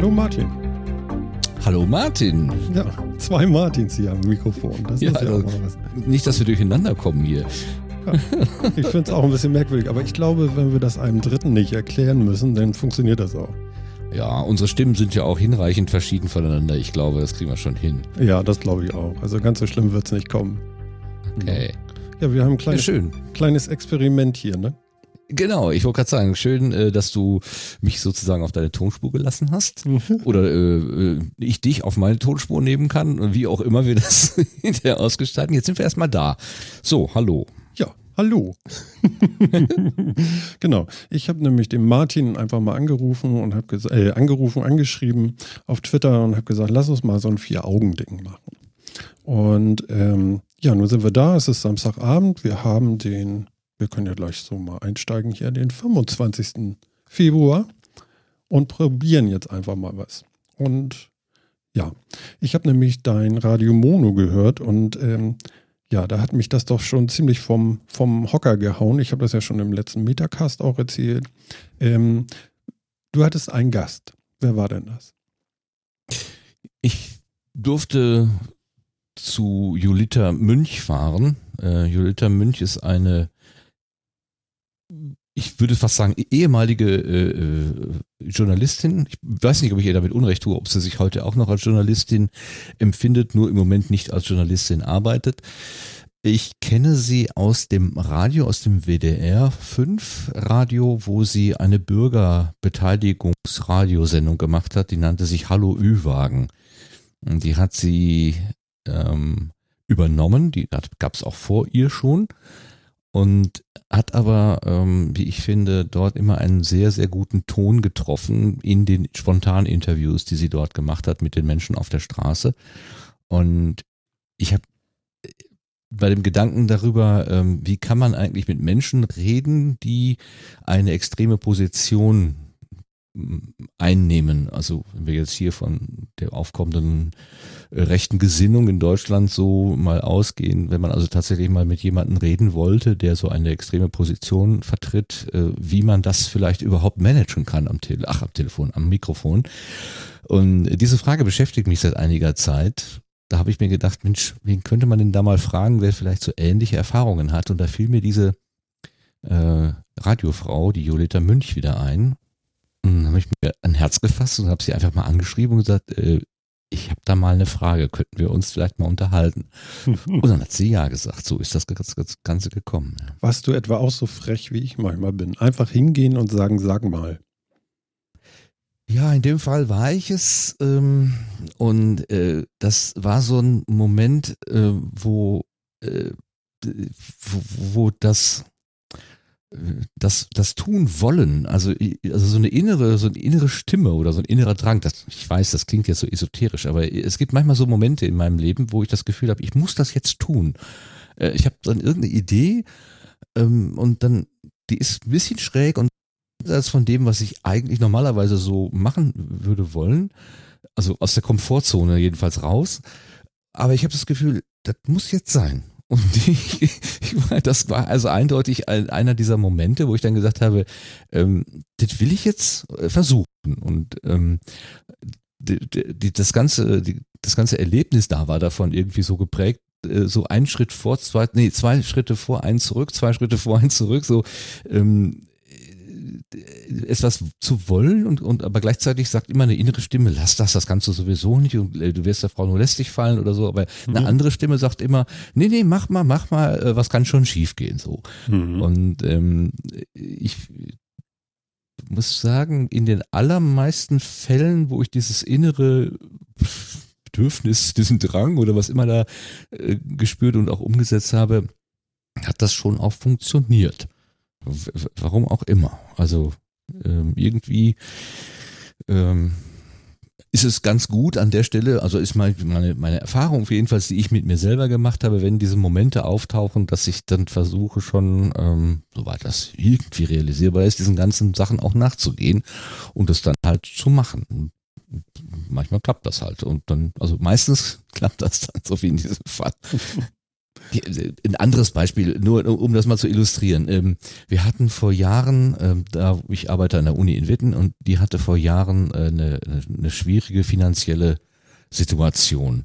Hallo Martin. Hallo Martin. Ja, zwei Martins hier am Mikrofon. Das ja, ist ja also, nicht, dass wir durcheinander kommen hier. Ja, ich finde es auch ein bisschen merkwürdig, aber ich glaube, wenn wir das einem Dritten nicht erklären müssen, dann funktioniert das auch. Ja, unsere Stimmen sind ja auch hinreichend verschieden voneinander. Ich glaube, das kriegen wir schon hin. Ja, das glaube ich auch. Also ganz so schlimm wird es nicht kommen. Okay. Ja, wir haben ein kleines, ja, kleines Experiment hier, ne? Genau, ich wollte gerade sagen, schön, äh, dass du mich sozusagen auf deine Tonspur gelassen hast. Mhm. Oder äh, äh, ich dich auf meine Tonspur nehmen kann, wie auch immer wir das hinterher ausgestalten. Jetzt sind wir erstmal da. So, hallo. Ja, hallo. genau. Ich habe nämlich den Martin einfach mal angerufen und habe äh, angerufen, angeschrieben auf Twitter und habe gesagt, lass uns mal so ein Vier-Augen-Ding machen. Und ähm, ja, nun sind wir da. Es ist Samstagabend. Wir haben den wir können ja gleich so mal einsteigen hier, den 25. Februar und probieren jetzt einfach mal was. Und ja, ich habe nämlich dein Radio Mono gehört und ähm, ja, da hat mich das doch schon ziemlich vom, vom Hocker gehauen. Ich habe das ja schon im letzten Metacast auch erzählt. Ähm, du hattest einen Gast. Wer war denn das? Ich durfte zu Julita Münch fahren. Äh, Julita Münch ist eine ich würde fast sagen, ehemalige äh, äh, Journalistin. Ich weiß nicht, ob ich ihr damit Unrecht tue, ob sie sich heute auch noch als Journalistin empfindet, nur im Moment nicht als Journalistin arbeitet. Ich kenne sie aus dem Radio, aus dem WDR 5 Radio, wo sie eine Bürgerbeteiligungsradiosendung gemacht hat, die nannte sich Hallo Ü-Wagen. Die hat sie ähm, übernommen, die gab es auch vor ihr schon und hat aber, ähm, wie ich finde, dort immer einen sehr, sehr guten Ton getroffen in den spontanen Interviews, die sie dort gemacht hat mit den Menschen auf der Straße. Und ich habe äh, bei dem Gedanken darüber, ähm, wie kann man eigentlich mit Menschen reden, die eine extreme Position einnehmen. Also wenn wir jetzt hier von der aufkommenden rechten Gesinnung in Deutschland so mal ausgehen, wenn man also tatsächlich mal mit jemandem reden wollte, der so eine extreme Position vertritt, äh, wie man das vielleicht überhaupt managen kann am, Tele Ach, am Telefon, am Mikrofon. Und diese Frage beschäftigt mich seit einiger Zeit. Da habe ich mir gedacht, Mensch, wen könnte man denn da mal fragen, wer vielleicht so ähnliche Erfahrungen hat? Und da fiel mir diese äh, Radiofrau, die Jolita Münch, wieder ein. Und dann habe ich mir ein Herz gefasst und habe sie einfach mal angeschrieben und gesagt, äh, ich habe da mal eine Frage, könnten wir uns vielleicht mal unterhalten? Und dann hat sie ja gesagt, so ist das Ganze gekommen. Warst du etwa auch so frech, wie ich manchmal bin? Einfach hingehen und sagen, sag mal. Ja, in dem Fall war ich es. Ähm, und äh, das war so ein Moment, äh, wo, äh, wo, wo das das, das tun wollen, also, also so eine innere, so eine innere Stimme oder so ein innerer Drang, das, ich weiß, das klingt jetzt so esoterisch, aber es gibt manchmal so Momente in meinem Leben, wo ich das Gefühl habe, ich muss das jetzt tun. Äh, ich habe dann irgendeine Idee ähm, und dann, die ist ein bisschen schräg und das von dem, was ich eigentlich normalerweise so machen würde wollen, also aus der Komfortzone jedenfalls raus. Aber ich habe das Gefühl, das muss jetzt sein. Und ich, ich, das war also eindeutig einer dieser Momente, wo ich dann gesagt habe, ähm, das will ich jetzt äh, versuchen. Und ähm, die, die, das ganze, die, das ganze Erlebnis da war davon irgendwie so geprägt, äh, so ein Schritt vor, zwei, nee, zwei Schritte vor, ein zurück, zwei Schritte vor, ein zurück, so ähm, etwas zu wollen und, und aber gleichzeitig sagt immer eine innere Stimme, lass das, das kannst du sowieso nicht und äh, du wirst der Frau nur lästig fallen oder so, aber mhm. eine andere Stimme sagt immer, nee, nee, mach mal, mach mal, äh, was kann schon schief gehen so. Mhm. Und ähm, ich muss sagen, in den allermeisten Fällen, wo ich dieses innere Bedürfnis, diesen Drang oder was immer da äh, gespürt und auch umgesetzt habe, hat das schon auch funktioniert. Warum auch immer. Also ähm, irgendwie ähm, ist es ganz gut an der Stelle, also ist meine, meine Erfahrung jedenfalls, die ich mit mir selber gemacht habe, wenn diese Momente auftauchen, dass ich dann versuche schon, ähm, soweit das irgendwie realisierbar ist, diesen ganzen Sachen auch nachzugehen und es dann halt zu machen. Manchmal klappt das halt und dann, also meistens klappt das dann, so wie in diesem Fall. Ein anderes Beispiel, nur um das mal zu illustrieren. Ähm, wir hatten vor Jahren, ähm, da ich arbeite an der Uni in Witten und die hatte vor Jahren äh, eine, eine schwierige finanzielle Situation.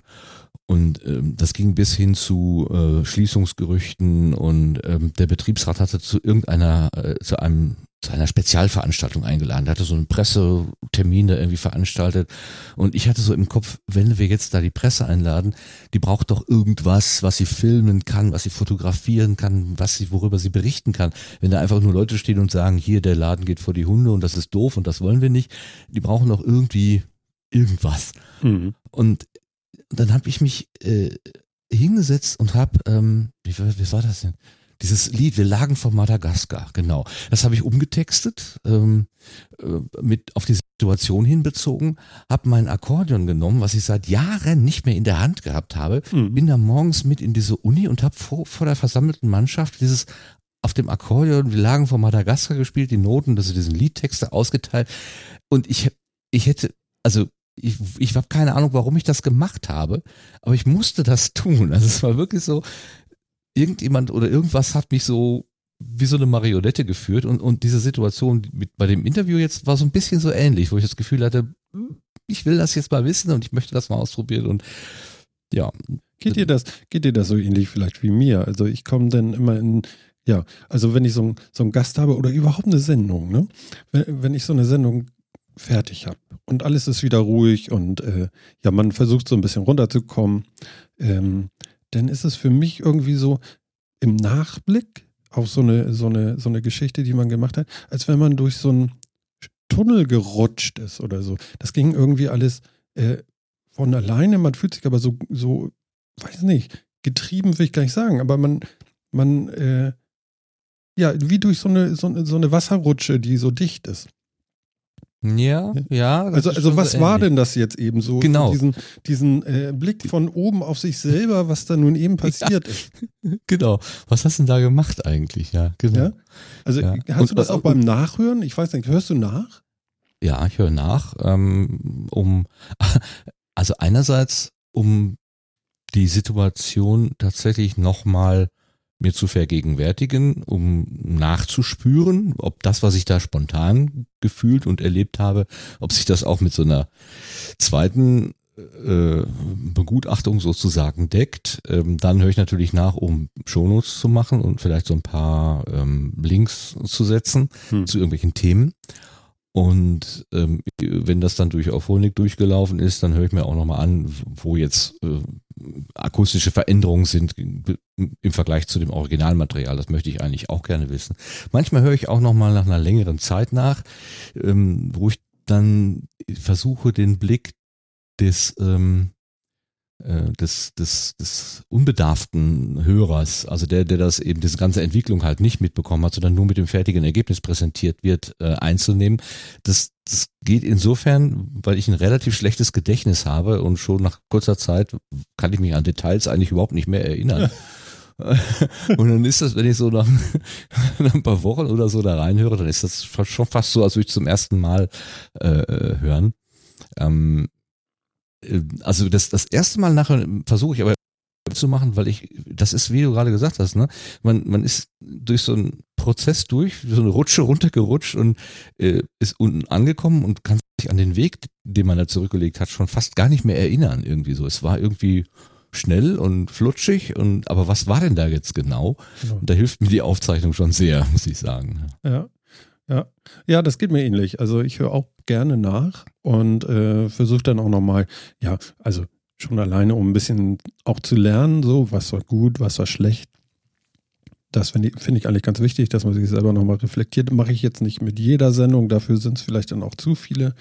Und ähm, das ging bis hin zu äh, Schließungsgerüchten und der Betriebsrat hatte zu irgendeiner, äh, zu einem zu einer Spezialveranstaltung eingeladen. Der hatte so einen Pressetermin da irgendwie veranstaltet. Und ich hatte so im Kopf, wenn wir jetzt da die Presse einladen, die braucht doch irgendwas, was sie filmen kann, was sie fotografieren kann, was sie, worüber sie berichten kann. Wenn da einfach nur Leute stehen und sagen, hier, der Laden geht vor die Hunde und das ist doof und das wollen wir nicht, die brauchen doch irgendwie irgendwas. Mhm. Und dann habe ich mich äh, hingesetzt und habe, ähm, wie, wie war das denn? Dieses Lied, wir lagen vor Madagaskar, genau. Das habe ich umgetextet, ähm, äh, mit auf die Situation hinbezogen, habe mein Akkordeon genommen, was ich seit Jahren nicht mehr in der Hand gehabt habe, mhm. bin da morgens mit in diese Uni und habe vor, vor der versammelten Mannschaft dieses auf dem Akkordeon, wir lagen vor Madagaskar gespielt, die Noten, also diesen Liedtexte ausgeteilt und ich, ich hätte, also ich, ich habe keine Ahnung, warum ich das gemacht habe, aber ich musste das tun. Also es war wirklich so, irgendjemand oder irgendwas hat mich so wie so eine Marionette geführt und, und diese Situation mit, bei dem Interview jetzt war so ein bisschen so ähnlich, wo ich das Gefühl hatte, hm, ich will das jetzt mal wissen und ich möchte das mal ausprobieren und ja. Geht dir das, geht dir das so ähnlich vielleicht wie mir? Also ich komme dann immer in, ja, also wenn ich so, ein, so einen Gast habe oder überhaupt eine Sendung, ne? Wenn, wenn ich so eine Sendung fertig habe und alles ist wieder ruhig und äh, ja, man versucht so ein bisschen runterzukommen, ähm, dann ist es für mich irgendwie so im Nachblick auf so eine, so eine, so eine Geschichte, die man gemacht hat, als wenn man durch so einen Tunnel gerutscht ist oder so. Das ging irgendwie alles äh, von alleine, man fühlt sich aber so, so, weiß nicht, getrieben will ich gar nicht sagen, aber man, man, äh, ja, wie durch so eine, so, so eine Wasserrutsche, die so dicht ist. Ja, ja. Also, also was so war denn das jetzt eben so? Genau. Diesen, diesen äh, Blick von oben auf sich selber, was da nun eben passiert ja. ist. Genau. Was hast du denn da gemacht eigentlich? Ja, genau. Ja? Also ja. hast und, du das auch beim Nachhören? Ich weiß nicht, hörst du nach? Ja, ich höre nach, ähm, um, also einerseits, um die Situation tatsächlich nochmal mir zu vergegenwärtigen, um nachzuspüren, ob das, was ich da spontan gefühlt und erlebt habe, ob sich das auch mit so einer zweiten äh, Begutachtung sozusagen deckt. Ähm, dann höre ich natürlich nach, um Shownotes zu machen und vielleicht so ein paar ähm, Links zu setzen hm. zu irgendwelchen Themen. Und ähm, wenn das dann durch auf Honig durchgelaufen ist, dann höre ich mir auch nochmal an, wo jetzt äh, akustische Veränderungen sind im Vergleich zu dem Originalmaterial. Das möchte ich eigentlich auch gerne wissen. Manchmal höre ich auch nochmal nach einer längeren Zeit nach, ähm, wo ich dann versuche, den Blick des ähm, äh, des, des, des unbedarften Hörers, also der, der das eben, diese ganze Entwicklung halt nicht mitbekommen hat, sondern nur mit dem fertigen Ergebnis präsentiert wird, äh, einzunehmen. Das, das geht insofern, weil ich ein relativ schlechtes Gedächtnis habe und schon nach kurzer Zeit kann ich mich an Details eigentlich überhaupt nicht mehr erinnern. und dann ist das, wenn ich so nach, nach, ein paar Wochen oder so da reinhöre, dann ist das schon fast so, als würde ich zum ersten Mal äh, äh hören. Ähm, äh, also das, das erste Mal nachher versuche ich aber zu machen, weil ich, das ist, wie du gerade gesagt hast, ne? Man, man ist durch so einen Prozess durch, so eine Rutsche runtergerutscht und äh, ist unten angekommen und kann sich an den Weg, den man da zurückgelegt hat, schon fast gar nicht mehr erinnern, irgendwie so. Es war irgendwie schnell und flutschig und aber was war denn da jetzt genau? genau. Und da hilft mir die Aufzeichnung schon sehr, muss ich sagen. Ja. Ja, ja, das geht mir ähnlich. Also ich höre auch gerne nach und äh, versuche dann auch nochmal, ja, also schon alleine, um ein bisschen auch zu lernen, so, was war gut, was war schlecht. Das finde ich, find ich eigentlich ganz wichtig, dass man sich selber nochmal reflektiert. Mache ich jetzt nicht mit jeder Sendung, dafür sind es vielleicht dann auch zu viele.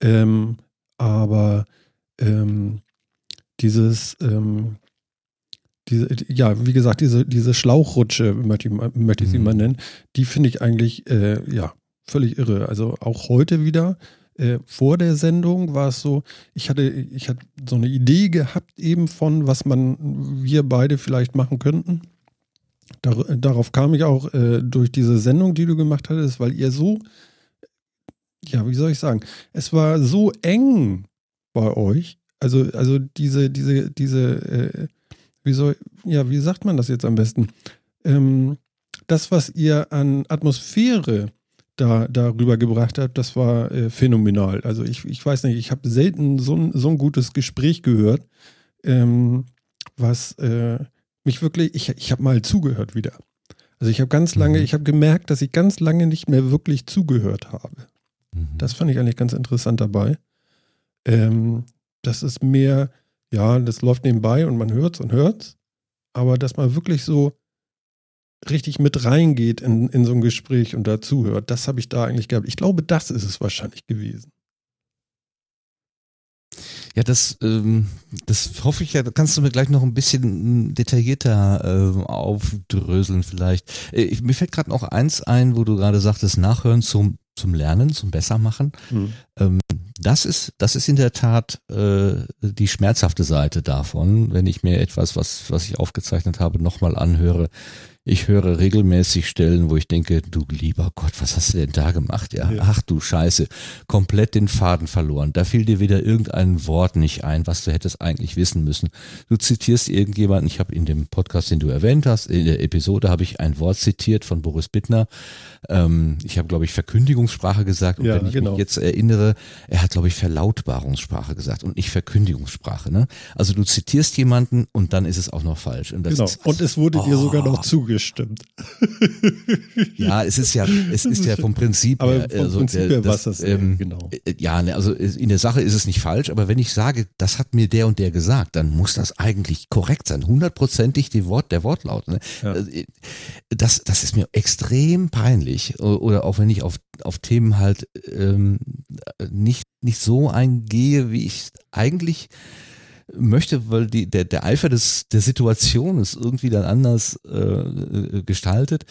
Ähm, aber ähm, dieses, ähm, diese, ja, wie gesagt, diese, diese Schlauchrutsche, möchte ich, möchte ich sie mhm. mal nennen, die finde ich eigentlich, äh, ja, völlig irre. Also auch heute wieder, äh, vor der Sendung war es so, ich hatte, ich hatte so eine Idee gehabt eben von, was man, wir beide vielleicht machen könnten. Dar, darauf kam ich auch äh, durch diese Sendung, die du gemacht hattest, weil ihr so, ja, wie soll ich sagen, es war so eng bei euch. Also, also diese, diese, diese, äh, wie soll, ja, wie sagt man das jetzt am besten? Ähm, das, was ihr an Atmosphäre da darüber gebracht habt, das war äh, phänomenal. Also ich, ich weiß nicht, ich habe selten so ein, so ein gutes Gespräch gehört, ähm, was äh, mich wirklich, ich, ich habe mal zugehört wieder. Also ich habe ganz lange, mhm. ich habe gemerkt, dass ich ganz lange nicht mehr wirklich zugehört habe. Mhm. Das fand ich eigentlich ganz interessant dabei. Ähm, das ist mehr, ja, das läuft nebenbei und man hört es und hört es, aber dass man wirklich so richtig mit reingeht in, in so ein Gespräch und dazuhört, das habe ich da eigentlich gehabt. Ich glaube, das ist es wahrscheinlich gewesen. Ja, das, ähm, das hoffe ich ja. Kannst du mir gleich noch ein bisschen detaillierter äh, aufdröseln vielleicht. Äh, ich, mir fällt gerade noch eins ein, wo du gerade sagtest, Nachhören zum, zum Lernen, zum Bessermachen. Mhm. Ähm, das ist, das ist in der Tat äh, die schmerzhafte Seite davon, wenn ich mir etwas, was, was ich aufgezeichnet habe, nochmal anhöre ich höre regelmäßig Stellen, wo ich denke, du lieber Gott, was hast du denn da gemacht? Ja, ja. ach du Scheiße, komplett den Faden verloren. Da fiel dir wieder irgendein Wort nicht ein, was du hättest eigentlich wissen müssen. Du zitierst irgendjemanden, ich habe in dem Podcast, den du erwähnt hast, in der Episode habe ich ein Wort zitiert von Boris Bittner. Ähm, ich habe, glaube ich, Verkündigungssprache gesagt. Und ja, wenn ich genau. mich jetzt erinnere, er hat, glaube ich, Verlautbarungssprache gesagt und nicht Verkündigungssprache. Ne? Also du zitierst jemanden und dann ist es auch noch falsch. Und genau. Ist, und es wurde oh. dir sogar noch zugesagt gestimmt. Ja, es ist ja, es ist ja vom Prinzip aber her, vom also Prinzip her das, das ähm, genau. Äh, ja, ne, also in der Sache ist es nicht falsch, aber wenn ich sage, das hat mir der und der gesagt, dann muss das eigentlich korrekt sein, hundertprozentig die Wort, der Wortlaut. Ne? Ja. Äh, das, das ist mir extrem peinlich. Oder auch wenn ich auf, auf Themen halt ähm, nicht, nicht so eingehe, wie ich eigentlich möchte, weil die, der, der Eifer des, der Situation ist irgendwie dann anders äh, gestaltet.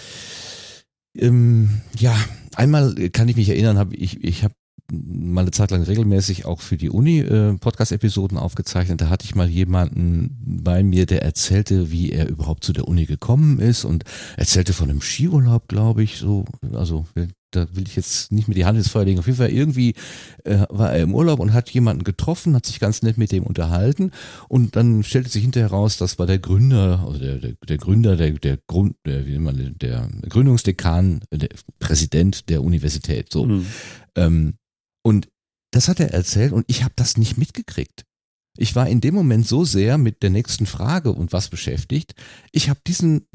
Ähm, ja, einmal kann ich mich erinnern, habe ich, ich habe mal eine Zeit lang regelmäßig auch für die Uni äh, Podcast-Episoden aufgezeichnet. Da hatte ich mal jemanden bei mir, der erzählte, wie er überhaupt zu der Uni gekommen ist und erzählte von einem Skiurlaub, glaube ich, so, also da will ich jetzt nicht mit die Hand ins Feuer legen. Auf jeden Fall irgendwie äh, war er im Urlaub und hat jemanden getroffen, hat sich ganz nett mit dem unterhalten und dann stellte sich hinterher raus, das war der Gründer, also der, der, der Gründer, der, der Grund, der, wie man, der Gründungsdekan, der Präsident der Universität. So. Mhm. Ähm, und das hat er erzählt und ich habe das nicht mitgekriegt. Ich war in dem Moment so sehr mit der nächsten Frage und was beschäftigt. Ich habe diesen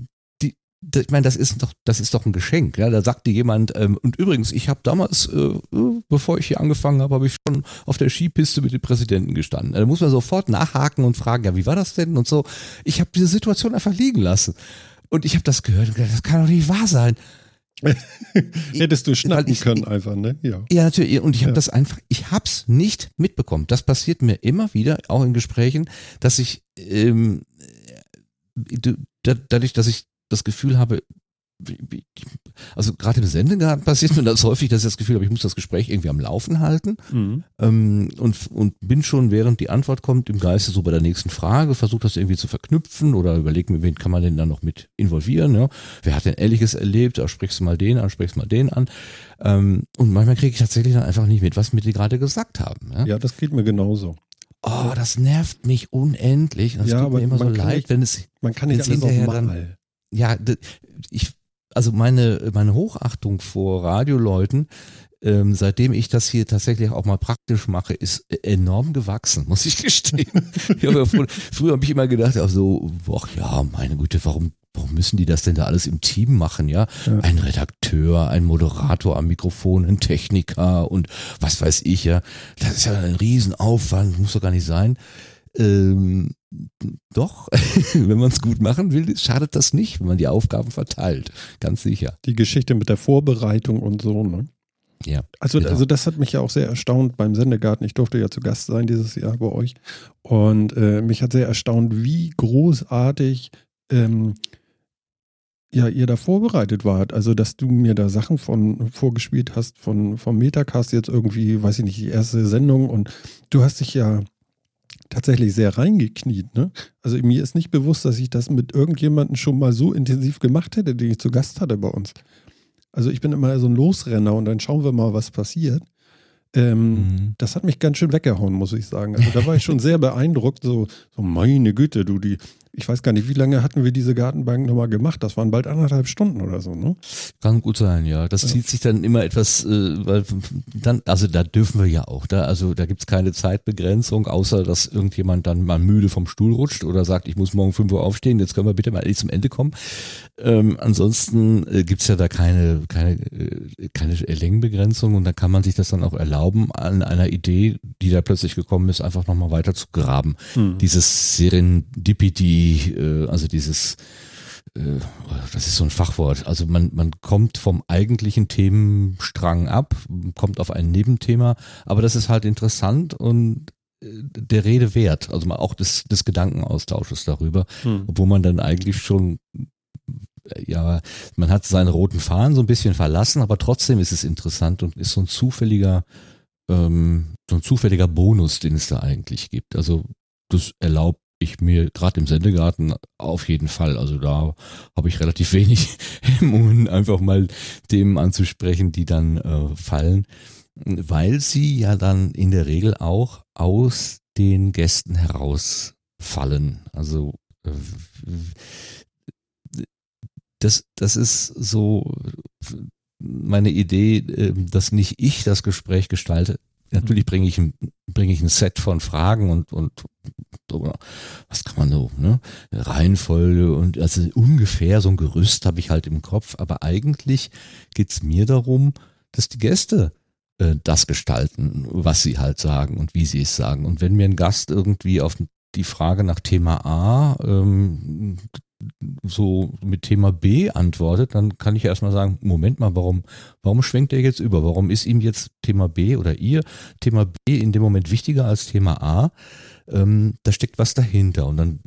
ich meine, das ist doch, das ist doch ein Geschenk. Ja? Da sagte jemand, ähm, und übrigens, ich habe damals, äh, äh, bevor ich hier angefangen habe, habe ich schon auf der Skipiste mit dem Präsidenten gestanden. Da muss man sofort nachhaken und fragen, ja, wie war das denn und so. Ich habe diese Situation einfach liegen lassen. Und ich habe das gehört und gedacht, das kann doch nicht wahr sein. Hättest du schnappen ich, können einfach, ne? Ja, ja natürlich. Und ich habe ja. das einfach, ich hab's nicht mitbekommen. Das passiert mir immer wieder, auch in Gesprächen, dass ich ähm, dadurch, dass ich das Gefühl habe, also gerade im Sendegarten passiert mir das häufig, dass ich das Gefühl habe, ich muss das Gespräch irgendwie am Laufen halten mhm. ähm, und, und bin schon, während die Antwort kommt, im Geiste so bei der nächsten Frage, versuche das irgendwie zu verknüpfen oder überlege mir, wen kann man denn da noch mit involvieren. Ja? Wer hat denn Ehrliches erlebt? Da sprichst du mal den an, sprichst mal den an. Ähm, und manchmal kriege ich tatsächlich dann einfach nicht mit, was mir die gerade gesagt haben. Ja? ja, das geht mir genauso. Oh, das nervt mich unendlich. Das ja, tut mir immer so leid, nicht, wenn es man kann nicht alles hinterher dann, ja, ich, also meine, meine Hochachtung vor Radioleuten, ähm, seitdem ich das hier tatsächlich auch mal praktisch mache, ist enorm gewachsen, muss ich gestehen. ich hab ja früher, früher habe ich immer gedacht, also, ach ja, meine Güte, warum, warum müssen die das denn da alles im Team machen, ja? ja? Ein Redakteur, ein Moderator am Mikrofon, ein Techniker und was weiß ich, ja. Das ist ja ein Riesenaufwand, muss doch gar nicht sein. Ähm, doch, wenn man es gut machen will, schadet das nicht, wenn man die Aufgaben verteilt. Ganz sicher. Die Geschichte mit der Vorbereitung und so, ne? Ja. Also, genau. also das hat mich ja auch sehr erstaunt beim Sendegarten. Ich durfte ja zu Gast sein dieses Jahr bei euch. Und äh, mich hat sehr erstaunt, wie großartig ähm, ja, ihr da vorbereitet wart. Also, dass du mir da Sachen von vorgespielt hast, von vom Metacast jetzt irgendwie, weiß ich nicht, die erste Sendung und du hast dich ja tatsächlich sehr reingekniet. Ne? Also mir ist nicht bewusst, dass ich das mit irgendjemandem schon mal so intensiv gemacht hätte, den ich zu Gast hatte bei uns. Also ich bin immer so ein Losrenner und dann schauen wir mal, was passiert. Ähm, mhm. Das hat mich ganz schön weggehauen, muss ich sagen. Also da war ich schon sehr beeindruckt. So, so meine Güte, du, die, ich weiß gar nicht, wie lange hatten wir diese Gartenbank nochmal gemacht? Das waren bald anderthalb Stunden oder so, ne? Kann gut sein, ja. Das ja. zieht sich dann immer etwas, äh, weil dann, also da dürfen wir ja auch, da, also da gibt's keine Zeitbegrenzung, außer dass irgendjemand dann mal müde vom Stuhl rutscht oder sagt, ich muss morgen 5 Uhr aufstehen, jetzt können wir bitte mal zum Ende kommen. Ähm, ansonsten äh, gibt's ja da keine, keine, äh, keine Längenbegrenzung und da kann man sich das dann auch erlauben, an einer Idee, die da plötzlich gekommen ist, einfach nochmal weiter zu graben. Hm. Dieses Serendipity, äh, also dieses äh, das ist so ein Fachwort. Also man, man kommt vom eigentlichen Themenstrang ab, kommt auf ein Nebenthema, aber das ist halt interessant und äh, der Rede wert, also auch des, des Gedankenaustausches darüber, hm. obwohl man dann eigentlich schon ja, man hat seinen roten Faden so ein bisschen verlassen, aber trotzdem ist es interessant und ist so ein zufälliger, ähm, so ein zufälliger Bonus, den es da eigentlich gibt. Also das erlaubt ich mir gerade im Sendegarten auf jeden Fall. Also da habe ich relativ wenig Hemmungen, einfach mal Themen anzusprechen, die dann äh, fallen, weil sie ja dann in der Regel auch aus den Gästen herausfallen. Also äh, das, das ist so meine Idee, äh, dass nicht ich das Gespräch gestalte. Natürlich bringe ich, bringe ich ein Set von Fragen und, und was kann man so, ne? Reihenfolge und also ungefähr so ein Gerüst habe ich halt im Kopf, aber eigentlich geht's mir darum, dass die Gäste äh, das gestalten, was sie halt sagen und wie sie es sagen. Und wenn mir ein Gast irgendwie auf die Frage nach Thema A ähm, so mit Thema B antwortet, dann kann ich erstmal sagen, Moment mal, warum, warum schwenkt er jetzt über? Warum ist ihm jetzt Thema B oder ihr Thema B in dem Moment wichtiger als Thema A? Ähm, da steckt was dahinter und dann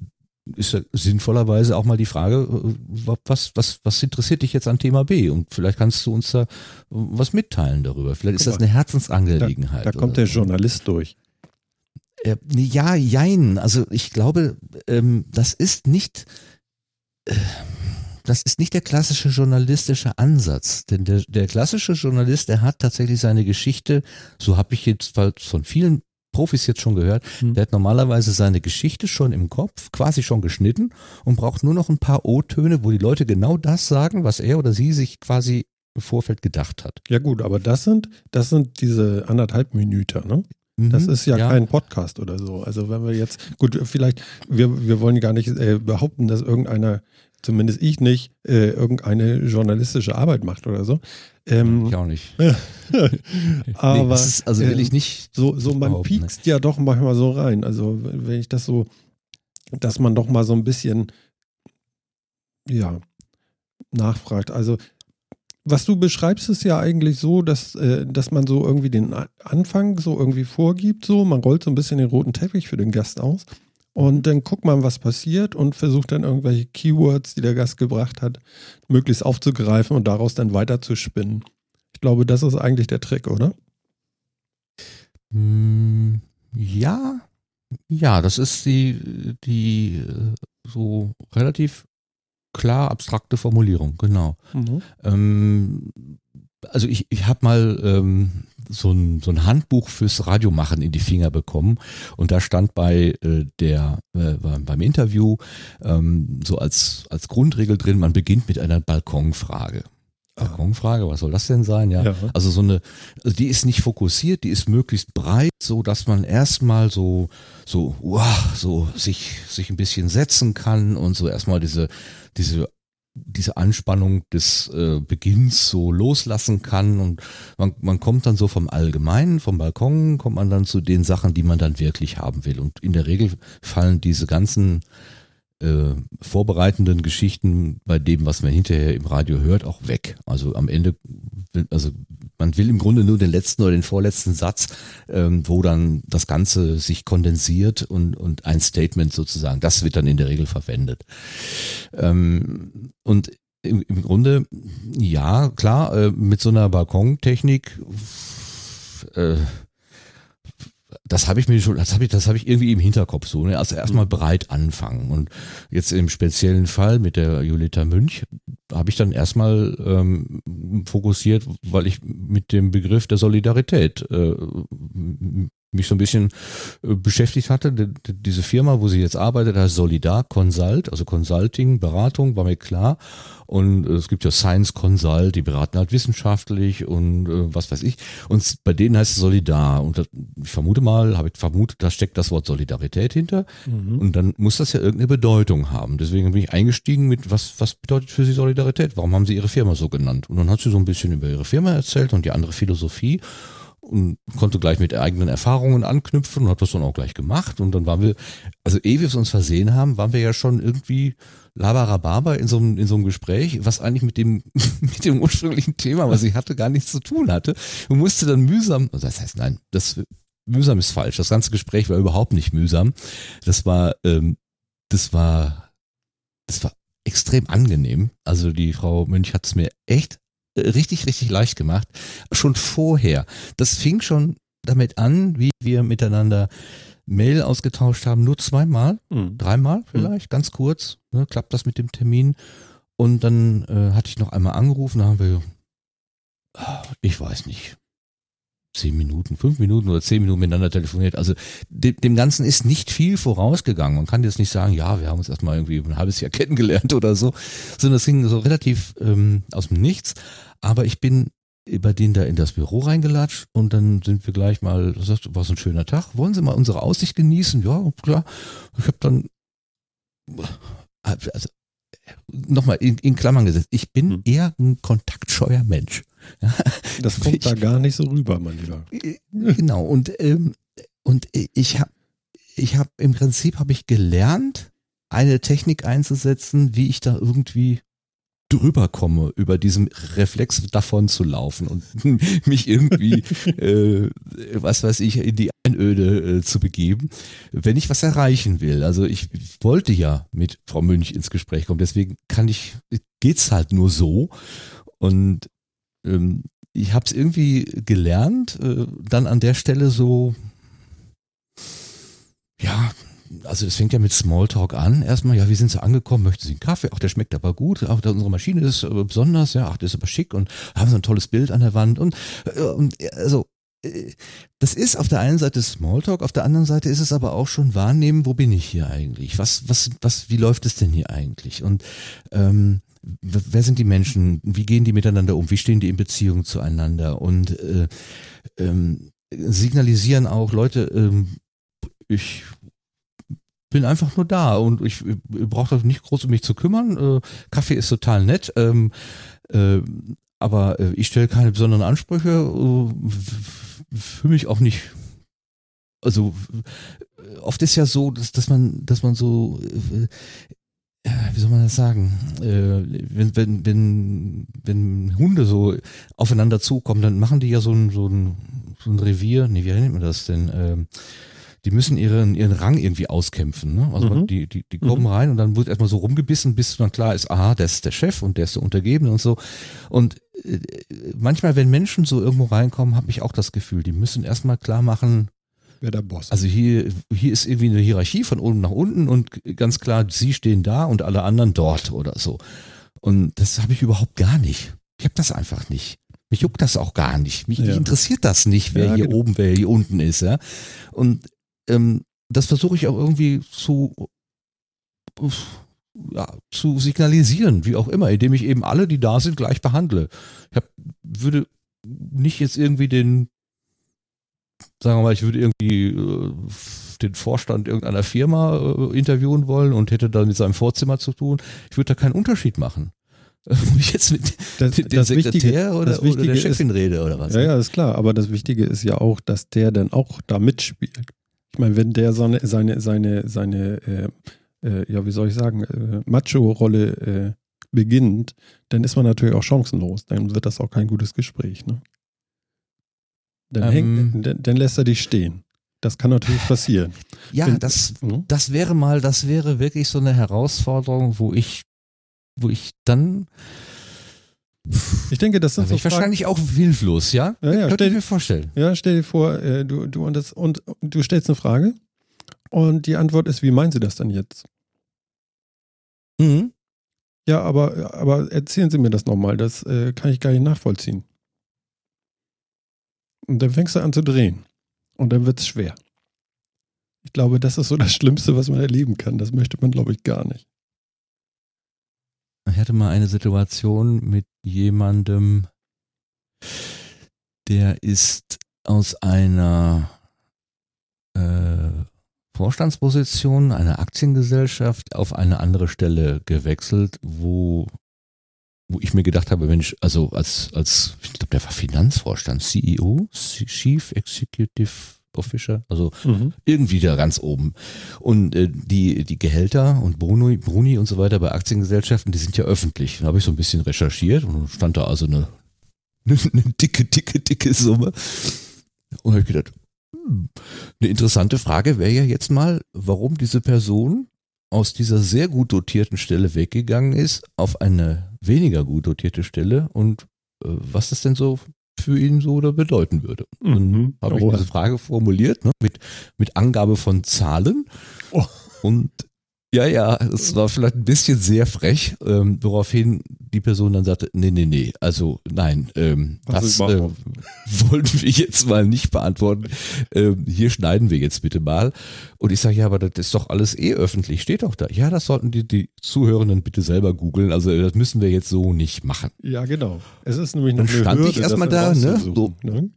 ist ja sinnvollerweise auch mal die Frage, äh, was, was, was interessiert dich jetzt an Thema B? Und vielleicht kannst du uns da was mitteilen darüber. Vielleicht ist das eine Herzensangelegenheit. Da, da kommt der Journalist durch. Äh, ja, jein. Also ich glaube, ähm, das ist nicht das ist nicht der klassische journalistische Ansatz. Denn der, der klassische Journalist, der hat tatsächlich seine Geschichte, so habe ich jetzt von vielen Profis jetzt schon gehört, mhm. der hat normalerweise seine Geschichte schon im Kopf, quasi schon geschnitten und braucht nur noch ein paar O-Töne, wo die Leute genau das sagen, was er oder sie sich quasi im Vorfeld gedacht hat. Ja gut, aber das sind, das sind diese anderthalb Minuten, ne? Das mhm. ist ja, ja, kein Podcast oder so. Also wenn wir jetzt, gut, vielleicht, wir, wir wollen gar nicht äh, behaupten, dass irgendeiner, zumindest ich nicht, äh, irgendeine journalistische Arbeit macht oder so. Ähm, ich auch nicht. aber nee, ist, also will ich ähm, nicht. So, so man piekst ja doch manchmal so rein. Also wenn ich das so, dass man doch mal so ein bisschen, ja, nachfragt. Also was du beschreibst, ist ja eigentlich so, dass, äh, dass man so irgendwie den Anfang so irgendwie vorgibt, so, man rollt so ein bisschen den roten Teppich für den Gast aus und dann guckt man, was passiert und versucht dann irgendwelche Keywords, die der Gast gebracht hat, möglichst aufzugreifen und daraus dann weiter zu spinnen. Ich glaube, das ist eigentlich der Trick, oder? Hm, ja, ja, das ist die, die äh, so relativ klar abstrakte Formulierung, genau. Mhm. Ähm, also ich, ich habe mal ähm, so, ein, so ein Handbuch fürs Radiomachen in die Finger bekommen und da stand bei äh, der äh, beim Interview ähm, so als als Grundregel drin, man beginnt mit einer Balkonfrage. Balkonfrage, was soll das denn sein? Ja, ja. also so eine, also die ist nicht fokussiert, die ist möglichst breit, so dass man erstmal so so wow, so sich sich ein bisschen setzen kann und so erstmal diese diese diese Anspannung des äh, Beginns so loslassen kann und man, man kommt dann so vom Allgemeinen, vom Balkon, kommt man dann zu den Sachen, die man dann wirklich haben will. Und in der Regel fallen diese ganzen äh, vorbereitenden Geschichten bei dem, was man hinterher im Radio hört, auch weg. Also am Ende, also man will im Grunde nur den letzten oder den vorletzten Satz, ähm, wo dann das Ganze sich kondensiert und, und ein Statement sozusagen, das wird dann in der Regel verwendet. Ähm, und im, im Grunde, ja, klar, äh, mit so einer Balkontechnik äh, das habe ich mir schon, das habe ich, das habe ich irgendwie im Hinterkopf so. Ne? Also erstmal breit anfangen. Und jetzt im speziellen Fall mit der Julita Münch habe ich dann erstmal ähm, fokussiert, weil ich mit dem Begriff der Solidarität äh, mich so ein bisschen äh, beschäftigt hatte. Diese Firma, wo sie jetzt arbeitet, heißt Solidar Consult, also Consulting, Beratung, war mir klar. Und äh, es gibt ja Science Consult, die beraten halt wissenschaftlich und äh, was weiß ich. Und bei denen heißt es Solidar. Und das, ich vermute mal, habe ich vermutet, da steckt das Wort Solidarität hinter. Mhm. Und dann muss das ja irgendeine Bedeutung haben. Deswegen bin ich eingestiegen mit, was, was bedeutet für Sie Solidarität? Warum haben Sie Ihre Firma so genannt? Und dann hat sie so ein bisschen über ihre Firma erzählt und die andere Philosophie und konnte gleich mit eigenen Erfahrungen anknüpfen und hat das dann auch gleich gemacht. Und dann waren wir, also ehe wir es uns versehen haben, waren wir ja schon irgendwie labarababa in so einem, in so einem Gespräch, was eigentlich mit dem, mit dem ursprünglichen Thema, was ich hatte, gar nichts zu tun hatte. Und musste dann mühsam, also das heißt, nein, das mühsam ist falsch. Das ganze Gespräch war überhaupt nicht mühsam. Das war, ähm, das war, das war extrem angenehm. Also die Frau Münch hat es mir echt richtig, richtig leicht gemacht. Schon vorher. Das fing schon damit an, wie wir miteinander Mail ausgetauscht haben, nur zweimal, mhm. dreimal hm. vielleicht, mhm. ganz kurz. Ne, klappt das mit dem Termin? Und dann äh, hatte ich noch einmal angerufen, da haben wir, ich weiß nicht, zehn Minuten, fünf Minuten oder zehn Minuten miteinander telefoniert. Also dem, dem Ganzen ist nicht viel vorausgegangen. Man kann jetzt nicht sagen, ja, wir haben uns erstmal irgendwie ein halbes Jahr kennengelernt oder so, sondern es ging so relativ ähm, aus dem Nichts. Aber ich bin bei denen da in das Büro reingelatscht und dann sind wir gleich mal, das war so ein schöner Tag, wollen Sie mal unsere Aussicht genießen? Ja, klar. Ich habe dann, also nochmal in, in Klammern gesetzt, ich bin hm. eher ein kontaktscheuer Mensch. Das kommt ich, da gar nicht so rüber, mein Lieber. Genau, und, ähm, und ich habe ich hab, im Prinzip habe ich gelernt, eine Technik einzusetzen, wie ich da irgendwie drüber komme, über diesem Reflex davon zu laufen und mich irgendwie, äh, was weiß ich, in die Einöde äh, zu begeben, wenn ich was erreichen will. Also ich wollte ja mit Frau Münch ins Gespräch kommen, deswegen kann ich, geht's halt nur so. Und ähm, ich habe es irgendwie gelernt, äh, dann an der Stelle so, ja, also es fängt ja mit Smalltalk an. Erstmal, ja, wie sind Sie angekommen? Möchten Sie einen Kaffee? Ach, der schmeckt aber gut. Ach, unsere Maschine ist äh, besonders, ja, ach, das ist aber schick und haben Sie ein tolles Bild an der Wand und, äh, und also äh, das ist auf der einen Seite Smalltalk, auf der anderen Seite ist es aber auch schon wahrnehmen, wo bin ich hier eigentlich? Was, was, was, wie läuft es denn hier eigentlich? Und ähm, wer sind die Menschen? Wie gehen die miteinander um? Wie stehen die in Beziehung zueinander? Und äh, ähm, signalisieren auch Leute, ähm, ich bin einfach nur da und ich, ich brauche nicht groß um mich zu kümmern. Äh, Kaffee ist total nett, ähm, äh, aber äh, ich stelle keine besonderen Ansprüche, äh, für mich auch nicht. Also oft ist ja so, dass, dass man, dass man so äh, wie soll man das sagen, äh, wenn, wenn, wenn, wenn Hunde so aufeinander zukommen, dann machen die ja so ein, so ein, so ein Revier, nee, wie nennt man das denn? Ähm, die müssen ihren, ihren Rang irgendwie auskämpfen. Ne? Also mhm. die, die, die kommen mhm. rein und dann wird erstmal so rumgebissen, bis dann klar ist, aha, der ist der Chef und der ist der Untergebene und so. Und äh, manchmal, wenn Menschen so irgendwo reinkommen, habe ich auch das Gefühl, die müssen erstmal klar machen, wer der Boss Also hier, hier ist irgendwie eine Hierarchie von oben nach unten und ganz klar, sie stehen da und alle anderen dort oder so. Und das habe ich überhaupt gar nicht. Ich habe das einfach nicht. Mich juckt das auch gar nicht. Mich, ja. mich interessiert das nicht, wer ja, hier genau. oben, wer hier unten ist. Ja? Und ähm, das versuche ich auch irgendwie zu, ja, zu signalisieren, wie auch immer, indem ich eben alle, die da sind, gleich behandle. Ich hab, würde nicht jetzt irgendwie den sagen wir mal, ich würde irgendwie äh, den Vorstand irgendeiner Firma äh, interviewen wollen und hätte dann mit seinem Vorzimmer zu tun. Ich würde da keinen Unterschied machen. Ob ich jetzt mit das, dem das Sekretär Wichtige, oder, oder, der Chefin ist, rede oder was? Ja, ja, ist klar. Aber das Wichtige ist ja auch, dass der dann auch da mitspielt. Ich meine, wenn der seine, seine, seine, seine äh, äh, ja, wie soll ich sagen, äh, Macho-Rolle äh, beginnt, dann ist man natürlich auch chancenlos. Dann wird das auch kein gutes Gespräch. Ne? Dann, ähm, hängt, dann, dann lässt er dich stehen. Das kann natürlich passieren. Ja, Wenn, das, hm? das wäre mal, das wäre wirklich so eine Herausforderung, wo ich, wo ich dann. Ich denke, das sind da so ich wahrscheinlich auch hilflos, ja? Ja, ja. Könnte ich mir vorstellen. Ja, stell dir vor, äh, du, du und das und du stellst eine Frage und die Antwort ist, wie meinen Sie das denn jetzt? Mhm. Ja, aber, aber erzählen Sie mir das nochmal, das äh, kann ich gar nicht nachvollziehen. Und dann fängst du an zu drehen. Und dann wird es schwer. Ich glaube, das ist so das Schlimmste, was man erleben kann. Das möchte man, glaube ich, gar nicht. Ich hatte mal eine Situation mit jemandem, der ist aus einer äh, Vorstandsposition einer Aktiengesellschaft auf eine andere Stelle gewechselt, wo, wo ich mir gedacht habe, Mensch, also als, als ich glaube, der war Finanzvorstand, CEO, Chief Executive Officer, also mhm. irgendwie da ganz oben. Und äh, die, die Gehälter und Bruni, Bruni und so weiter bei Aktiengesellschaften, die sind ja öffentlich. Da habe ich so ein bisschen recherchiert und stand da also eine, eine, eine dicke, dicke, dicke Summe. Und habe ich gedacht, hm, eine interessante Frage wäre ja jetzt mal, warum diese Person aus dieser sehr gut dotierten Stelle weggegangen ist auf eine weniger gut dotierte Stelle und äh, was das denn so für ihn so oder bedeuten würde. Mhm. Habe ich oh. diese Frage formuliert ne, mit, mit Angabe von Zahlen oh. und ja, ja, es war vielleicht ein bisschen sehr frech, ähm, woraufhin die Person dann sagte, nee, nee, nee, also nein, ähm, das äh, wollten wir jetzt mal nicht beantworten. Ähm, hier schneiden wir jetzt bitte mal. Und ich sage, ja, aber das ist doch alles eh öffentlich, steht doch da. Ja, das sollten die, die Zuhörenden bitte selber googeln. Also das müssen wir jetzt so nicht machen. Ja, genau. Es ist nämlich noch Dann stand Hürde, ich erstmal da, ne? So, ne?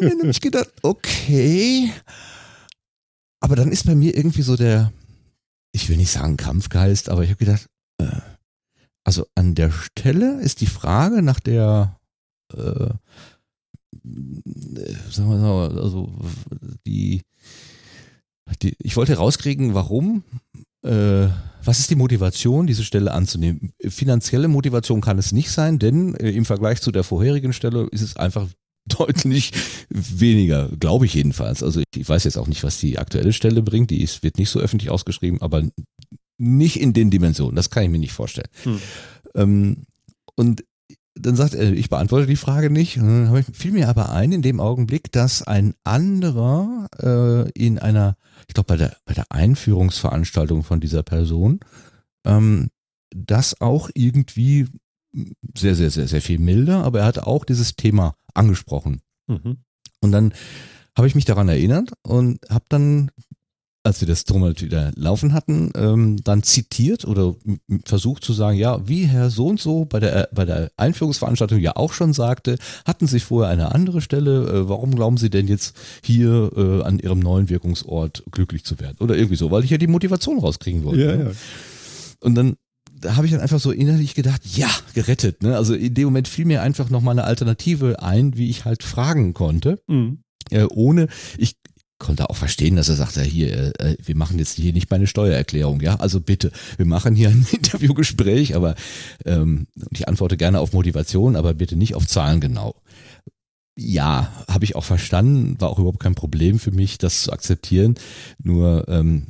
Dann habe ich gedacht, okay. Aber dann ist bei mir irgendwie so der, ich will nicht sagen Kampfgeist, aber ich habe gedacht, äh, also an der Stelle ist die Frage nach der, äh, sagen wir mal, also die, die, ich wollte rauskriegen, warum, äh, was ist die Motivation, diese Stelle anzunehmen? Finanzielle Motivation kann es nicht sein, denn äh, im Vergleich zu der vorherigen Stelle ist es einfach deutlich weniger, glaube ich jedenfalls. Also ich weiß jetzt auch nicht, was die aktuelle Stelle bringt. Die ist, wird nicht so öffentlich ausgeschrieben, aber nicht in den Dimensionen. Das kann ich mir nicht vorstellen. Hm. Ähm, und dann sagt er, ich beantworte die Frage nicht. dann fiel mir aber ein in dem Augenblick, dass ein anderer äh, in einer, ich glaube bei der, bei der Einführungsveranstaltung von dieser Person, ähm, das auch irgendwie sehr, sehr, sehr, sehr viel milder, aber er hat auch dieses Thema angesprochen. Mhm. Und dann habe ich mich daran erinnert und habe dann, als wir das drum wieder laufen hatten, ähm, dann zitiert oder versucht zu sagen, ja, wie Herr so und so bei der, bei der Einführungsveranstaltung ja auch schon sagte, hatten Sie vorher eine andere Stelle, äh, warum glauben Sie denn jetzt hier äh, an Ihrem neuen Wirkungsort glücklich zu werden? Oder irgendwie so, weil ich ja die Motivation rauskriegen wollte. Ja, ne? ja. Und dann da habe ich dann einfach so innerlich gedacht, ja, gerettet. Ne? Also in dem Moment fiel mir einfach nochmal eine Alternative ein, wie ich halt fragen konnte. Mhm. Äh, ohne, ich konnte auch verstehen, dass er sagt, ja hier, äh, wir machen jetzt hier nicht meine Steuererklärung, ja, also bitte, wir machen hier ein Interviewgespräch, aber ähm, ich antworte gerne auf Motivation, aber bitte nicht auf Zahlen genau. Ja, habe ich auch verstanden, war auch überhaupt kein Problem für mich, das zu akzeptieren. Nur ähm,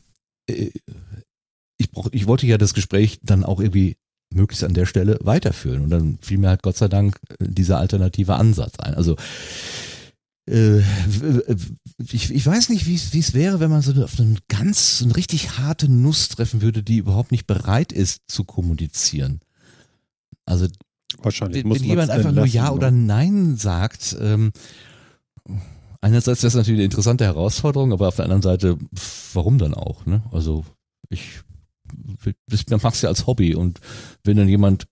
äh, ich, brauch, ich wollte ja das Gespräch dann auch irgendwie möglichst an der Stelle weiterführen. Und dann fiel mir halt Gott sei Dank äh, dieser alternative Ansatz ein. Also äh, ich, ich weiß nicht, wie es wäre, wenn man so auf eine ganz, so eine richtig harte Nuss treffen würde, die überhaupt nicht bereit ist zu kommunizieren. Also Wahrscheinlich wenn, wenn jemand einfach nur Ja oder Nein sagt, ähm, einerseits ist das natürlich eine interessante Herausforderung, aber auf der anderen Seite, warum dann auch? Ne? Also ich das machst du ja als Hobby und wenn dann jemand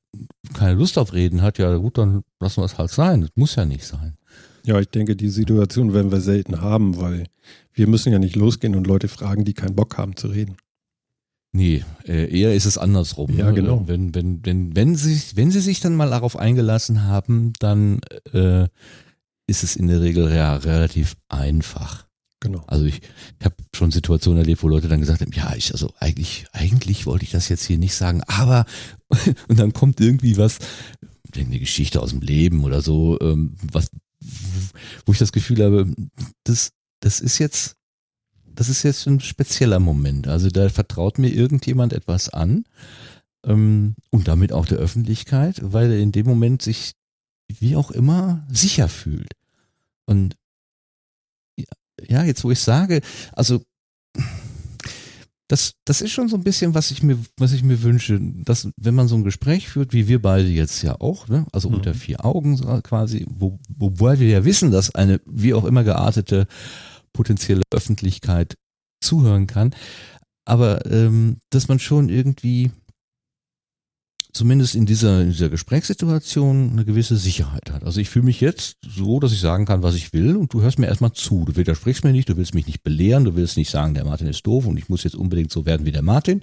keine Lust auf Reden hat, ja gut, dann lassen wir es halt sein. Das muss ja nicht sein. Ja, ich denke, die Situation werden wir selten haben, weil wir müssen ja nicht losgehen und Leute fragen, die keinen Bock haben zu reden. Nee, äh, eher ist es andersrum. Ja, ne? genau. Wenn, wenn, wenn, wenn, sie, wenn sie sich dann mal darauf eingelassen haben, dann äh, ist es in der Regel ja relativ einfach. Genau. Also ich, ich habe schon Situationen erlebt, wo Leute dann gesagt haben, ja, ich, also eigentlich, eigentlich wollte ich das jetzt hier nicht sagen, aber und dann kommt irgendwie was, eine Geschichte aus dem Leben oder so, ähm, was, wo ich das Gefühl habe, das, das ist jetzt, das ist jetzt ein spezieller Moment. Also da vertraut mir irgendjemand etwas an ähm, und damit auch der Öffentlichkeit, weil er in dem Moment sich wie auch immer sicher fühlt. Und ja, jetzt wo ich sage, also das, das ist schon so ein bisschen, was ich mir, was ich mir wünsche, dass, wenn man so ein Gespräch führt, wie wir beide jetzt ja auch, ne? also mhm. unter vier Augen quasi, wo, wobei wir ja wissen, dass eine wie auch immer geartete potenzielle Öffentlichkeit zuhören kann. Aber ähm, dass man schon irgendwie zumindest in dieser, in dieser Gesprächssituation eine gewisse Sicherheit hat. Also ich fühle mich jetzt so, dass ich sagen kann, was ich will und du hörst mir erstmal zu. Du widersprichst mir nicht, du willst mich nicht belehren, du willst nicht sagen, der Martin ist doof und ich muss jetzt unbedingt so werden wie der Martin.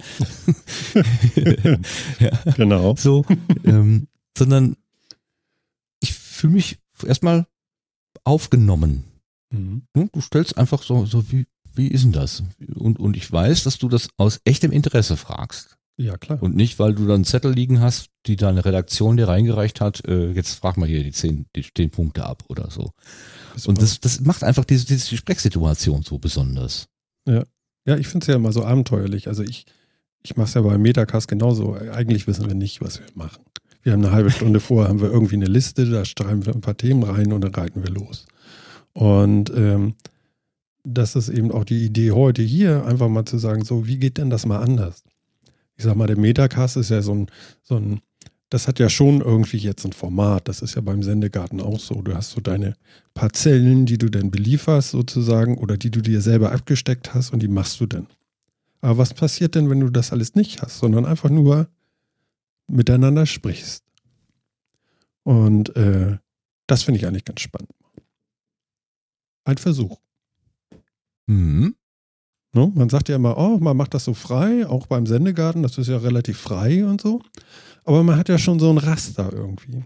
ja. Genau. So, ähm, sondern ich fühle mich erstmal aufgenommen. Mhm. Du stellst einfach so, so wie, wie ist denn das? Und, und ich weiß, dass du das aus echtem Interesse fragst. Ja, klar. Und nicht, weil du dann Zettel liegen hast, die deine Redaktion dir reingereicht hat, äh, jetzt frag mal hier die zehn, die zehn Punkte ab oder so. Das und das, das macht einfach diese, diese Sprechsituation so besonders. Ja. Ja, ich finde es ja immer so abenteuerlich. Also ich, ich mache es ja bei Metacast genauso. Eigentlich wissen wir nicht, was wir machen. Wir haben eine halbe Stunde vor, haben wir irgendwie eine Liste, da schreiben wir ein paar Themen rein und dann reiten wir los. Und ähm, das ist eben auch die Idee heute hier, einfach mal zu sagen, so, wie geht denn das mal anders? Ich sag mal, der Metacast ist ja so ein, so ein, das hat ja schon irgendwie jetzt ein Format. Das ist ja beim Sendegarten auch so. Du hast so deine Parzellen, die du dann belieferst sozusagen oder die du dir selber abgesteckt hast und die machst du dann. Aber was passiert denn, wenn du das alles nicht hast, sondern einfach nur miteinander sprichst? Und äh, das finde ich eigentlich ganz spannend. Ein Versuch. Mhm. Ne? Man sagt ja immer, oh, man macht das so frei, auch beim Sendegarten, das ist ja relativ frei und so. Aber man hat ja schon so ein Raster irgendwie.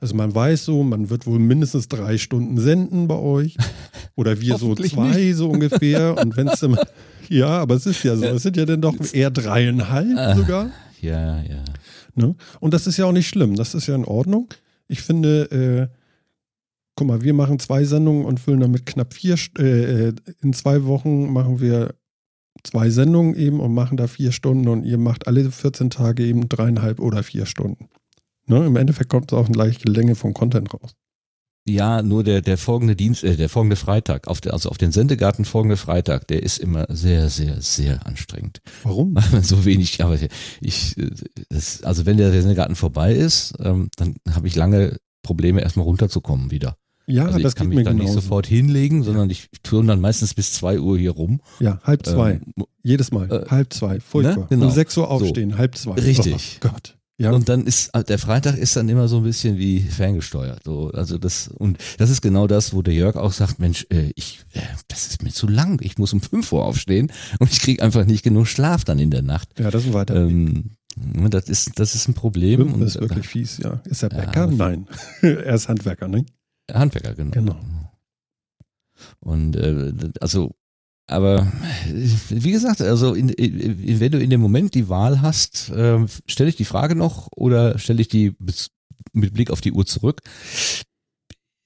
Also man weiß so, man wird wohl mindestens drei Stunden senden bei euch. Oder wir so zwei nicht. so ungefähr. Und wenn es ja, aber es ist ja so, es sind ja dann doch eher dreieinhalb ah, sogar. Ja, ja. Ne? Und das ist ja auch nicht schlimm, das ist ja in Ordnung. Ich finde, äh, guck mal, wir machen zwei Sendungen und füllen damit knapp vier, äh, äh, in zwei Wochen machen wir zwei Sendungen eben und machen da vier Stunden und ihr macht alle 14 Tage eben dreieinhalb oder vier Stunden. Ne? Im Endeffekt kommt es auch eine gleiche Länge vom Content raus. Ja, nur der, der folgende Dienst, äh, der folgende Freitag, auf der, also auf den Sendegarten folgende Freitag, der ist immer sehr, sehr, sehr anstrengend. Warum? Weil man so wenig, aber ich, das, also wenn der Sendegarten vorbei ist, ähm, dann habe ich lange Probleme, erstmal runterzukommen wieder. Ja, also das ich kann mich dann genauso. nicht sofort hinlegen, sondern ich tue dann meistens bis zwei Uhr hier rum. Ja, halb zwei. Ähm, Jedes Mal. Äh, halb zwei. Furchtbar. Ne? Genau. Um sechs Uhr aufstehen, so. halb zwei. Richtig. Oh Gott. Ja. Und dann ist äh, der Freitag ist dann immer so ein bisschen wie ferngesteuert. So, also das und das ist genau das, wo der Jörg auch sagt, Mensch, äh, ich, äh, das ist mir zu lang. Ich muss um fünf Uhr aufstehen und ich kriege einfach nicht genug Schlaf dann in der Nacht. Ja, das ist weiter. Ähm, das ist das ist ein Problem. Fünf ist wirklich fies, ja. Ist er Bäcker? Ja, Nein, er ist Handwerker, ne? Handwerker, genau. Genau. Und äh, also, aber wie gesagt, also in, in, wenn du in dem Moment die Wahl hast, äh, stelle ich die Frage noch oder stelle ich die mit Blick auf die Uhr zurück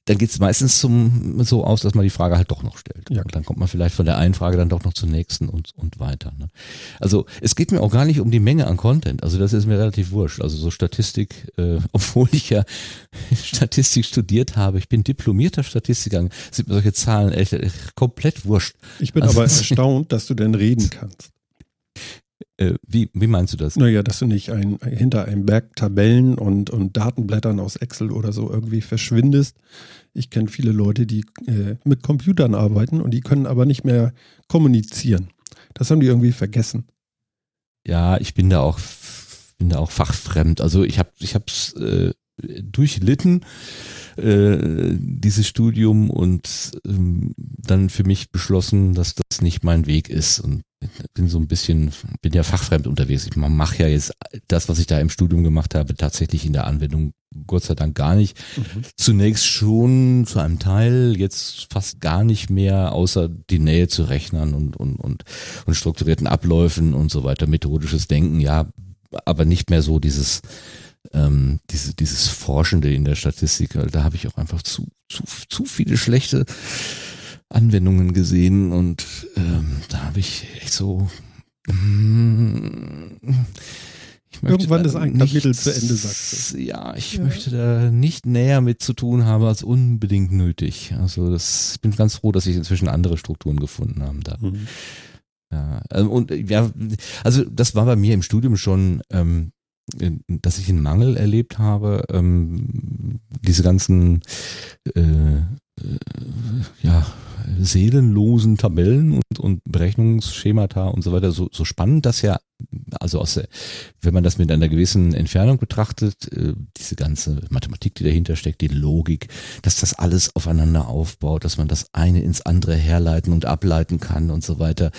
dann geht es meistens zum, so aus, dass man die Frage halt doch noch stellt. Ja. Und dann kommt man vielleicht von der einen Frage dann doch noch zur nächsten und, und weiter. Ne? Also es geht mir auch gar nicht um die Menge an Content. Also das ist mir relativ wurscht. Also so Statistik, äh, obwohl ich ja Statistik studiert habe, ich bin diplomierter Statistiker, sind mir solche Zahlen echt, echt komplett wurscht. Ich bin also, aber erstaunt, dass du denn reden kannst. Äh, wie, wie meinst du das? Naja, dass du nicht ein, hinter einem Berg Tabellen und, und Datenblättern aus Excel oder so irgendwie verschwindest. Ich kenne viele Leute, die äh, mit Computern arbeiten und die können aber nicht mehr kommunizieren. Das haben die irgendwie vergessen. Ja, ich bin da auch, bin da auch fachfremd. Also ich habe es äh, durchlitten äh, dieses Studium und ähm, dann für mich beschlossen, dass das nicht mein Weg ist und bin so ein bisschen, bin ja fachfremd unterwegs. Ich mache ja jetzt das, was ich da im Studium gemacht habe, tatsächlich in der Anwendung Gott sei Dank gar nicht. Mhm. Zunächst schon zu einem Teil, jetzt fast gar nicht mehr, außer die Nähe zu Rechnern und, und, und, und strukturierten Abläufen und so weiter, methodisches Denken, ja, aber nicht mehr so dieses, ähm, diese, dieses Forschende in der Statistik. Da habe ich auch einfach zu, zu, zu viele schlechte Anwendungen gesehen und ähm, da habe ich echt so. Mm, Irgendwann ist ein Kapitel zu Ende, sagst du. Ja, ich ja. möchte da nicht näher mit zu tun haben als unbedingt nötig. Also das, ich bin ganz froh, dass ich inzwischen andere Strukturen gefunden habe da. Mhm. Ja, ähm, und ja, also das war bei mir im Studium schon, ähm, dass ich einen Mangel erlebt habe. Ähm, diese ganzen, äh, äh, ja, seelenlosen Tabellen und, und Berechnungsschemata und so weiter. So, so spannend das ja, also aus wenn man das mit einer gewissen Entfernung betrachtet, äh, diese ganze Mathematik, die dahinter steckt, die Logik, dass das alles aufeinander aufbaut, dass man das eine ins andere herleiten und ableiten kann und so weiter,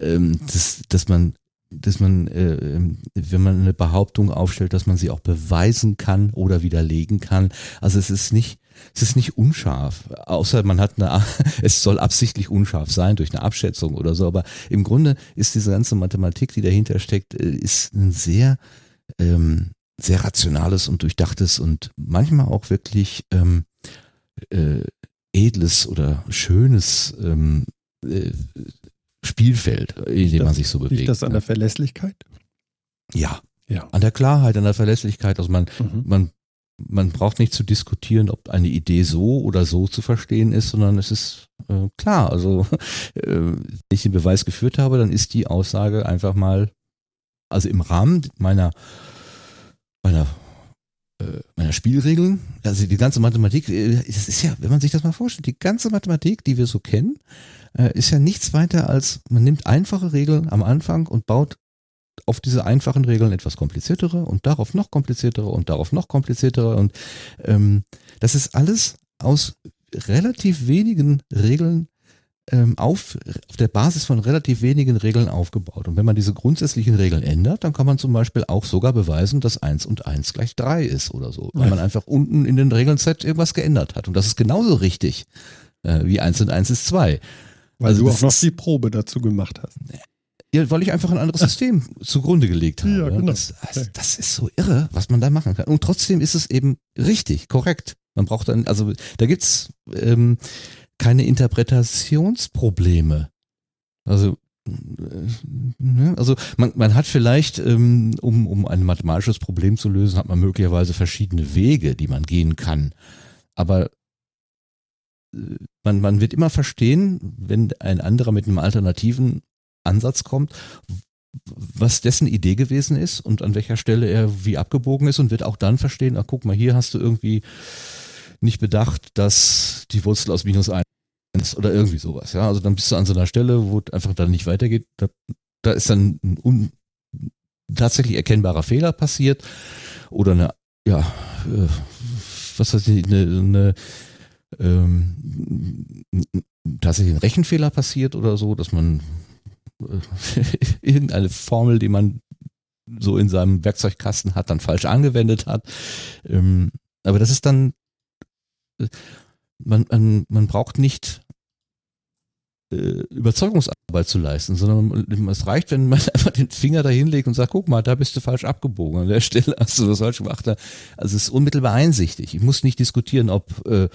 ähm, dass, dass man dass man, äh, wenn man eine Behauptung aufstellt, dass man sie auch beweisen kann oder widerlegen kann. Also es ist nicht, es ist nicht unscharf, außer man hat eine, es soll absichtlich unscharf sein durch eine Abschätzung oder so, aber im Grunde ist diese ganze Mathematik, die dahinter steckt, äh, ist ein sehr, ähm, sehr rationales und durchdachtes und manchmal auch wirklich ähm, äh, edles oder schönes ähm, äh, Spielfeld, in dem man sich so bewegt. Liegt das an der Verlässlichkeit? Ja. Ja. An der Klarheit, an der Verlässlichkeit. Also man, mhm. man man braucht nicht zu diskutieren, ob eine Idee so oder so zu verstehen ist, sondern es ist äh, klar. Also äh, wenn ich den Beweis geführt habe, dann ist die Aussage einfach mal, also im Rahmen meiner meiner äh, meiner Spielregeln, also die ganze Mathematik, äh, es ist ja, wenn man sich das mal vorstellt, die ganze Mathematik, die wir so kennen, äh, ist ja nichts weiter als, man nimmt einfache Regeln am Anfang und baut auf diese einfachen Regeln etwas kompliziertere und darauf noch kompliziertere und darauf noch kompliziertere. Und ähm, das ist alles aus relativ wenigen Regeln ähm, auf, auf der Basis von relativ wenigen Regeln aufgebaut. Und wenn man diese grundsätzlichen Regeln ändert, dann kann man zum Beispiel auch sogar beweisen, dass 1 und 1 gleich 3 ist oder so. Weil man einfach unten in den Regeln-Set irgendwas geändert hat. Und das ist genauso richtig äh, wie 1 und 1 ist 2. Weil also du auch noch die Probe dazu gemacht hast. Ja, weil ich einfach ein anderes System zugrunde gelegt habe. Ja, genau. Das, das, das, ist so irre, was man da machen kann. Und trotzdem ist es eben richtig, korrekt. Man braucht dann, also da gibt's ähm, keine Interpretationsprobleme. Also äh, ne, also man, man hat vielleicht, ähm, um, um ein mathematisches Problem zu lösen, hat man möglicherweise verschiedene Wege, die man gehen kann. Aber äh, man, man wird immer verstehen, wenn ein anderer mit einem alternativen Ansatz kommt, was dessen Idee gewesen ist und an welcher Stelle er wie abgebogen ist und wird auch dann verstehen, ach guck mal, hier hast du irgendwie nicht bedacht, dass die Wurzel aus minus eins ist oder irgendwie sowas. Ja, also dann bist du an so einer Stelle, wo einfach dann nicht weitergeht. Da, da ist dann ein un, tatsächlich erkennbarer Fehler passiert oder eine, ja, äh, was weiß ich, eine, eine ähm, tatsächlich ein Rechenfehler passiert oder so, dass man irgendeine Formel, die man so in seinem Werkzeugkasten hat, dann falsch angewendet hat. Ähm, aber das ist dann, äh, man, man, man braucht nicht äh, Überzeugungsarbeit zu leisten, sondern es reicht, wenn man einfach den Finger dahin legt und sagt, guck mal, da bist du falsch abgebogen, an der Stelle hast du das falsch gemacht. Also es ist unmittelbar einsichtig. Ich muss nicht diskutieren, ob äh,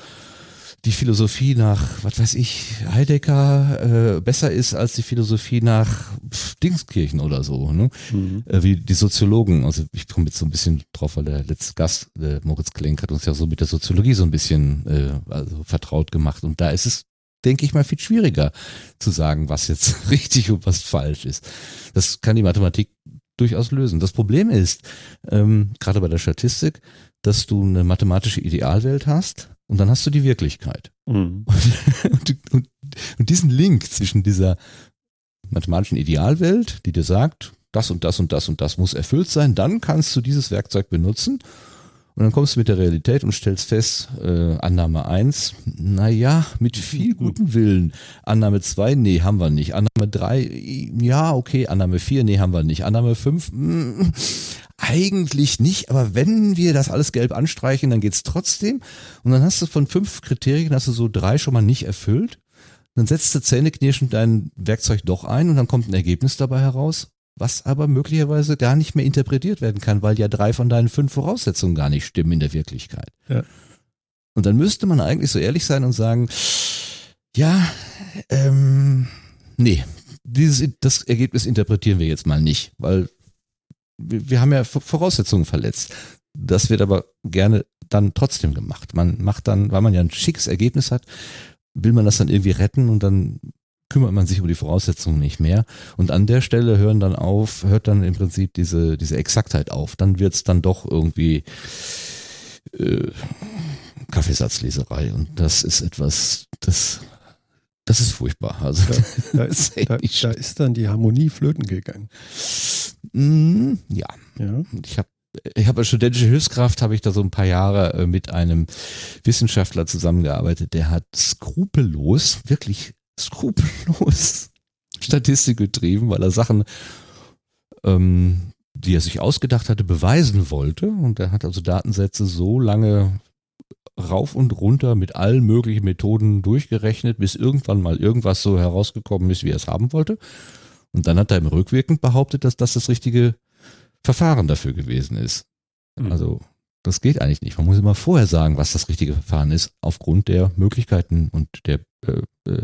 die Philosophie nach, was weiß ich, Heidegger äh, besser ist als die Philosophie nach Dingskirchen oder so, ne? Mhm. Äh, wie die Soziologen. Also ich komme jetzt so ein bisschen drauf, weil der letzte Gast, der Moritz Klenk, hat uns ja so mit der Soziologie so ein bisschen äh, also vertraut gemacht. Und da ist es, denke ich mal, viel schwieriger zu sagen, was jetzt richtig und was falsch ist. Das kann die Mathematik durchaus lösen. Das Problem ist, ähm, gerade bei der Statistik, dass du eine mathematische Idealwelt hast und dann hast du die Wirklichkeit. Mhm. Und, und, und, diesen Link zwischen dieser mathematischen Idealwelt, die dir sagt, das und das und das und das muss erfüllt sein, dann kannst du dieses Werkzeug benutzen und dann kommst du mit der Realität und stellst fest, äh, Annahme 1, naja, mit viel guten Willen. Annahme 2, nee, haben wir nicht. Annahme 3, ja, okay. Annahme 4, nee, haben wir nicht. Annahme 5, mh, eigentlich nicht, aber wenn wir das alles gelb anstreichen, dann geht's trotzdem. Und dann hast du von fünf Kriterien, hast du so drei schon mal nicht erfüllt. Dann setzt du zähneknirschend dein Werkzeug doch ein und dann kommt ein Ergebnis dabei heraus, was aber möglicherweise gar nicht mehr interpretiert werden kann, weil ja drei von deinen fünf Voraussetzungen gar nicht stimmen in der Wirklichkeit. Ja. Und dann müsste man eigentlich so ehrlich sein und sagen, ja, ähm, nee, dieses, das Ergebnis interpretieren wir jetzt mal nicht, weil wir haben ja Voraussetzungen verletzt. Das wird aber gerne dann trotzdem gemacht. Man macht dann, weil man ja ein schickes Ergebnis hat, will man das dann irgendwie retten und dann kümmert man sich über die Voraussetzungen nicht mehr. Und an der Stelle hören dann auf, hört dann im Prinzip diese, diese Exaktheit auf. Dann wird es dann doch irgendwie äh, Kaffeesatzleserei. Und das ist etwas, das das ist furchtbar. Also, da, da, ist, da, da, ist dann die Harmonie flöten gegangen. Mm, ja. ja. Ich habe ich habe als studentische Hilfskraft habe ich da so ein paar Jahre äh, mit einem Wissenschaftler zusammengearbeitet, der hat skrupellos, wirklich skrupellos Statistik getrieben, weil er Sachen, ähm, die er sich ausgedacht hatte, beweisen wollte. Und er hat also Datensätze so lange rauf und runter mit allen möglichen Methoden durchgerechnet, bis irgendwann mal irgendwas so herausgekommen ist, wie er es haben wollte. Und dann hat er im Rückwirkend behauptet, dass das das richtige Verfahren dafür gewesen ist. Mhm. Also das geht eigentlich nicht. Man muss immer vorher sagen, was das richtige Verfahren ist, aufgrund der Möglichkeiten und der, äh, äh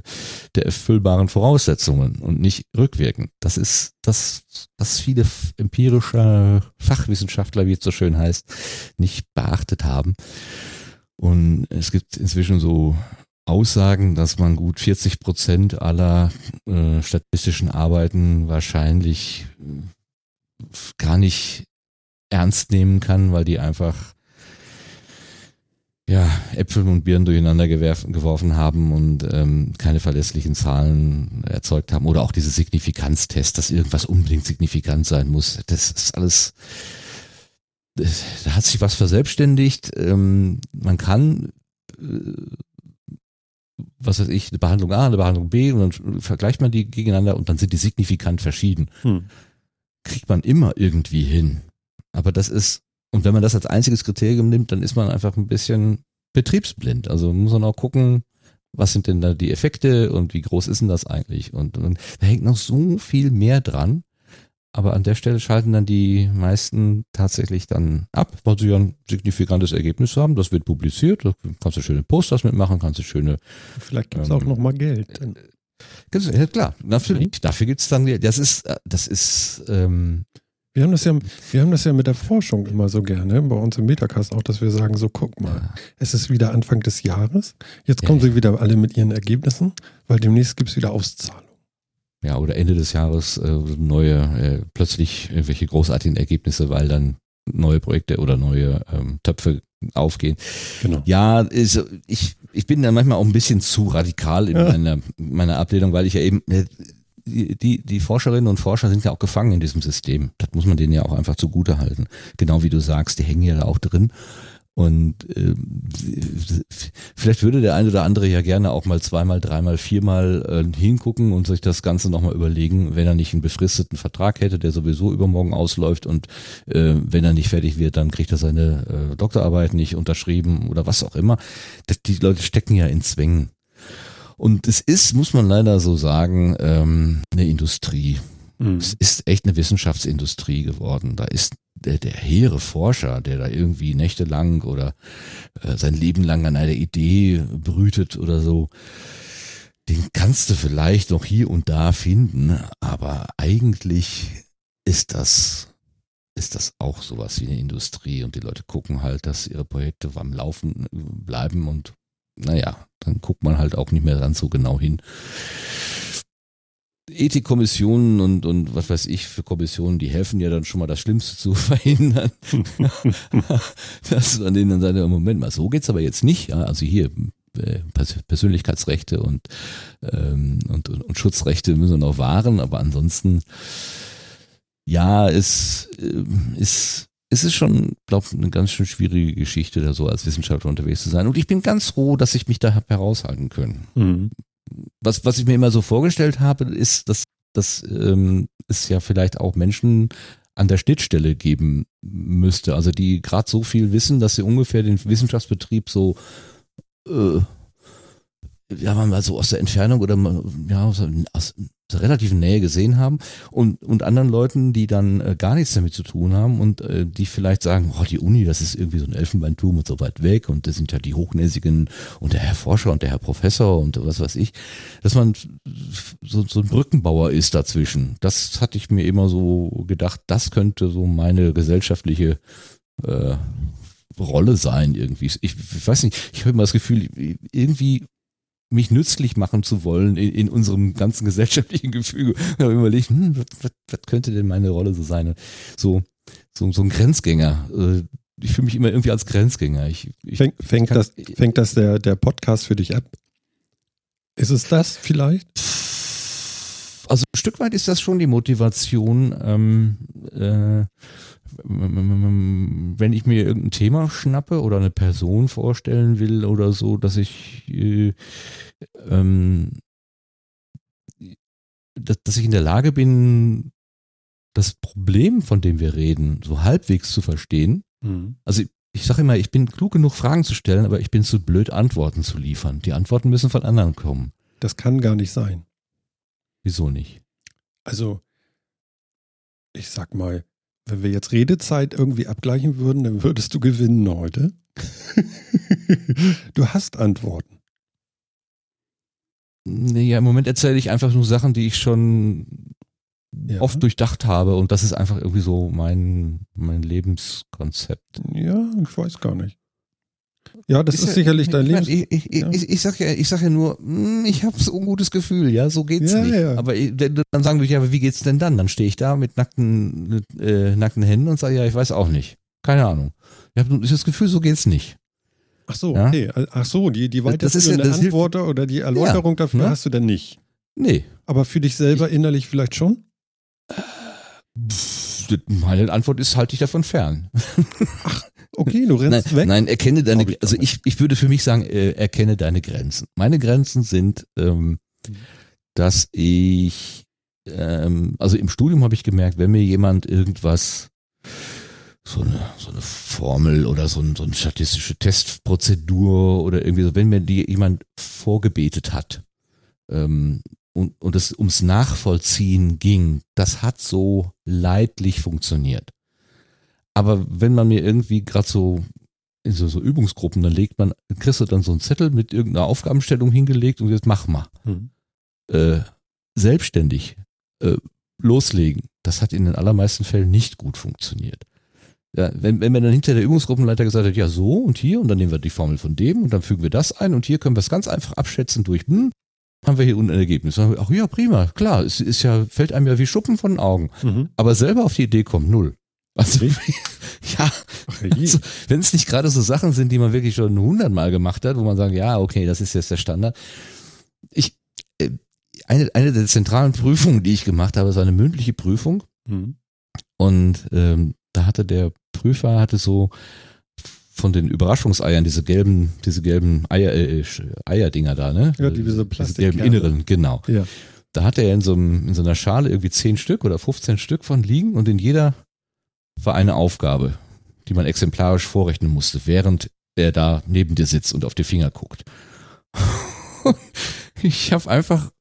der erfüllbaren Voraussetzungen und nicht rückwirkend. Das ist das, was viele empirische Fachwissenschaftler, wie es so schön heißt, nicht beachtet haben. Und es gibt inzwischen so Aussagen, dass man gut 40 Prozent aller äh, statistischen Arbeiten wahrscheinlich äh, gar nicht ernst nehmen kann, weil die einfach ja, Äpfel und Birnen durcheinander geworfen haben und ähm, keine verlässlichen Zahlen erzeugt haben. Oder auch diese Signifikanztest, dass irgendwas unbedingt signifikant sein muss. Das ist alles da hat sich was verselbstständigt. Ähm, man kann, äh, was weiß ich, eine Behandlung A, eine Behandlung B und dann vergleicht man die gegeneinander und dann sind die signifikant verschieden. Hm. Kriegt man immer irgendwie hin. Aber das ist, und wenn man das als einziges Kriterium nimmt, dann ist man einfach ein bisschen betriebsblind. Also muss man auch gucken, was sind denn da die Effekte und wie groß ist denn das eigentlich? Und, und da hängt noch so viel mehr dran. Aber an der Stelle schalten dann die meisten tatsächlich dann ab, weil sie ja ein signifikantes Ergebnis haben. Das wird publiziert. Da kannst du schöne Posters mitmachen, kannst du schöne. Vielleicht gibt es ähm, auch noch mal Geld. Äh, ja, klar, natürlich. Dafür gibt es dann Geld. Das ist, äh, das ist. Ähm, wir haben das ja, wir haben das ja mit der Forschung immer so gerne, bei uns im Metacast auch, dass wir sagen, so guck mal, ja. es ist wieder Anfang des Jahres, jetzt kommen ja, sie wieder alle mit ihren Ergebnissen, weil demnächst gibt es wieder Auszahlungen ja, oder Ende des Jahres äh, neue, äh, plötzlich irgendwelche großartigen Ergebnisse, weil dann neue Projekte oder neue ähm, Töpfe aufgehen. Genau. Ja, ist, ich, ich bin da manchmal auch ein bisschen zu radikal in ja. meiner, meiner Ablehnung, weil ich ja eben, äh, die, die Forscherinnen und Forscher sind ja auch gefangen in diesem System. Das muss man denen ja auch einfach zugute halten. Genau wie du sagst, die hängen ja da auch drin. Und äh, vielleicht würde der eine oder andere ja gerne auch mal zweimal, dreimal, viermal äh, hingucken und sich das Ganze nochmal überlegen, wenn er nicht einen befristeten Vertrag hätte, der sowieso übermorgen ausläuft und äh, wenn er nicht fertig wird, dann kriegt er seine äh, Doktorarbeit nicht unterschrieben oder was auch immer. Das, die Leute stecken ja in Zwängen. Und es ist, muss man leider so sagen, ähm, eine Industrie. Mhm. Es ist echt eine Wissenschaftsindustrie geworden. Da ist der, der hehre Forscher, der da irgendwie nächtelang oder äh, sein Leben lang an einer Idee brütet oder so, den kannst du vielleicht noch hier und da finden, aber eigentlich ist das ist das auch sowas wie eine Industrie und die Leute gucken halt, dass ihre Projekte am Laufen bleiben und naja, dann guckt man halt auch nicht mehr ganz so genau hin. Ethikkommissionen und, und was weiß ich für Kommissionen, die helfen ja dann schon mal das Schlimmste zu verhindern. Dass man denen dann sagt, Moment mal, so geht's aber jetzt nicht. Ja, also hier äh, Persönlichkeitsrechte und, ähm, und, und, und Schutzrechte müssen wir noch wahren, aber ansonsten, ja, es äh, ist es ist schon, glaube ich, eine ganz schön schwierige Geschichte, da so als Wissenschaftler unterwegs zu sein. Und ich bin ganz froh, dass ich mich da habe heraushalten können. Mhm was, was ich mir immer so vorgestellt habe, ist, dass, dass ähm, es ja vielleicht auch Menschen an der Schnittstelle geben müsste, also die gerade so viel wissen, dass sie ungefähr den Wissenschaftsbetrieb so äh, ja, mal so aus der Entfernung oder ja, aus, aus relativ Nähe gesehen haben und, und anderen Leuten, die dann äh, gar nichts damit zu tun haben und äh, die vielleicht sagen, oh, die Uni, das ist irgendwie so ein Elfenbeinturm und so weit weg und das sind ja die Hochnäsigen und der Herr Forscher und der Herr Professor und was weiß ich, dass man so, so ein Brückenbauer ist dazwischen. Das hatte ich mir immer so gedacht, das könnte so meine gesellschaftliche äh, Rolle sein irgendwie. Ich, ich weiß nicht, ich habe immer das Gefühl, irgendwie mich nützlich machen zu wollen in, in unserem ganzen gesellschaftlichen Gefüge. Ich habe überlegt, hm, was, was, was könnte denn meine Rolle so sein? So, so, so ein Grenzgänger. Äh, ich fühle mich immer irgendwie als Grenzgänger. Ich, ich fängt, fängt kann, das, fängt das der, der Podcast für dich ab? Ist es das vielleicht? Also ein Stück weit ist das schon die Motivation, ähm, äh, wenn ich mir irgendein Thema schnappe oder eine Person vorstellen will oder so, dass ich äh, ähm, dass, dass ich in der Lage bin, das Problem, von dem wir reden, so halbwegs zu verstehen. Mhm. Also ich sage immer, ich bin klug genug, Fragen zu stellen, aber ich bin zu blöd, Antworten zu liefern. Die Antworten müssen von anderen kommen. Das kann gar nicht sein. Wieso nicht? Also, ich sag mal, wenn wir jetzt Redezeit irgendwie abgleichen würden, dann würdest du gewinnen heute. du hast Antworten. Nee, im Moment erzähle ich einfach nur Sachen, die ich schon ja. oft durchdacht habe und das ist einfach irgendwie so mein, mein Lebenskonzept. Ja, ich weiß gar nicht. Ja, das ist, ist sicherlich dein Leben. Ich, ich, ja. ich, ich, sag ja, ich sag ja nur, hm, ich habe so ein gutes Gefühl, ja, so geht's ja, nicht. Ja. Aber dann sagen wir ja, aber wie geht's denn dann? Dann stehe ich da mit nackten, äh, nackten Händen und sage, ja, ich weiß auch nicht. Keine Ahnung. Ich habe das Gefühl, so geht's nicht. Ach so, ja? okay. Ach so, die, die weiterführende ja, Antwort oder die Erläuterung dafür ne? hast du denn nicht? Nee. Aber für dich selber innerlich vielleicht schon? Meine Antwort ist, halte dich davon fern. Ach, okay, du rennst nein, weg. Nein, erkenne deine, ich also ich, ich würde für mich sagen, äh, erkenne deine Grenzen. Meine Grenzen sind, ähm, dass ich, ähm, also im Studium habe ich gemerkt, wenn mir jemand irgendwas, so eine, so eine Formel oder so, ein, so eine statistische Testprozedur oder irgendwie so, wenn mir die jemand vorgebetet hat, ähm, und, und es ums Nachvollziehen ging, das hat so leidlich funktioniert. Aber wenn man mir irgendwie gerade so in so, so Übungsgruppen, dann legt man, kriegst du dann so einen Zettel mit irgendeiner Aufgabenstellung hingelegt und jetzt mach mal. Mhm. Äh, selbstständig äh, loslegen, das hat in den allermeisten Fällen nicht gut funktioniert. Ja, wenn, wenn mir dann hinter der Übungsgruppenleiter gesagt hat, ja so und hier und dann nehmen wir die Formel von dem und dann fügen wir das ein und hier können wir es ganz einfach abschätzen durch, hm, haben wir hier unten ein Ergebnis. Ach ja, prima, klar, es ist ja, fällt einem ja wie Schuppen von den Augen. Mhm. Aber selber auf die Idee kommt, null. Also, ja, also, wenn es nicht gerade so Sachen sind, die man wirklich schon hundertmal gemacht hat, wo man sagt, ja, okay, das ist jetzt der Standard. Ich, äh, eine, eine der zentralen Prüfungen, die ich gemacht habe, ist eine mündliche Prüfung. Mhm. Und ähm, da hatte der Prüfer hatte so von den Überraschungseiern, diese gelben, diese gelben Eier, äh, Eierdinger da, ne? Ja, diese Plastik. Diese gelben Inneren, genau. Ja. Da hatte er in so, einem, in so einer Schale irgendwie zehn Stück oder 15 Stück von liegen und in jeder war eine Aufgabe, die man exemplarisch vorrechnen musste, während er da neben dir sitzt und auf die Finger guckt. ich habe einfach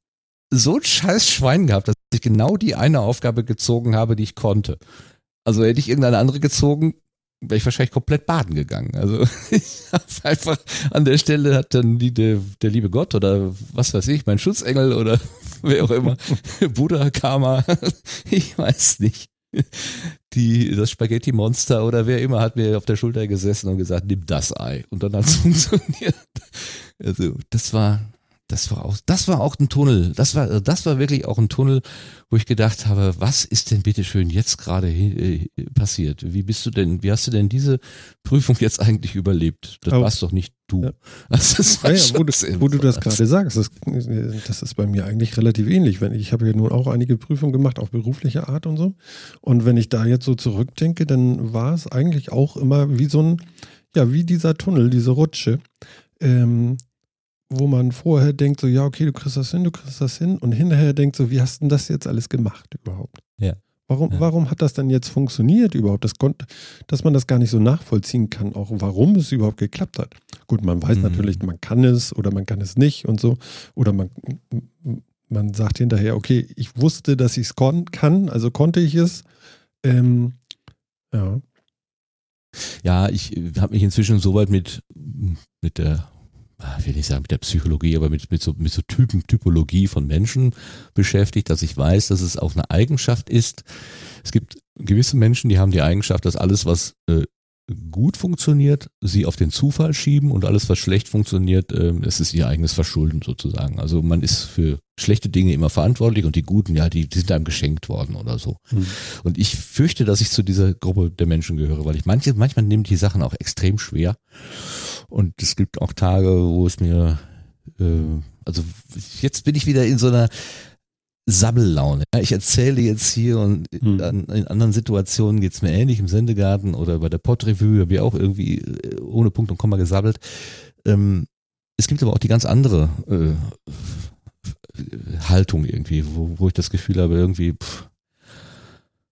so ein scheiß Schwein gehabt, dass ich genau die eine Aufgabe gezogen habe, die ich konnte. Also hätte ich irgendeine andere gezogen, wäre ich wahrscheinlich komplett baden gegangen. Also ich hab's einfach an der Stelle hat dann die, der, der liebe Gott oder was weiß ich, mein Schutzengel oder wer auch immer, Buddha, Karma, ich weiß nicht. Die, das Spaghetti-Monster oder wer immer hat mir auf der Schulter gesessen und gesagt, nimm das Ei. Und dann hat es funktioniert. Also, das war, das war auch, das war auch ein Tunnel. Das war, das war wirklich auch ein Tunnel, wo ich gedacht habe, was ist denn bitte schön jetzt gerade äh, passiert? Wie bist du denn, wie hast du denn diese Prüfung jetzt eigentlich überlebt? Das Aber, warst doch nicht du. Ja. Also das war ja, ja, wo, du, wo du das gerade sagst, das, das, ist bei mir eigentlich relativ ähnlich. Wenn, ich habe ja nun auch einige Prüfungen gemacht, auch beruflicher Art und so. Und wenn ich da jetzt so zurückdenke, dann war es eigentlich auch immer wie so ein, ja, wie dieser Tunnel, diese Rutsche. Ähm, wo man vorher denkt, so, ja, okay, du kriegst das hin, du kriegst das hin und hinterher denkt so, wie hast du denn das jetzt alles gemacht überhaupt? Ja. Warum, ja. warum hat das denn jetzt funktioniert überhaupt? Das konnte, dass man das gar nicht so nachvollziehen kann, auch warum es überhaupt geklappt hat. Gut, man weiß mhm. natürlich, man kann es oder man kann es nicht und so. Oder man, man sagt hinterher, okay, ich wusste, dass ich es kann, also konnte ich es. Ähm, ja. Ja, ich habe mich inzwischen soweit mit, mit der Ah, will ich sagen mit der Psychologie, aber mit, mit so, mit so Typen, Typologie von Menschen beschäftigt, dass ich weiß, dass es auch eine Eigenschaft ist. Es gibt gewisse Menschen, die haben die Eigenschaft, dass alles, was äh, gut funktioniert, sie auf den Zufall schieben und alles, was schlecht funktioniert, äh, es ist ihr eigenes Verschulden sozusagen. Also man ist für schlechte Dinge immer verantwortlich und die guten, ja, die, die sind einem geschenkt worden oder so. Mhm. Und ich fürchte, dass ich zu dieser Gruppe der Menschen gehöre, weil ich manche, manchmal nehme die Sachen auch extrem schwer und es gibt auch Tage, wo es mir äh, Also jetzt bin ich wieder in so einer Sammellaune. Ja, ich erzähle jetzt hier und Hm. an, in anderen Situationen geht's mir ähnlich im Sendegarten oder bei der Podrevue habe ich auch irgendwie äh, ohne Punkt und Komma gesabbelt. Ähm, es gibt aber auch die ganz andere äh, Haltung irgendwie, wo, wo ich das Gefühl habe, irgendwie, pff,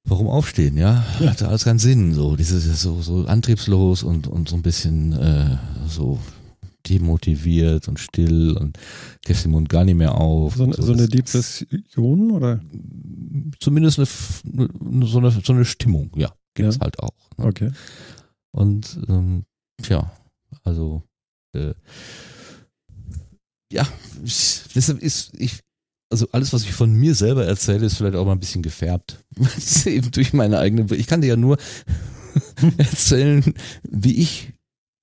warum aufstehen, ja? Ja. Hat alles keinen Sinn, so, dieses so, so antriebslos und, und so ein bisschen äh, so demotiviert und still und kriegst den Mund gar nicht mehr auf. So, und so eine Depression oder? zumindest eine, so, eine, so eine Stimmung, ja, gibt's Ja. halt auch. Ne? Okay. Und ähm, tja, also äh, ja, ich, deshalb ist ich, also alles, was ich von mir selber erzähle, ist vielleicht auch mal ein bisschen gefärbt. Eben durch meine eigene. Ich kann dir ja nur erzählen, wie ich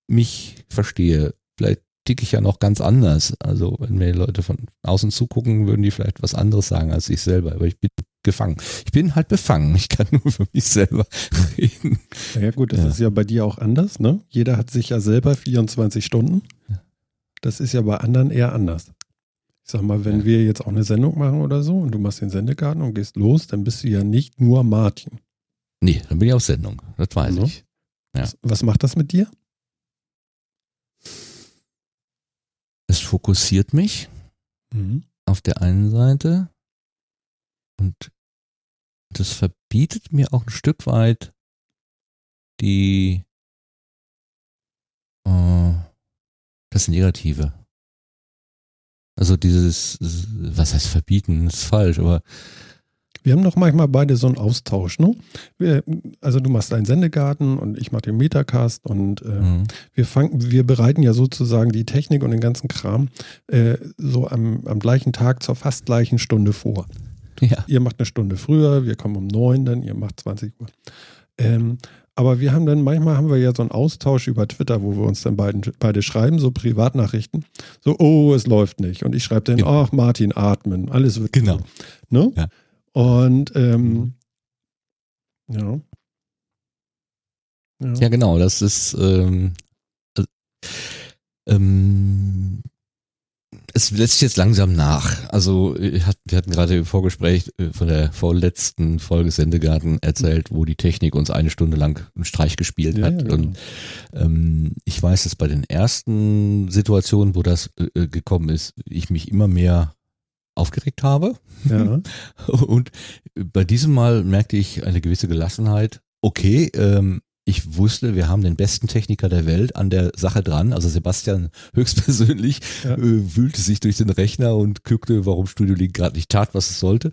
mich verstehe. Vielleicht ticke ich ja noch ganz anders. Also wenn mir Leute von außen zugucken, würden die vielleicht was anderes sagen als ich selber. Aber ich bin gefangen. Ich bin halt befangen. Ich kann nur für mich selber reden. Ja gut, das Ja. ist ja bei dir auch anders, ne? Jeder hat sich ja selber 24 Stunden. Das ist ja bei anderen eher anders. Ich sag mal, wenn Ja. wir jetzt auch eine Sendung machen oder so und du machst den Sendegarten und gehst los, dann bist du ja nicht nur Martin. Nee, dann bin ich auf Sendung. Das weiß Ja. ich. Ja. Was, was macht das mit dir? Es fokussiert mich Mhm. auf der einen Seite und das verbietet mir auch ein Stück weit die äh, das Negative. Also dieses, was heißt verbieten, ist falsch, aber Wir haben doch manchmal beide so einen Austausch, ne? Wir, also du machst einen Sendegarten und ich mache den Metacast und äh, mh, wir fangen, wir bereiten ja sozusagen die Technik und den ganzen Kram äh, so am, am gleichen Tag zur fast gleichen Stunde vor. ja, Ihr macht eine Stunde früher, wir kommen um neun, dann ihr macht 20 Uhr. Ähm, aber wir haben dann, manchmal haben wir ja so einen Austausch über Twitter, wo wir uns dann beiden, beide schreiben, so Privatnachrichten. So, oh, es läuft nicht. Und ich schreibe dann, Genau. ach, Martin, atmen, alles wird Genau. Ne? Ja. Und ähm, ja. Ja. ja genau, das ist ähm, äh, ähm, es lässt jetzt langsam nach. Also äh, hat, wir hatten gerade im Vorgespräch äh, von der vorletzten Folge Sendegarten erzählt, wo die Technik uns eine Stunde lang einen Streich gespielt hat. ja, genau. Und ähm, ich weiß, dass bei den ersten Situationen, wo das äh, gekommen ist, ich mich immer mehr aufgeregt habe. ja. Und bei diesem Mal merkte ich eine gewisse Gelassenheit. Okay, ähm, ich wusste, wir haben den besten Techniker der Welt an der Sache dran. Also Sebastian höchstpersönlich Ja. äh, wühlte sich durch den Rechner und guckte, warum Studio Link gerade nicht tat, was es sollte.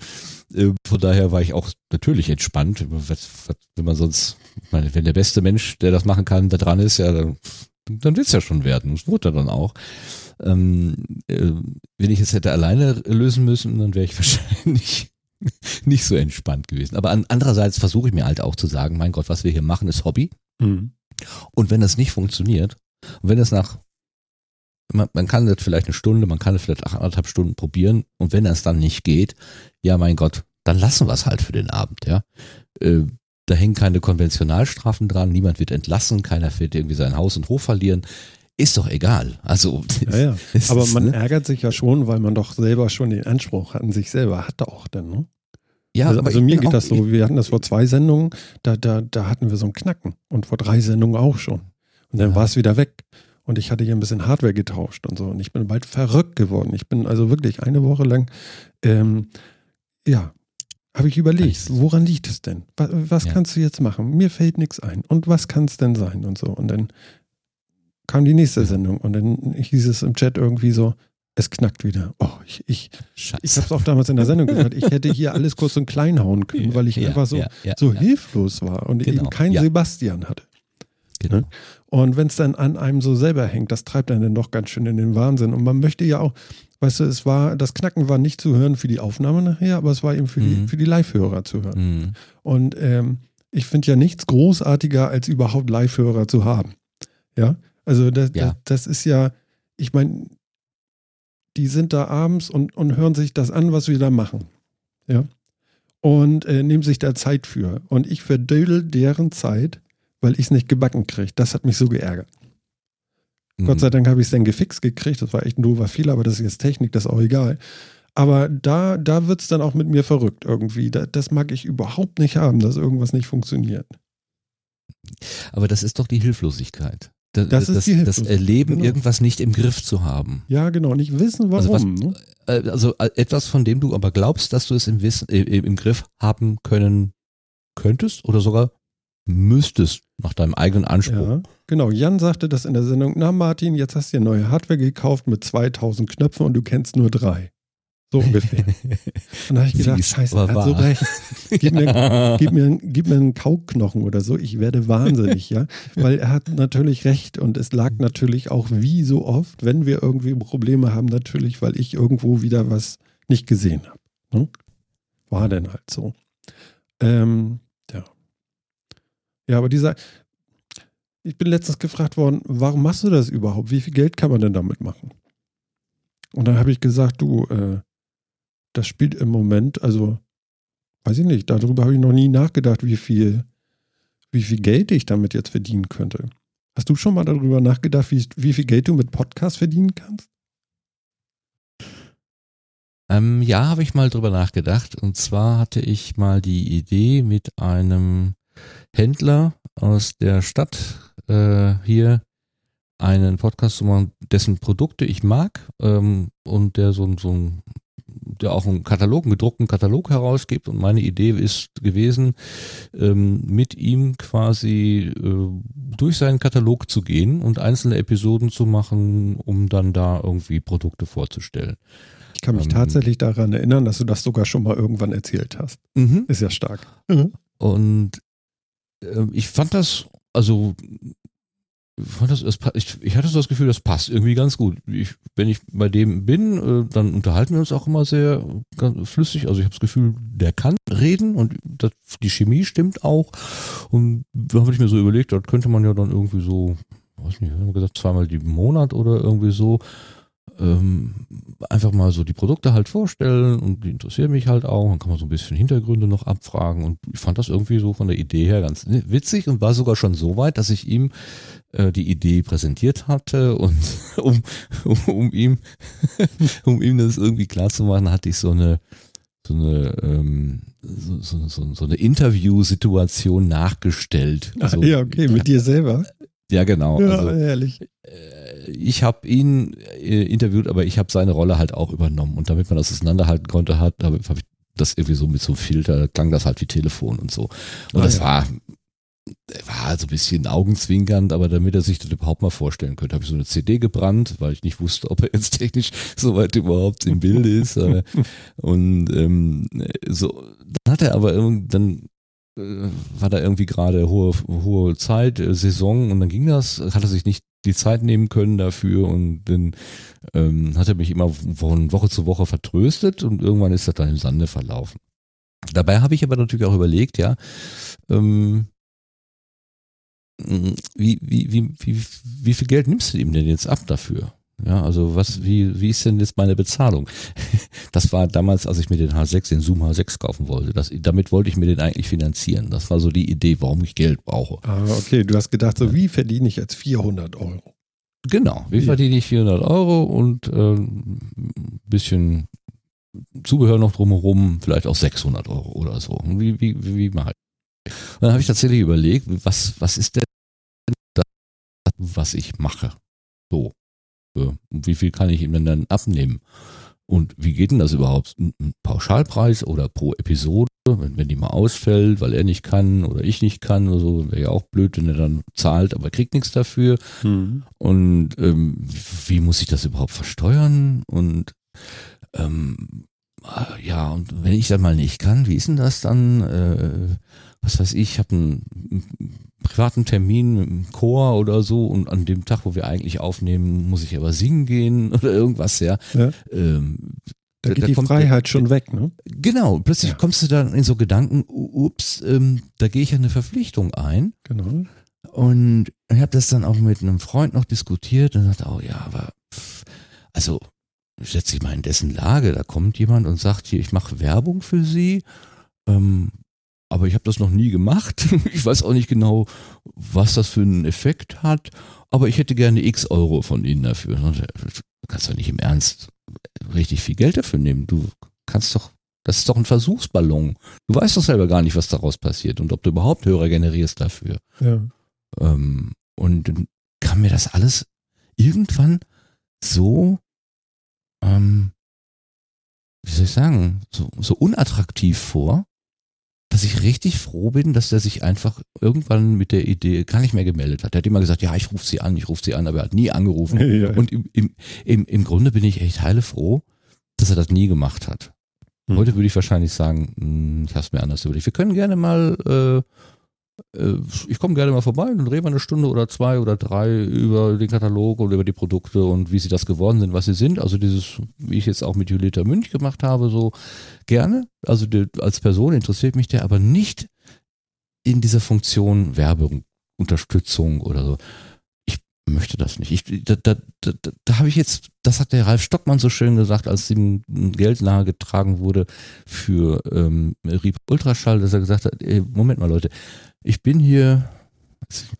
Äh, von daher war ich auch natürlich entspannt. Was, was, wenn man sonst, meine, wenn der beste Mensch, der das machen kann, da dran ist, ja, dann, dann wird's ja schon werden. Das wurde dann auch. Ähm, äh, wenn ich es hätte alleine lösen müssen, dann wäre ich wahrscheinlich nicht so entspannt gewesen. Aber an, andererseits versuche ich mir halt auch zu sagen, mein Gott, was wir hier machen, ist Hobby. Mhm. Und wenn das nicht funktioniert, und wenn es nach, man, man kann das vielleicht eine Stunde, man kann es vielleicht anderthalb Stunden probieren, und wenn das dann nicht geht, ja mein Gott, dann lassen wir es halt für den Abend, ja. Äh, da hängen keine Konventionalstrafen dran, niemand wird entlassen, keiner wird irgendwie sein Haus und Hof verlieren. Ist doch egal. Also, Ja, ja. es Aber ist, man ne? ärgert sich ja schon, weil man doch selber schon den Anspruch an sich selber hatte auch dann, ne? ja, also aber also mir geht auch- das so, wir hatten das vor zwei Sendungen, da, da, da hatten wir so einen Knacken und vor drei Sendungen auch schon. Und dann Ja. war es wieder weg. Und ich hatte hier ein bisschen Hardware getauscht und so. Und ich bin bald verrückt geworden. Ich bin also wirklich eine Woche lang, ähm, ja, habe ich überlegt, woran liegt es denn? Was, was Ja. kannst du jetzt machen? Mir fällt nichts ein. Und was kann es denn sein? Und so. Und dann kam die nächste Sendung und dann hieß es im Chat irgendwie so, es knackt wieder. Oh, ich, ich, Scheiße. ich habe es auch damals in der Sendung gesagt, ich hätte hier alles kurz und klein hauen können, weil ich Ja, einfach so, ja, ja, so hilflos war und Genau, eben keinen. Sebastian hatte. Genau. Und wenn es dann an einem so selber hängt, das treibt einen dann doch ganz schön in den Wahnsinn. Und man möchte ja auch, weißt du, es war, das Knacken war nicht zu hören für die Aufnahme nachher, aber es war eben für die, Mhm. für die Live-Hörer zu hören. Mhm. Und ähm, ich finde ja nichts großartiger, als überhaupt Live-Hörer zu haben. Ja, also das, Ja. das, das ist ja, ich meine, die sind da abends und, und hören sich das an, was wir da machen. Ja. Und äh, nehmen sich da Zeit für. Und ich verdödel deren Zeit, weil ich es nicht gebacken kriege. Das hat mich so geärgert. Mhm. Gott sei Dank habe ich es dann gefixt gekriegt. Das war echt ein doofer Fehler, aber das ist jetzt Technik, das ist auch egal. Aber da, da wird es dann auch mit mir verrückt irgendwie. Da, das mag ich überhaupt nicht haben, dass irgendwas nicht funktioniert. Aber das ist doch die Hilflosigkeit. Das, das, ist das, die das Erleben, genau. irgendwas nicht im Griff zu haben. Ja, genau, nicht wissen, warum. Also, was, ne? Äh, also äh, etwas, von dem du aber glaubst, dass du es im, Wissen, äh, im Griff haben können könntest oder sogar müsstest, nach deinem eigenen Anspruch. Ja, genau. Jan sagte das in der Sendung, na Martin, jetzt hast du dir neue Hardware gekauft mit 2000 Knöpfen und du kennst nur drei. So ungefähr. Und da habe ich gedacht, scheiße, er hat so recht. Gib mir, gib, mir, gib mir einen Kauknochen oder so, ich werde wahnsinnig, ja. Weil er hat natürlich recht und es lag natürlich auch wie so oft, wenn wir irgendwie Probleme haben, natürlich, weil ich irgendwo wieder was nicht gesehen habe. Ne? War denn halt so. Ähm, ja. Ja, aber dieser, ich bin letztens gefragt worden, warum machst du das überhaupt? Wie viel Geld kann man denn damit machen? Und dann habe ich gesagt, du, äh, das spielt im Moment, also weiß ich nicht, darüber habe ich noch nie nachgedacht, wie viel, wie viel Geld ich damit jetzt verdienen könnte. Hast du schon mal darüber nachgedacht, wie, wie viel Geld du mit Podcast verdienen kannst? Ähm, ja, habe ich mal drüber nachgedacht. Und zwar hatte ich mal die Idee mit einem Händler aus der Stadt äh, hier einen Podcast zu machen, dessen Produkte ich mag ähm, und der so, so ein der auch einen Katalog, einen gedruckten Katalog herausgibt. Und meine Idee ist gewesen, ähm, mit ihm quasi äh, durch seinen Katalog zu gehen und einzelne Episoden zu machen, um dann da irgendwie Produkte vorzustellen. Ich kann mich ähm, tatsächlich daran erinnern, dass du das sogar schon mal irgendwann erzählt hast. Mhm. Ist ja stark. Mhm. Und äh, ich fand das, also das, ich, ich, hatte so das Gefühl, das passt irgendwie ganz gut. Ich, wenn ich bei dem bin, äh, dann unterhalten wir uns auch immer sehr flüssig. Also ich habe das Gefühl, der kann reden und das, die Chemie stimmt auch. Und da habe ich mir so überlegt, das könnte man ja dann irgendwie so, weiß nicht, haben gesagt, zweimal die Monat oder irgendwie so ähm, einfach mal so die Produkte halt vorstellen und die interessieren mich halt auch. Dann kann man so ein bisschen Hintergründe noch abfragen und ich fand das irgendwie so von der Idee her ganz witzig und war sogar schon so weit, dass ich ihm äh, die Idee präsentiert hatte und um, um, um ihm um ihm das irgendwie klar zu machen, hatte ich so eine so eine ähm, so, so, so, so eine Interviewsituation nachgestellt. Ach, so, ja, okay, mit dir selber. Ja, genau. Ja, also, ehrlich. Äh, ich habe ihn äh, interviewt, aber ich habe seine Rolle halt auch übernommen. Und damit man das auseinanderhalten konnte, hat, habe hab ich das irgendwie so mit so einem Filter, klang das halt wie Telefon und so. Und ah, das ja. war war so ein bisschen augenzwinkernd, aber damit er sich das überhaupt mal vorstellen könnte, habe ich so eine CD gebrannt, weil ich nicht wusste, ob er jetzt technisch soweit überhaupt im Bild ist. und ähm, so, dann hat er aber dann äh, war da irgendwie gerade hohe, hohe Zeit, äh, Saison und dann ging das, hat er sich nicht die Zeit nehmen können dafür und dann ähm, hat er mich immer von Woche zu Woche vertröstet und irgendwann ist das dann im Sande verlaufen. Dabei habe ich aber natürlich auch überlegt, ja, ähm, wie, wie, wie, wie, wie viel Geld nimmst du ihm denn jetzt ab dafür? Ja, also was, wie, wie ist denn jetzt meine Bezahlung? Das war damals, als ich mir den H6, den Zoom H6 kaufen wollte. Das, damit wollte ich mir den eigentlich finanzieren. Das war so die Idee, warum ich Geld brauche. Ah, okay, du hast gedacht, so wie verdiene ich jetzt 400 Euro? Genau, wie ja. verdiene ich 400 Euro und äh, ein bisschen Zubehör noch drumherum, vielleicht auch 600 Euro oder so. Wie, wie, wie, wie mache ich? Und dann habe ich tatsächlich überlegt, was, was ist denn das, was ich mache? So, wie viel kann ich ihm denn dann abnehmen? Und wie geht denn das überhaupt? Ein Pauschalpreis oder pro Episode, wenn, wenn die mal ausfällt, weil er nicht kann oder ich nicht kann oder so, wäre ja auch blöd, wenn er dann zahlt, aber kriegt nichts dafür. Mhm. Und ähm, wie muss ich das überhaupt versteuern? Und ähm, ja, und wenn ich dann mal nicht kann, wie ist denn das dann? Äh, was weiß ich, ich habe einen privaten Termin dem Chor oder so und an dem Tag, wo wir eigentlich aufnehmen, muss ich aber singen gehen oder irgendwas, ja. ja. Ähm, da, da geht da die Freiheit der, schon weg, ne? Genau, plötzlich ja. kommst du dann in so Gedanken, ups, ähm, da gehe ich ja eine Verpflichtung ein. Genau. Und ich habe das dann auch mit einem Freund noch diskutiert und dachte, oh ja, aber also setze dich mal in dessen Lage, da kommt jemand und sagt hier, ich mache Werbung für sie. Ähm, aber ich habe das noch nie gemacht. Ich weiß auch nicht genau, was das für einen Effekt hat, aber ich hätte gerne x Euro von Ihnen dafür. Du kannst doch nicht im Ernst richtig viel Geld dafür nehmen. Du kannst doch, das ist doch ein Versuchsballon. Du weißt doch selber gar nicht, was daraus passiert und ob du überhaupt Hörer generierst dafür. Ja. Ähm, und dann kam mir das alles irgendwann so, ähm, wie soll ich sagen, so, so unattraktiv vor, dass ich richtig froh bin, dass der sich einfach irgendwann mit der Idee gar nicht mehr gemeldet hat. Er hat immer gesagt, ja, ich rufe sie an, ich rufe sie an, aber er hat nie angerufen. Ja. Und im, im, im, im Grunde bin ich echt heilefroh, dass er das nie gemacht hat. Hm. Heute würde ich wahrscheinlich sagen, hm, ich habe es mir anders überlegt. Wir können gerne mal, äh, ich komme gerne mal vorbei und reden wir eine Stunde oder zwei oder drei über den Katalog und über die Produkte und wie sie das geworden sind, was sie sind. Also dieses, wie ich jetzt auch mit Julieta Münch gemacht habe, so gerne. Also die, als Person interessiert mich der, aber nicht in dieser Funktion Werbung, Unterstützung oder so. Ich möchte das nicht. Ich, da da, da, da, habe ich jetzt, das hat der Ralf Stockmann so schön gesagt, als ihm Geld nahegetragen wurde für ähm, Ultraschall, dass er gesagt hat, ey, Moment mal Leute, ich bin hier,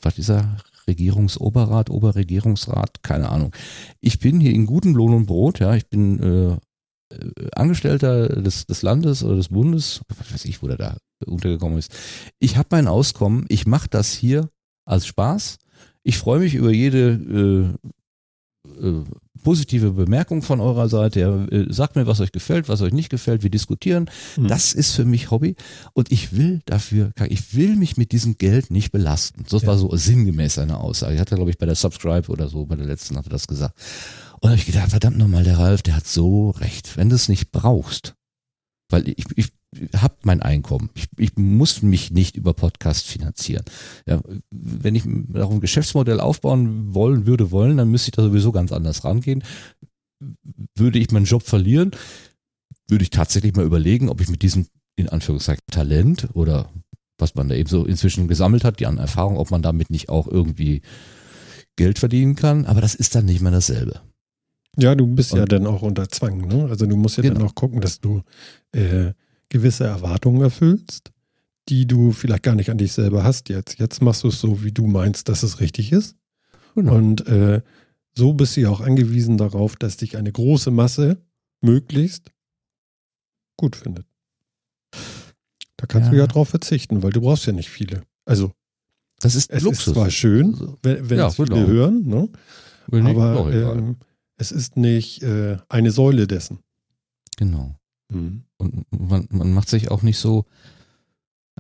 was dieser Regierungsoberrat, Oberregierungsrat, keine Ahnung. Ich bin hier in gutem Lohn und Brot, ja, ich bin äh, äh, Angestellter des, des Landes oder des Bundes, was weiß ich, wo der da untergekommen ist. Ich habe mein Auskommen, ich mache das hier als Spaß. Ich freue mich über jede äh, äh, positive Bemerkung von eurer Seite. Ja, äh, sagt mir, was euch gefällt, was euch nicht gefällt. Wir diskutieren. Mhm. Das ist für mich Hobby und ich will dafür, ich will mich mit diesem Geld nicht belasten. Das Ja. war so sinngemäß seine Aussage. Ich hatte, glaube ich, bei der Subscribe oder so, bei der letzten hat er das gesagt. Und habe ich gedacht, verdammt nochmal, der Ralf, der hat so recht. Wenn du es nicht brauchst, weil ich, ich habe mein Einkommen. Ich, ich muss mich nicht über Podcast finanzieren. Ja, wenn ich auch ein Geschäftsmodell aufbauen wollen würde wollen, dann müsste ich da sowieso ganz anders rangehen. Würde ich meinen Job verlieren, würde ich tatsächlich mal überlegen, ob ich mit diesem in Anführungszeichen Talent oder was man da eben so inzwischen gesammelt hat, die an Erfahrung, ob man damit nicht auch irgendwie Geld verdienen kann. Aber das ist dann nicht mehr dasselbe. Ja, du bist ja Und- dann auch unter Zwang, ne? Also du musst ja dann Genau. auch gucken, dass du äh, gewisse Erwartungen erfüllst, die du vielleicht gar nicht an dich selber hast jetzt. Jetzt machst du es so, wie du meinst, dass es richtig ist. Genau. Und äh, so bist du ja auch angewiesen darauf, dass dich eine große Masse möglichst gut findet. Da kannst du Ja. ja drauf verzichten, weil du brauchst ja nicht viele. Also Das ist es Luxus. ist zwar schön, Also, wenn, wenn Ja, es viele genau. hören, ne? Aber ähm, es ist nicht äh, eine Säule dessen. genau. Und man, man macht sich auch nicht so,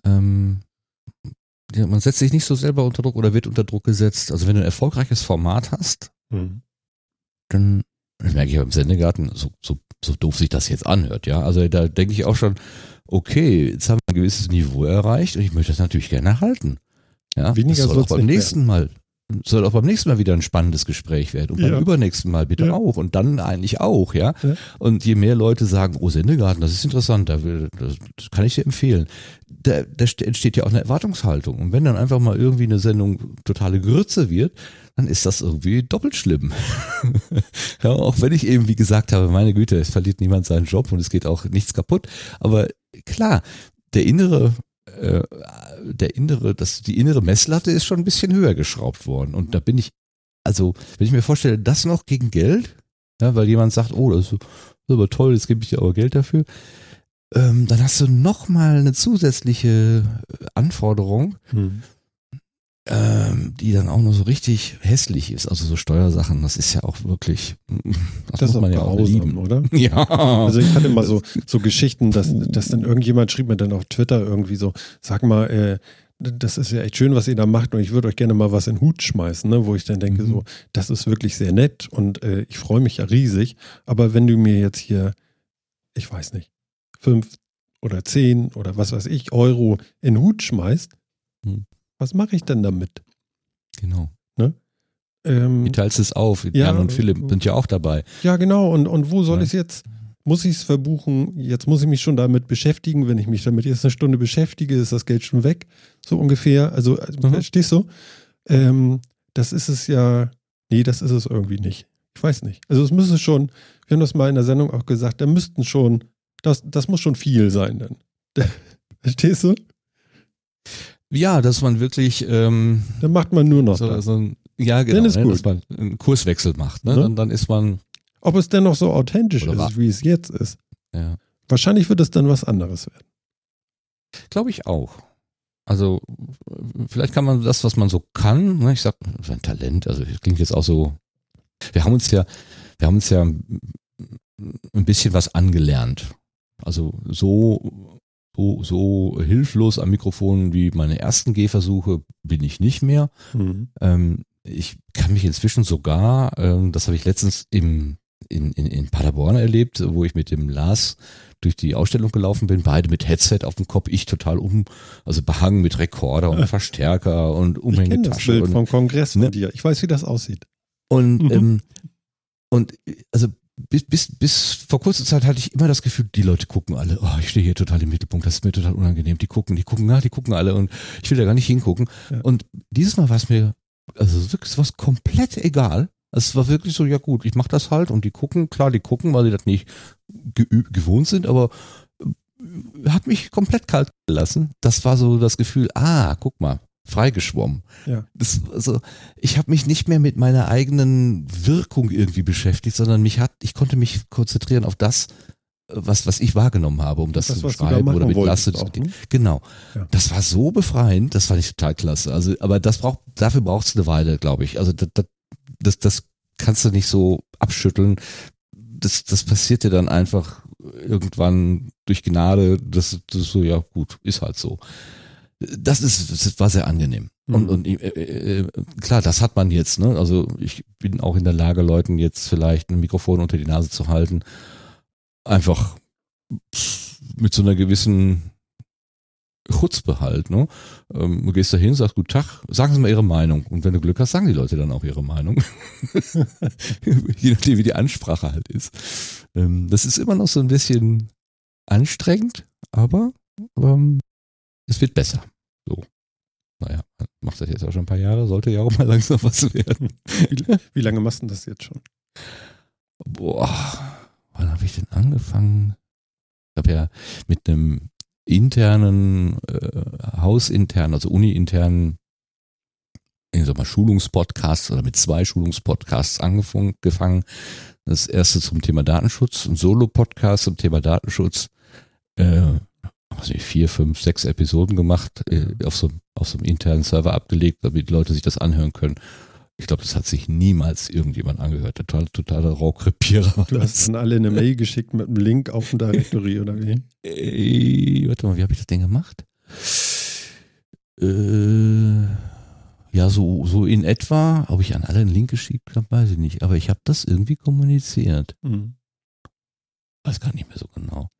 ähm, ja, man setzt sich nicht so selber unter Druck oder wird unter Druck gesetzt. Also wenn du ein erfolgreiches Format hast, Mhm. dann, das merke ich ja im Sendegarten, so, so, so doof sich das jetzt anhört, ja. Also da denke ich auch schon, okay, jetzt haben wir ein gewisses Niveau erreicht und ich möchte das natürlich gerne erhalten. Ja, Weniger das soll auch beim nächsten Mal soll auch beim nächsten Mal wieder ein spannendes Gespräch werden und beim Ja. übernächsten Mal bitte Ja. auch und dann eigentlich auch, ja. Ja. Und je mehr Leute sagen, oh Sendegarten, das ist interessant, da will- das, das kann ich dir empfehlen. Da, da st- entsteht ja auch eine Erwartungshaltung. Und wenn dann einfach mal irgendwie eine Sendung totale Grütze wird, dann ist das irgendwie doppelt schlimm. ja, auch wenn ich eben, wie gesagt habe, meine Güte, es verliert niemand seinen Job und es geht auch nichts kaputt. Aber klar, der innere, äh, der innere, das, die innere Messlatte ist schon ein bisschen höher geschraubt worden. Und da bin ich, also, wenn ich mir vorstelle, das noch gegen Geld, ja, weil jemand sagt, oh, das ist aber toll, jetzt gebe ich dir aber Geld dafür, ähm, dann hast du nochmal eine zusätzliche äh, Anforderung, Mhm. Ähm, die dann auch noch so richtig hässlich ist. Also so Steuersachen, das ist ja auch wirklich, das, Das, muss ist man auch ja auch lieben. oder? Ja. Also ich hatte mal so, so Geschichten, dass, dass dann irgendjemand schrieb mir dann auf Twitter irgendwie so, sag mal, äh, das ist ja echt schön, was ihr da macht und ich würde euch gerne mal was in den Hut schmeißen, ne? wo ich dann denke, Mhm. so, das ist wirklich sehr nett und äh, ich freue mich ja riesig, aber wenn du mir jetzt hier, ich weiß nicht, fünf oder zehn oder was weiß ich, Euro in den Hut schmeißt, Mhm. Was mache ich denn damit? genau. Ähm, Wie teilst du es auf? Ja. Jan und Philipp sind ja auch dabei. Ja, genau. Und, und wo soll Ja. ich es jetzt? Muss ich es verbuchen? Jetzt muss ich mich schon damit beschäftigen. Wenn ich mich damit jetzt eine Stunde beschäftige, ist das Geld schon weg. So ungefähr. Also, äh, Mhm. verstehst du? Ähm, das ist es ja. Nee, das ist es irgendwie nicht. Ich weiß nicht. Also, es müsste schon, wir haben das mal in der Sendung auch gesagt, da müssten schon, das, das muss schon viel sein dann. Verstehst du? Ja, dass man wirklich. Ähm, Dann macht man nur noch so, so ein, ja, genau, Dann ist ne, gut. dass man einen Kurswechsel macht. Ne? Ne? Dann, dann ist man. Ob es denn noch so authentisch war- ist, wie es jetzt ist. Ja. Wahrscheinlich wird es dann was anderes werden. Glaube ich auch. Also vielleicht kann man das, was man so kann, ne, ich sag, so ein Talent, also das klingt jetzt auch so. Wir haben uns ja, wir haben uns ja ein bisschen was angelernt. Also so, so, so hilflos am Mikrofon wie meine ersten Gehversuche bin ich nicht mehr. Mhm. Ähm, ich kann mich inzwischen sogar, ähm, das habe ich letztens im, in, in, in Paderborn erlebt, wo ich mit dem Lars durch die Ausstellung gelaufen bin, beide mit Headset auf dem Kopf, ich total um, also behangen mit Rekorder und Verstärker und Ich kenne das Umhängetasche. Bild Und, vom Kongress von Ne? dir. Ich weiß, wie das aussieht. und, Mhm. ähm, und also bis, bis, bis vor kurzer Zeit hatte ich immer das Gefühl, die Leute gucken alle, oh, ich stehe hier total im Mittelpunkt, das ist mir total unangenehm. Die gucken, die gucken, na, die gucken alle und ich will da gar nicht hingucken. Ja. Und dieses Mal war es mir, also wirklich was komplett egal. Es war wirklich so, ja gut, ich mache das halt und die gucken, klar, die gucken, weil sie das nicht gewohnt sind, aber äh, hat mich komplett kalt gelassen. Das war so das Gefühl, ah, guck mal, freigeschwommen. Ja. Das, also, ich habe mich nicht mehr mit meiner eigenen Wirkung irgendwie beschäftigt, sondern mich hat, ich konnte mich konzentrieren auf das, was, was ich wahrgenommen habe, um das, Das, zu du beschreiben oder mit wolltest Lasse. auch, ne? Genau. Ja. Das war so befreiend, das fand ich total klasse. Also, aber das braucht, dafür braucht es eine Weile, glaube ich. Also das, das, das, kannst du nicht so abschütteln. Das, das passiert dir dann einfach irgendwann durch Gnade. Das, das ist so, ja gut, ist halt so. Das ist, das war sehr angenehm. Und, Mhm. und äh, äh, klar, das hat man jetzt. Ne? Also ich bin auch in der Lage, Leuten jetzt vielleicht ein Mikrofon unter die Nase zu halten. Einfach mit so einer gewissen Chutzpe halt. Ne? Ähm, du gehst da hin, sagst Guten Tag, sagen Sie mal Ihre Meinung. Und wenn du Glück hast, sagen die Leute dann auch ihre Meinung. Je nachdem, wie die Ansprache halt ist. Ähm, das ist immer noch so ein bisschen anstrengend, aber ähm, es wird besser. So. Naja, macht das jetzt auch schon ein paar Jahre, sollte ja auch mal langsam was werden. Wie, wie lange machst du das jetzt schon? Boah, wann habe ich denn angefangen? Ich habe ja mit einem internen, äh, hausinternen, also uni-internen, ich sag mal, Schulungspodcasts oder mit zwei Schulungspodcasts angefangen. gefangen. Das erste zum Thema Datenschutz, ein Solo-Podcast zum Thema Datenschutz. Äh, was ich, vier, fünf, sechs Episoden gemacht, äh, auf, so, auf so einem internen Server abgelegt, damit die Leute sich das anhören können. Ich glaube, das hat sich niemals irgendjemand angehört. Total, totaler Raukrepierer. Du hast dann alle eine Mail geschickt mit einem Link auf ein Directory oder wie? Äh, warte mal, wie habe ich das denn gemacht? Äh, ja, so, so in etwa. Ob ich an alle einen Link geschickt habe, weiß ich nicht. Aber ich habe das irgendwie kommuniziert. Mhm. Weiß gar nicht mehr so genau.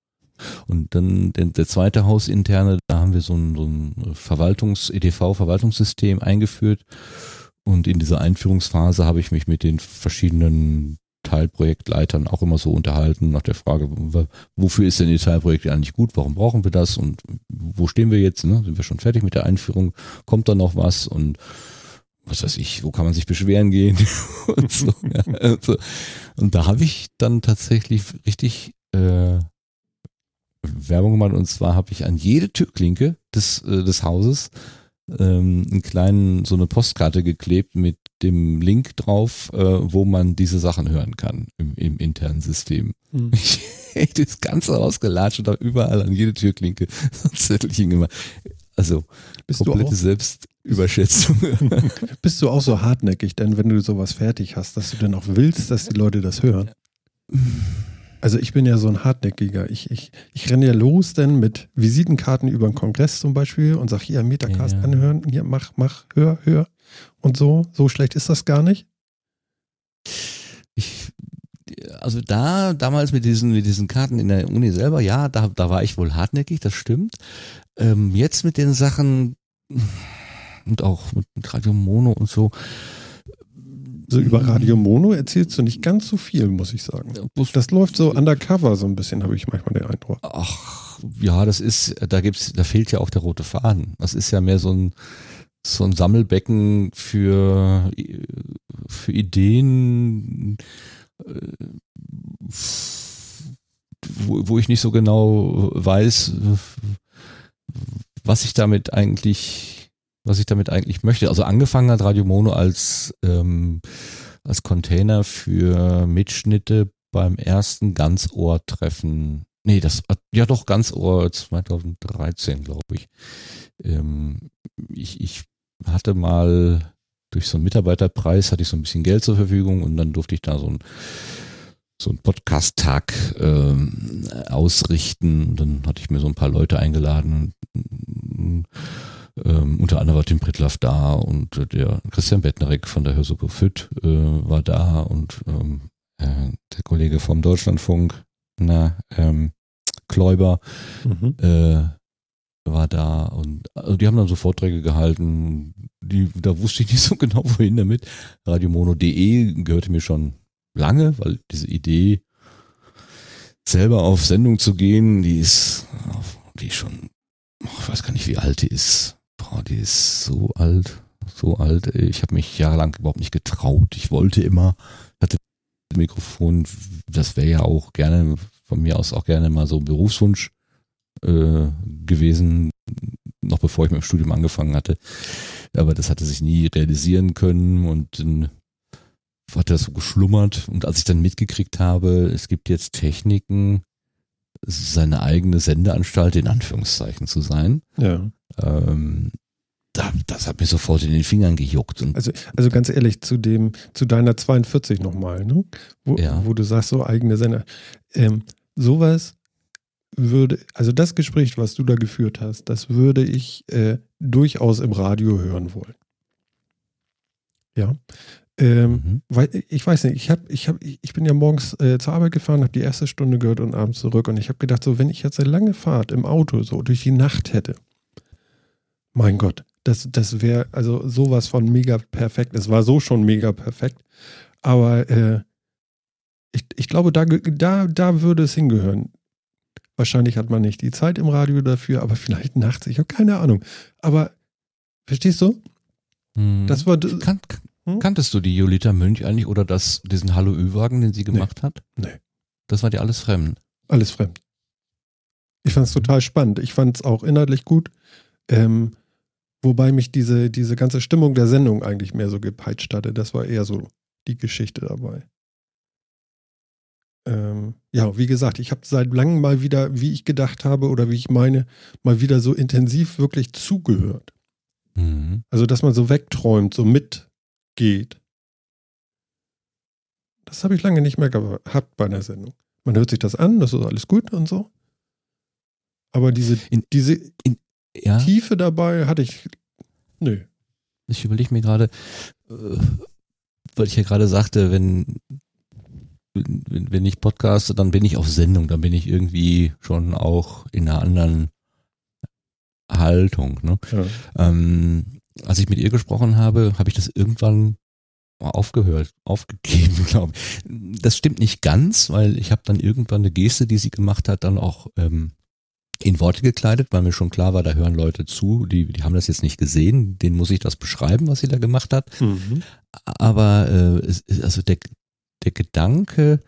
Und dann der, zweite Hausinterne, da haben wir so ein, so ein Verwaltungs-, EDV-Verwaltungssystem eingeführt. Und in dieser Einführungsphase habe ich mich mit den verschiedenen Teilprojektleitern auch immer so unterhalten nach der Frage, wofür ist denn die Teilprojekte eigentlich gut, warum brauchen wir das und wo stehen wir jetzt, ne? sind wir schon fertig mit der Einführung, kommt da noch was und was weiß ich, wo kann man sich beschweren gehen und so. Ja, also, und da habe ich dann tatsächlich richtig äh, Werbung gemacht und zwar habe ich an jede Türklinke des, äh, des Hauses ähm, einen kleinen, so eine Postkarte geklebt mit dem Link drauf, äh, wo man diese Sachen hören kann im, im internen System. Mhm. Ich hätte das Ganze ausgelatscht und habe überall an jede Türklinke so ein Zettelchen gemacht. Also Bist, du komplette auch, Selbstüberschätzung. bist du auch so hartnäckig, denn wenn du sowas fertig hast, dass du dann auch willst, dass die Leute das hören? Also ich bin ja so ein Hartnäckiger. Ich, ich, ich renne ja los denn mit Visitenkarten über den Kongress zum Beispiel und sag hier Metacast Ja. anhören, hier mach, mach, hör, hör. Und so, so schlecht ist das gar nicht. Ich, also da, damals mit diesen, mit diesen Karten in der Uni selber, ja, da, da war ich wohl hartnäckig, das stimmt. Ähm, jetzt mit den Sachen und auch mit, mit Radio Mono und so. So über Radio Mono erzählst du nicht ganz so viel, muss ich sagen. Das läuft so undercover so ein bisschen, habe ich manchmal den Eindruck. Ach, ja, das ist, da gibt's, da fehlt ja auch der rote Faden. Das ist ja mehr so ein, so ein Sammelbecken für, für Ideen, äh, wo, wo ich nicht so genau weiß, was ich damit eigentlich, was ich damit eigentlich möchte. Also angefangen hat Radio Mono als, ähm, als Container für Mitschnitte beim ersten Ganzohr-Treffen. Nee, das, ja doch, Ganzohr 2013, glaube ich. Ähm, ich. Ich hatte mal durch so einen Mitarbeiterpreis hatte ich so ein bisschen Geld zur Verfügung und dann durfte ich da so ein so einen Podcast-Tag ähm, ausrichten. Und dann hatte ich mir so ein paar Leute eingeladen. Ähm, unter anderem war Tim Pritlaff da und der Christian Bettnerik von der Hörsuppe Füt äh, war da und ähm, äh, der Kollege vom Deutschlandfunk, na, ähm, Kläuber, mhm. äh, war da und also die haben dann so Vorträge gehalten, die, da wusste ich nicht so genau, wohin damit. Radiomono.de gehörte mir schon lange, weil diese Idee, selber auf Sendung zu gehen, die ist, die ist schon, ich weiß gar nicht, wie alt die ist. Boah, die ist so alt, so alt. Ich habe mich jahrelang überhaupt nicht getraut. Ich wollte immer, hatte Mikrofon, das wäre ja auch gerne, von mir aus auch gerne mal so ein Berufswunsch äh, gewesen, noch bevor ich mit dem Studium angefangen hatte. Aber das hatte sich nie realisieren können und dann hat das so geschlummert. Und als ich dann mitgekriegt habe, es gibt jetzt Techniken, seine eigene Sendeanstalt in Anführungszeichen zu sein. Ja. Ähm, da, das hat mir sofort in den Fingern gejuckt. also, also ganz ehrlich, zu dem, zu deiner 42 nochmal, ne? Wo, ja. wo du sagst, so eigene Sender. Ähm, sowas würde, also das Gespräch, was du da geführt hast, das würde ich äh, durchaus im Radio hören wollen. Ja. Ähm, mhm. weil, ich weiß nicht, ich, hab, ich, hab, ich bin ja morgens äh, zur Arbeit gefahren, habe die erste Stunde gehört und abends zurück und ich habe gedacht, so wenn ich jetzt eine lange Fahrt im Auto so durch die Nacht hätte, mein Gott, das, das wäre also sowas von mega perfekt. Es war so schon mega perfekt, aber äh, ich, ich glaube, da, da, da würde es hingehören. Wahrscheinlich hat man nicht die Zeit im Radio dafür, aber vielleicht nachts, ich habe keine Ahnung. Aber verstehst du? Hm. Das war. Kan hm? Kanntest du die Julita Münch eigentlich oder das, diesen Hallo Ü-Wagen, den sie gemacht nee. hat? Nee. Das war dir alles fremd. Alles fremd. Ich fand es total spannend. Ich fand es auch inhaltlich gut. Ähm, wobei mich diese, diese ganze Stimmung der Sendung eigentlich mehr so gepeitscht hatte. Das war eher so die Geschichte dabei. Ähm, ja, wie gesagt, ich habe seit langem mal wieder, wie ich gedacht habe oder wie ich meine, mal wieder so intensiv wirklich zugehört. Mhm. Also, dass man so wegträumt, so mitgeht. Das habe ich lange nicht mehr gehabt bei einer Sendung. Man hört sich das an, das ist alles gut und so. Aber diese, in, diese in, ja. Tiefe dabei hatte ich. Nö. Ich überlege mir gerade, äh, weil ich ja gerade sagte, wenn wenn, wenn ich podcaste, dann bin ich auf Sendung, dann bin ich irgendwie schon auch in einer anderen Haltung. Ne? Ja. Ähm, als ich mit ihr gesprochen habe, habe ich das irgendwann aufgehört, aufgegeben, glaube ich. Das stimmt nicht ganz, weil ich habe dann irgendwann eine Geste, die sie gemacht hat, dann auch ähm, in Worte gekleidet, weil mir schon klar war, da hören Leute zu, die, die haben das jetzt nicht gesehen, denen muss ich das beschreiben, was sie da gemacht hat. Mhm. Aber äh, es, also der, der Gedanke,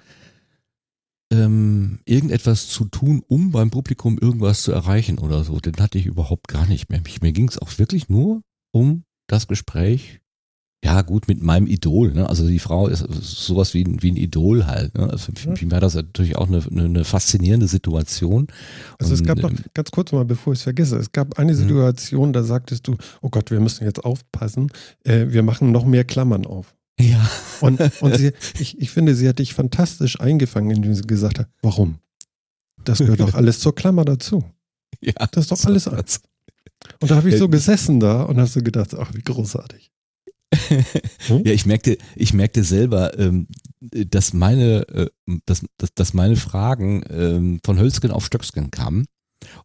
ähm, irgendetwas zu tun, um beim Publikum irgendwas zu erreichen oder so, den hatte ich überhaupt gar nicht mehr. Mir ging es auch wirklich nur um das Gespräch. Ja, gut, mit meinem Idol. Ne? Also die Frau ist sowas wie, wie ein Idol halt. Ne? Also für mich war das natürlich auch eine, eine faszinierende Situation. Also es gab noch, ähm, ganz kurz mal, bevor ich es vergesse, es gab eine mhm. Situation, da sagtest du, oh Gott, wir müssen jetzt aufpassen, äh, wir machen noch mehr Klammern auf. Ja. Und, und sie, ich, ich finde, sie hat dich fantastisch eingefangen, indem sie gesagt hat, warum? Das gehört doch alles zur Klammer dazu. Ja. Das ist doch alles eins. Und da habe ich so gesessen da und hast so gedacht, ach, wie großartig. Hm? Ja, ich merkte, ich merkte selber, ähm, dass meine, äh, dass, dass, dass meine Fragen ähm, von Hölzgen auf Stöcksken kamen.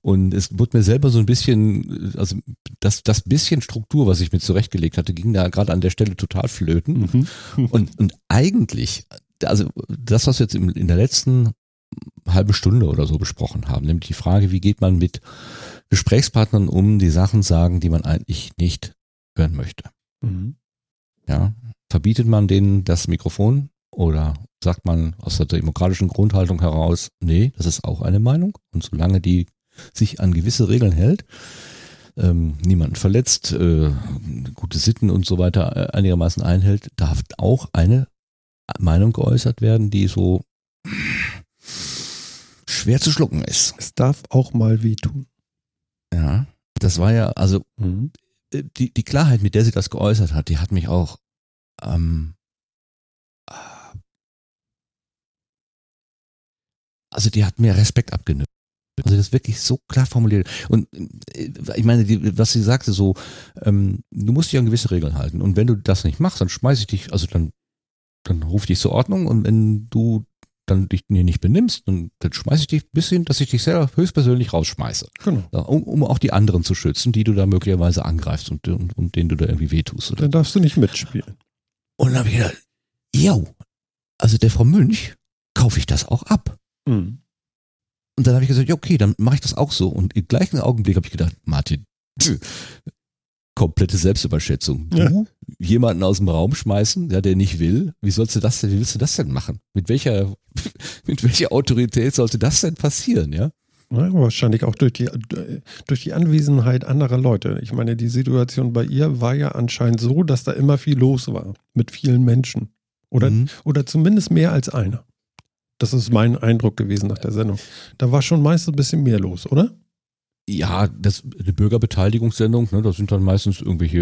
Und es wurde mir selber so ein bisschen, also das, das bisschen Struktur, was ich mir zurechtgelegt hatte, ging da gerade an der Stelle total flöten. Mhm. Und, und eigentlich, also das, was wir jetzt in der letzten halbe Stunde oder so besprochen haben, nämlich die Frage, wie geht man mit Gesprächspartnern um, die Sachen sagen, die man eigentlich nicht hören möchte. Mhm. Ja, verbietet man denen das Mikrofon oder sagt man aus der demokratischen Grundhaltung heraus, nee, das ist auch eine Meinung und solange die sich an gewisse Regeln hält, ähm, niemanden verletzt, äh, gute Sitten und so weiter äh, einigermaßen einhält, darf auch eine Meinung geäußert werden, die so schwer zu schlucken ist. Es darf auch mal wehtun. Ja, das war ja, also Mhm. Äh, die, die Klarheit, mit der sie das geäußert hat, die hat mich auch ähm, äh, also die hat mir Respekt abgenimmt. Also das wirklich so klar formuliert. Und äh, ich meine, die, was sie sagte, so, ähm, du musst dich an gewisse Regeln halten. Und wenn du das nicht machst, dann schmeiß ich dich, also dann, dann ruf ich dich zur Ordnung und wenn du dann dich mir nicht benimmst, dann, dann schmeiß ich dich bis hin, dass ich dich selber höchstpersönlich rausschmeiße. Genau. Ja, um, um auch die anderen zu schützen, die du da möglicherweise angreifst und, und, und denen du da irgendwie wehtust. Oder? Dann darfst du nicht mitspielen. Und dann habe ich gedacht, yo, also der Frau Münch kaufe ich das auch ab. Mhm. Und dann habe ich gesagt, ja, okay, dann mache ich das auch so. Und im gleichen Augenblick habe ich gedacht, Martin, komplette Selbstüberschätzung. Du Ja. jemanden aus dem Raum schmeißen, ja, der nicht will, wie sollst du das denn, wie willst du das denn machen? Mit welcher, mit welcher Autorität sollte das denn passieren, ja? Ja, wahrscheinlich auch durch die, durch die Anwesenheit anderer Leute. Ich meine, die Situation bei ihr war ja anscheinend so, dass da immer viel los war mit vielen Menschen. Oder, Mhm. oder zumindest mehr als einer. Das ist mein Eindruck gewesen nach der Sendung. Da war schon meist ein bisschen mehr los, oder? Ja, das, eine Bürgerbeteiligungssendung, ne, das sind dann meistens irgendwelche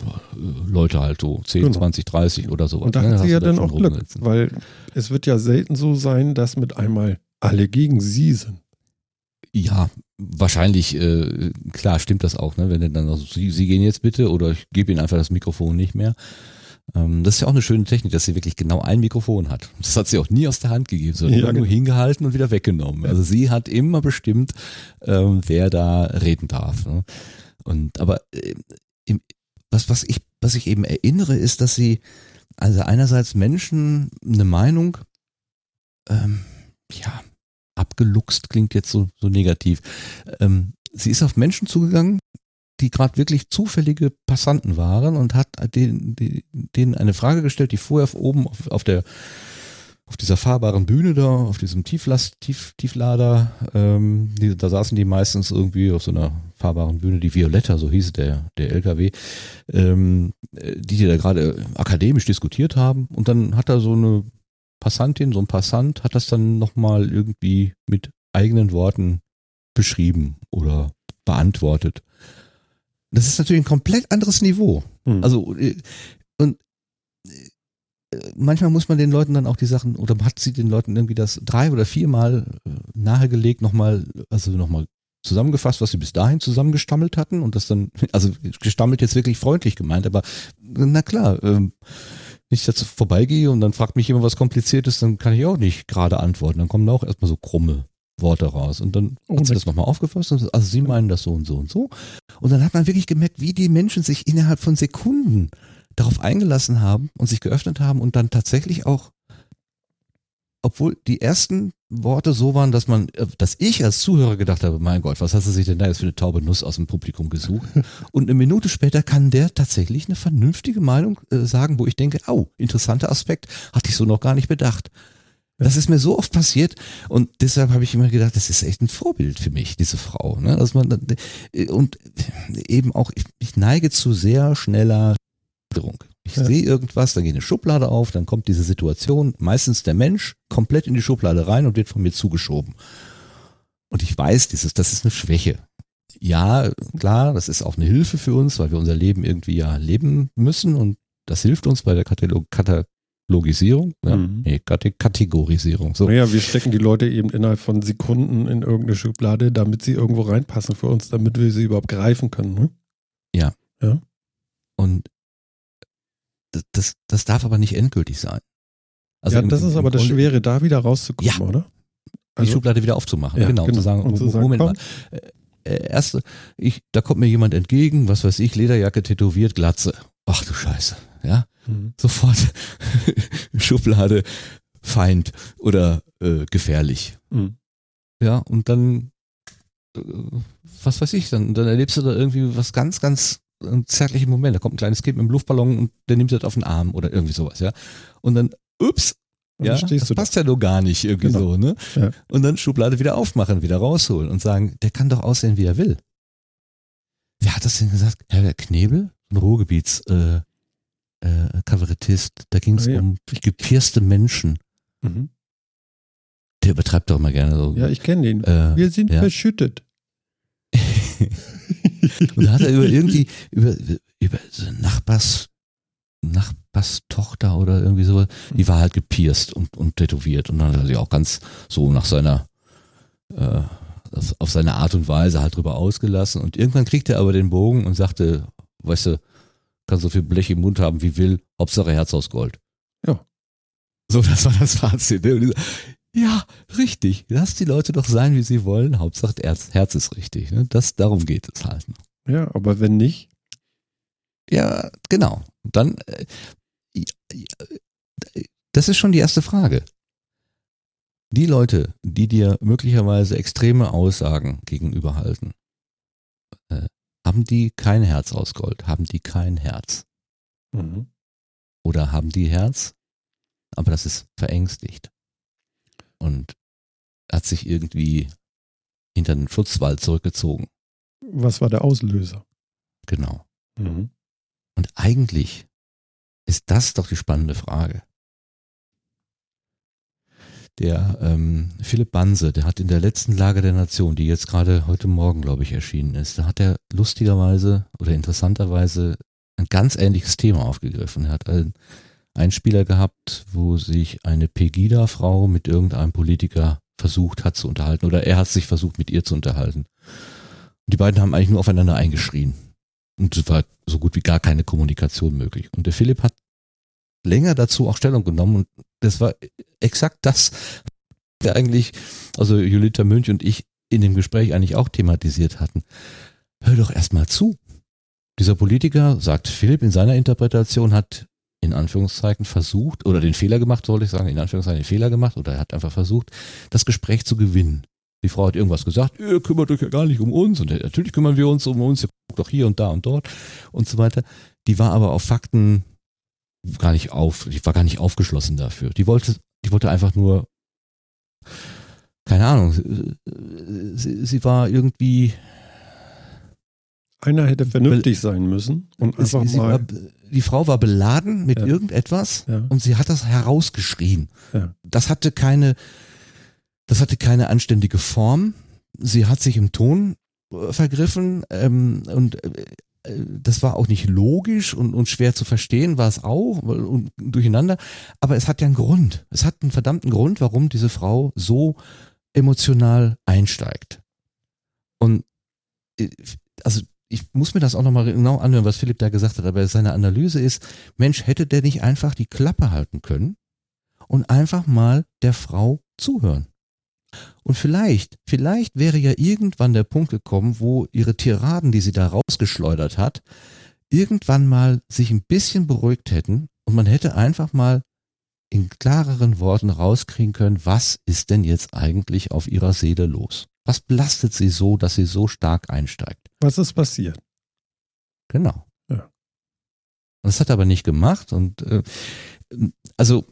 äh, Leute halt so 10, Genau. 20, 30 oder sowas. Und da ne, hat sie ja dann auch Glück, weil es wird ja selten so sein, dass mit einmal alle gegen sie sind. Ja, wahrscheinlich, äh, klar, stimmt das auch, ne? Wenn er dann also, sie, sie gehen jetzt bitte oder ich gebe ihnen einfach das Mikrofon nicht mehr. Ähm, das ist ja auch eine schöne Technik, dass sie wirklich genau ein Mikrofon hat. Das hat sie auch nie aus der Hand gegeben, sondern Ja, immer nur genau. hingehalten und wieder weggenommen. Also sie hat immer bestimmt, ähm, wer da reden darf. Ne? Und aber äh, im, was, was ich, was ich eben erinnere, ist, dass sie also einerseits Menschen eine Meinung, ähm, ja, abgeluchst klingt jetzt so, so negativ. Ähm, sie ist auf Menschen zugegangen, die gerade wirklich zufällige Passanten waren und hat denen, denen eine Frage gestellt, die vorher oben auf, auf der auf dieser fahrbaren Bühne da, auf diesem Tieflast, Tief, Tieflader, ähm, die, da saßen die meistens irgendwie auf so einer fahrbaren Bühne, die Violetta, so hieß der, der LKW, ähm, äh, die, die da gerade akademisch diskutiert haben. Und dann hat da so eine Passantin, so ein Passant, hat das dann nochmal irgendwie mit eigenen Worten beschrieben oder beantwortet. Das ist natürlich ein komplett anderes Niveau. Hm. Also, äh, und äh, manchmal muss man den Leuten dann auch die Sachen, oder hat sie den Leuten irgendwie das drei oder viermal äh, nahegelegt, nochmal, also nochmal zusammengefasst, was sie bis dahin zusammengestammelt hatten und das dann, also gestammelt jetzt wirklich freundlich gemeint, aber na klar, ähm, wenn ich dazu vorbeigehe und dann fragt mich jemand was Kompliziertes, dann kann ich auch nicht gerade antworten. Dann kommen da auch erstmal so krumme Worte raus. Und dann Oh, hat sie das- nochmal aufgefasst und so, also sie meinen das so und so und so. Und dann hat man wirklich gemerkt, wie die Menschen sich innerhalb von Sekunden darauf eingelassen haben und sich geöffnet haben und dann tatsächlich auch, obwohl die ersten Worte so waren, dass man, äh, dass ich als Zuhörer gedacht habe, mein Gott, was hast du sich denn da jetzt für eine taube Nuss aus dem Publikum gesucht? Und eine Minute später kann der tatsächlich eine vernünftige Meinung äh, sagen, wo ich denke, au, interessanter Aspekt, hatte ich so noch gar nicht bedacht. Das ist mir so oft passiert und deshalb habe ich immer gedacht, das ist echt ein Vorbild für mich, diese Frau. Ne? Dass man, und eben auch, ich, ich neige zu sehr schneller Änderung. Ich Ja. sehe irgendwas, dann geht eine Schublade auf, dann kommt diese Situation, meistens der Mensch, komplett in die Schublade rein und wird von mir zugeschoben. Und ich weiß, dieses, das ist eine Schwäche. Ja, klar, das ist auch eine Hilfe für uns, weil wir unser Leben irgendwie ja leben müssen und das hilft uns bei der Katalog Katalogisierung, ja, Mhm. nee, Kate Kategorisierung. So. Naja, wir stecken die Leute eben innerhalb von Sekunden in irgendeine Schublade, damit sie irgendwo reinpassen für uns, damit wir sie überhaupt greifen können. Ne? Und das, das, das darf aber nicht endgültig sein. Also ja, im- das ist im aber das Schwere, da wieder rauszukommen, Ja. oder? Die Schublade wieder aufzumachen, Ja, genau, genau. zu sagen, Und zu sagen, Moment komm. mal, äh, äh, erst, ich, da kommt mir jemand entgegen, was weiß ich, Lederjacke tätowiert, Glatze. Ach du Scheiße, ja, Mhm. sofort Schublade, Feind oder äh, gefährlich. Mhm. Ja, und dann, äh, was weiß ich, dann, dann erlebst du da irgendwie was ganz, ganz einen zärtlichen Moment. Da kommt ein kleines Kind mit einem Luftballon und der nimmt das auf den Arm oder irgendwie sowas, ja. Und dann, ups, Und ja, das du da. passt ja nur gar nicht irgendwie Genau. so, ne? Ja. Und dann Schublade wieder aufmachen, wieder rausholen und sagen, der kann doch aussehen, wie er will. wer hat das denn gesagt? Herbert Knebel? Ein Ruhrgebiets äh, äh, Kabarettist. Da ging es Ah, ja. um gepierste Menschen. Mhm. Der übertreibt doch immer gerne so. Ja, ich kenne den. äh, Wir sind ja. verschüttet. Und da hat er über irgendwie, über, über so Nachbars, Nachbarstochter oder irgendwie so, die war halt gepierst und, und tätowiert. Und dann hat er sich auch ganz so nach seiner, äh, auf, auf seine Art und Weise halt drüber ausgelassen. Und irgendwann kriegte er aber den Bogen und sagte, weißt du, kann so viel Blech im Mund haben wie will, Hauptsache Herz aus Gold. Ja. So, das war das Fazit. ne? Ja, richtig. Lass die Leute doch sein, wie sie wollen. Hauptsache Herz, Herz ist richtig. Ne? Das, darum geht es halt. Ja, aber wenn nicht, Ja, genau. Dann, äh, das ist schon die erste Frage. Die Leute, die dir möglicherweise extreme Aussagen gegenüberhalten, haben die kein Herz aus Gold? Haben die kein Herz? mhm. Oder haben die Herz, aber das ist verängstigt und hat sich irgendwie hinter den Schutzwald zurückgezogen? was war der Auslöser? Genau. Mhm. Und eigentlich ist das doch die spannende Frage. Der ähm, Philipp Banse, der hat in der letzten Lage der Nation, die jetzt gerade heute Morgen, glaube ich, erschienen ist, da hat er lustigerweise oder interessanterweise ein ganz ähnliches Thema aufgegriffen. Er hat einen Einspieler gehabt, wo sich eine Pegida-Frau mit irgendeinem Politiker versucht hat zu unterhalten oder er hat sich versucht mit ihr zu unterhalten. Und die beiden haben eigentlich nur aufeinander eingeschrien. Und es war so gut wie gar keine Kommunikation möglich. Und der Philipp hat länger dazu auch Stellung genommen und das war exakt das, was wir eigentlich, also Julita Münch und ich in dem Gespräch eigentlich auch thematisiert hatten. Hör doch erstmal zu. Dieser Politiker, sagt Philipp in seiner Interpretation, hat in Anführungszeichen versucht, oder den Fehler gemacht, soll ich sagen, in Anführungszeichen den Fehler gemacht, oder er hat einfach versucht, das Gespräch zu gewinnen. Die Frau hat irgendwas gesagt, ihr kümmert euch ja gar nicht um uns und natürlich kümmern wir uns um uns, ihr guckt doch hier und da und dort und so weiter. Die war aber auf Fakten gar nicht auf, die war gar nicht aufgeschlossen dafür. Die wollte, die wollte einfach nur, keine Ahnung, sie, sie war irgendwie, Einer hätte vernünftig sein müssen und einfach sie, sie mal. war, die Frau war beladen mit Ja. irgendetwas Ja. und sie hat das herausgeschrien. Ja. Das hatte keine, das hatte keine anständige Form. Sie hat sich im Ton äh, vergriffen ähm, und äh, das war auch nicht logisch und, und schwer zu verstehen, war es auch und durcheinander. Aber es hat ja einen Grund. Es hat einen verdammten Grund, warum diese Frau so emotional einsteigt. Und äh, also ich muss mir das auch nochmal genau anhören, was Philipp da gesagt hat, aber seine Analyse ist, Mensch, hätte der nicht einfach die Klappe halten können und einfach mal der Frau zuhören? Und vielleicht, vielleicht wäre ja irgendwann der Punkt gekommen, wo ihre Tiraden, die sie da rausgeschleudert hat, irgendwann mal sich ein bisschen beruhigt hätten und man hätte einfach mal in klareren Worten rauskriegen können, was ist denn jetzt eigentlich auf ihrer Seele los? Was belastet sie so, dass sie so stark einsteigt? Was ist passiert? Genau. Ja. Das hat er aber nicht gemacht und äh, also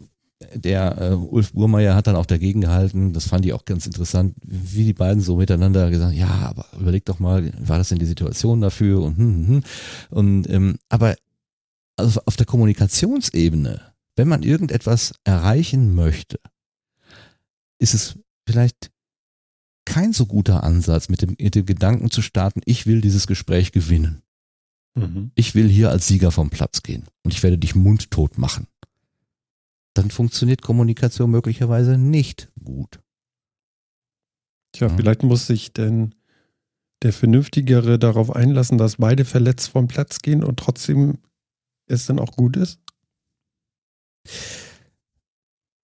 der äh, Ulf Burmeier hat dann auch dagegen gehalten, das fand ich auch ganz interessant, wie die beiden so miteinander gesagt, ja, aber überleg doch mal, war das denn die Situation dafür und hm, hm, hm. und ähm, aber also auf der Kommunikationsebene, wenn man irgendetwas erreichen möchte, ist es vielleicht kein so guter Ansatz, mit dem, mit dem Gedanken zu starten, ich will dieses Gespräch gewinnen. Mhm. Ich will hier als Sieger vom Platz gehen und ich werde dich mundtot machen. Dann funktioniert Kommunikation möglicherweise nicht gut. Tja, Ja. vielleicht muss sich denn der Vernünftigere darauf einlassen, dass beide verletzt vom Platz gehen und trotzdem es dann auch gut ist.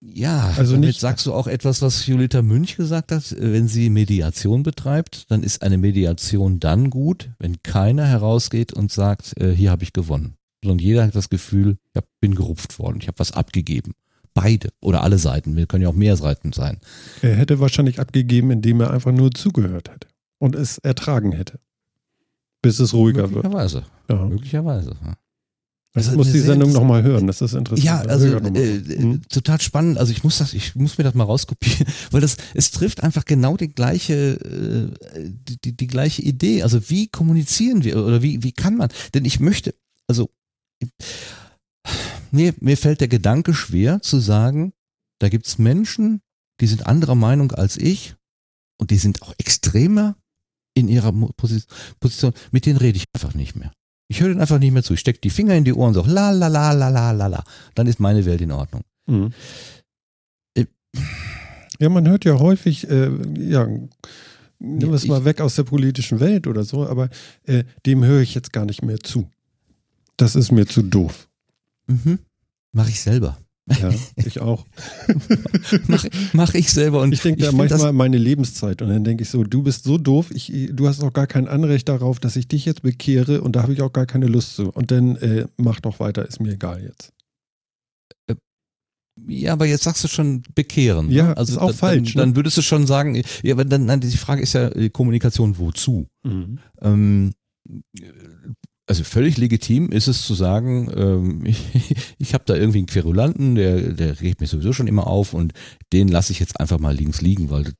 Ja, Also damit nicht- sagst du auch etwas, was Julita Münch gesagt hat. Wenn sie Mediation betreibt, dann ist eine Mediation dann gut, wenn keiner herausgeht und sagt, äh, hier habe ich gewonnen. Sondern jeder hat das Gefühl, ich hab, bin gerupft worden, ich habe was abgegeben. Beide oder alle Seiten, wir können ja auch mehr Seiten sein. Er hätte wahrscheinlich abgegeben, indem er einfach nur zugehört hätte und es ertragen hätte, bis es ruhiger wird. Möglicherweise. Ja. Möglicherweise. ja. Ich Also muss eine die Sendung nochmal hören, das ist interessant. Ja, also ich mal. äh, Hm? total spannend. Also ich muss das, ich muss mir das mal rauskopieren, weil das, es trifft einfach genau die gleiche, äh, die, die, die gleiche Idee. Also wie kommunizieren wir oder wie, wie kann man? Denn ich möchte, also mir, mir fällt der Gedanke schwer zu sagen, da gibt's Menschen, die sind anderer Meinung als ich und die sind auch extremer in ihrer Position. Mit denen rede ich einfach nicht mehr. Ich höre denen einfach nicht mehr zu. Ich stecke die Finger in die Ohren und sage la la la la la la la. Dann ist meine Welt in Ordnung. Mhm. Äh, Ja, man hört ja häufig, äh, ja, nimm es mal weg aus der politischen Welt oder so, aber äh, dem höre ich jetzt gar nicht mehr zu. Das ist mir zu doof. Mhm. Mache ich selber. Ja, ich auch. Mache mach ich selber. Und Ich denke da manchmal das- meine Lebenszeit und dann denke ich so, du bist so doof, ich, du hast auch gar kein Anrecht darauf, dass ich dich jetzt bekehre und da habe ich auch gar keine Lust zu. Und dann äh, mach doch weiter, ist mir egal jetzt. Ja, aber jetzt sagst du schon bekehren. Ja, ne? also ist auch dann, falsch, Dann, ne? dann würdest du schon sagen, ja, aber dann, nein, die Frage ist ja äh, Kommunikation wozu? Mhm. Ähm, also völlig legitim ist es zu sagen, ähm, ich, ich habe da irgendwie einen Querulanten, der, der regt mich sowieso schon immer auf und den lasse ich jetzt einfach mal links liegen, weil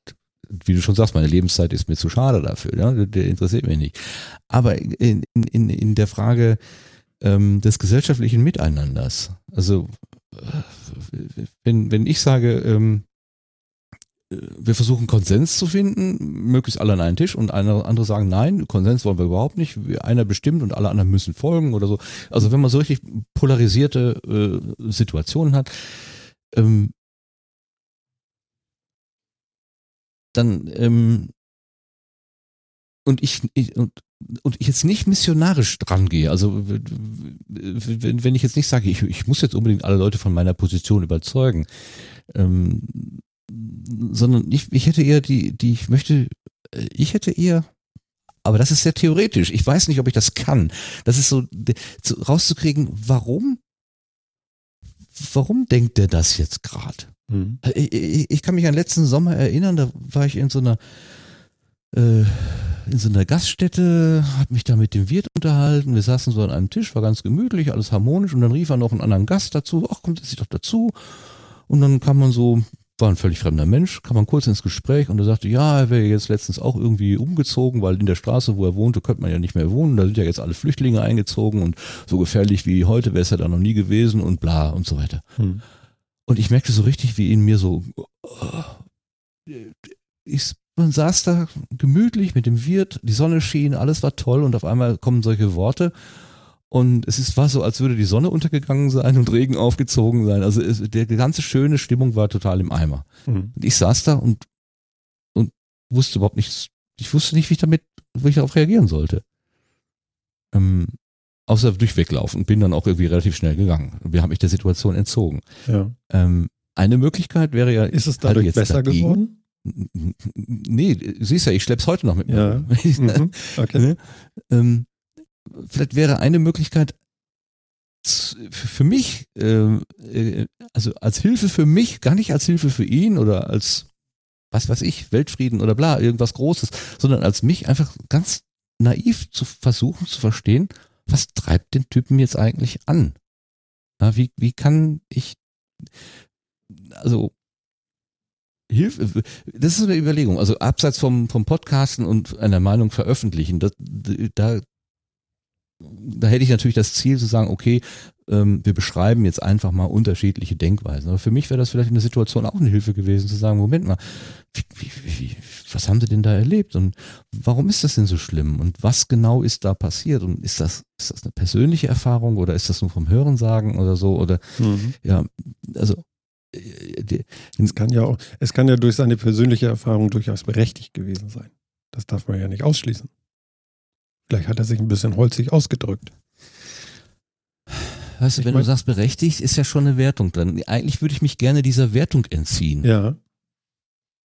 wie du schon sagst, meine Lebenszeit ist mir zu schade dafür, ja? der, interessiert mich nicht. Aber in, in, in der Frage ähm, des gesellschaftlichen Miteinanders, also äh, wenn, wenn ich sage, ähm, äh, wir versuchen Konsens zu finden, möglichst alle an einen Tisch und eine, andere sagen, nein, Konsens wollen wir überhaupt nicht, einer bestimmt und alle anderen müssen folgen oder so. Also wenn man so richtig polarisierte äh, Situationen hat, ähm, dann ähm, und ich, ich und, und ich jetzt nicht missionarisch dran gehe, also wenn, wenn ich jetzt nicht sage, ich, ich muss jetzt unbedingt alle Leute von meiner Position überzeugen, ähm, sondern ich, ich hätte eher die, die, ich möchte, äh, ich hätte eher, aber das ist sehr theoretisch. Ich weiß nicht, ob ich das kann. Das ist so, rauszukriegen, warum, warum denkt der das jetzt gerade? Mhm. Ich, ich, ich kann mich an letzten Sommer erinnern, da war ich in so einer äh, in so einer Gaststätte, habe mich da mit dem Wirt unterhalten. Wir saßen so an einem Tisch, war ganz gemütlich, alles harmonisch und dann rief er noch einen anderen Gast dazu. Ach, kommt jetzt doch dazu. Und dann kam man so, war ein völlig fremder Mensch, kam man kurz ins Gespräch und er sagte, ja, er wäre jetzt letztens auch irgendwie umgezogen, weil in der Straße, wo er wohnte, könnte man ja nicht mehr wohnen. Da sind ja jetzt alle Flüchtlinge eingezogen und so gefährlich wie heute wäre es ja da noch nie gewesen und bla und so weiter. Mhm. Und ich merkte so richtig, wie in mir so, ich, man saß da gemütlich mit dem Wirt, die Sonne schien, alles war toll und auf einmal kommen solche Worte und es ist, war so, als würde die Sonne untergegangen sein und Regen aufgezogen sein. Also es, der, die ganze schöne Stimmung war total im Eimer. Mhm. Und ich saß da und, und wusste überhaupt nichts, ich wusste nicht, wie ich damit, wie ich darauf reagieren sollte. Ähm, außer durch Weglaufen bin dann auch irgendwie relativ schnell gegangen. Wir haben mich der Situation entzogen. Ja. Ähm, eine Möglichkeit wäre ja. Ist es dadurch jetzt besser dagegen. geworden? Nee, siehst ja, ich schlepp's heute noch mit Ja. mir. Mhm. Okay. Ne? ähm, vielleicht wäre eine Möglichkeit für mich, ähm, äh, also als Hilfe für mich, gar nicht als Hilfe für ihn oder als, was weiß ich, Weltfrieden oder bla, irgendwas Großes, sondern als mich einfach ganz naiv zu versuchen zu verstehen, was treibt den Typen jetzt eigentlich an? Na, wie, wie kann ich, also, Hilfe, das ist eine Überlegung. Also abseits vom, vom Podcasten und einer Meinung veröffentlichen, das, da, da hätte ich natürlich das Ziel zu sagen, okay, ähm, wir beschreiben jetzt einfach mal unterschiedliche Denkweisen. Aber für mich wäre das vielleicht in der Situation auch eine Hilfe gewesen, zu sagen, Moment mal, wie, wie, wie, was haben Sie denn da erlebt und warum ist das denn so schlimm und was genau ist da passiert und ist das, ist das eine persönliche Erfahrung oder ist das nur vom Hörensagen oder so oder Mhm. ja, also äh, Es kann ja auch, es kann ja durch seine persönliche Erfahrung durchaus berechtigt gewesen sein. Das darf man ja nicht ausschließen. Vielleicht hat er sich ein bisschen holzig ausgedrückt. Weißt du, Ich wenn mein- du sagst berechtigt, ist ja schon eine Wertung drin. Eigentlich würde ich mich gerne dieser Wertung entziehen. Ja.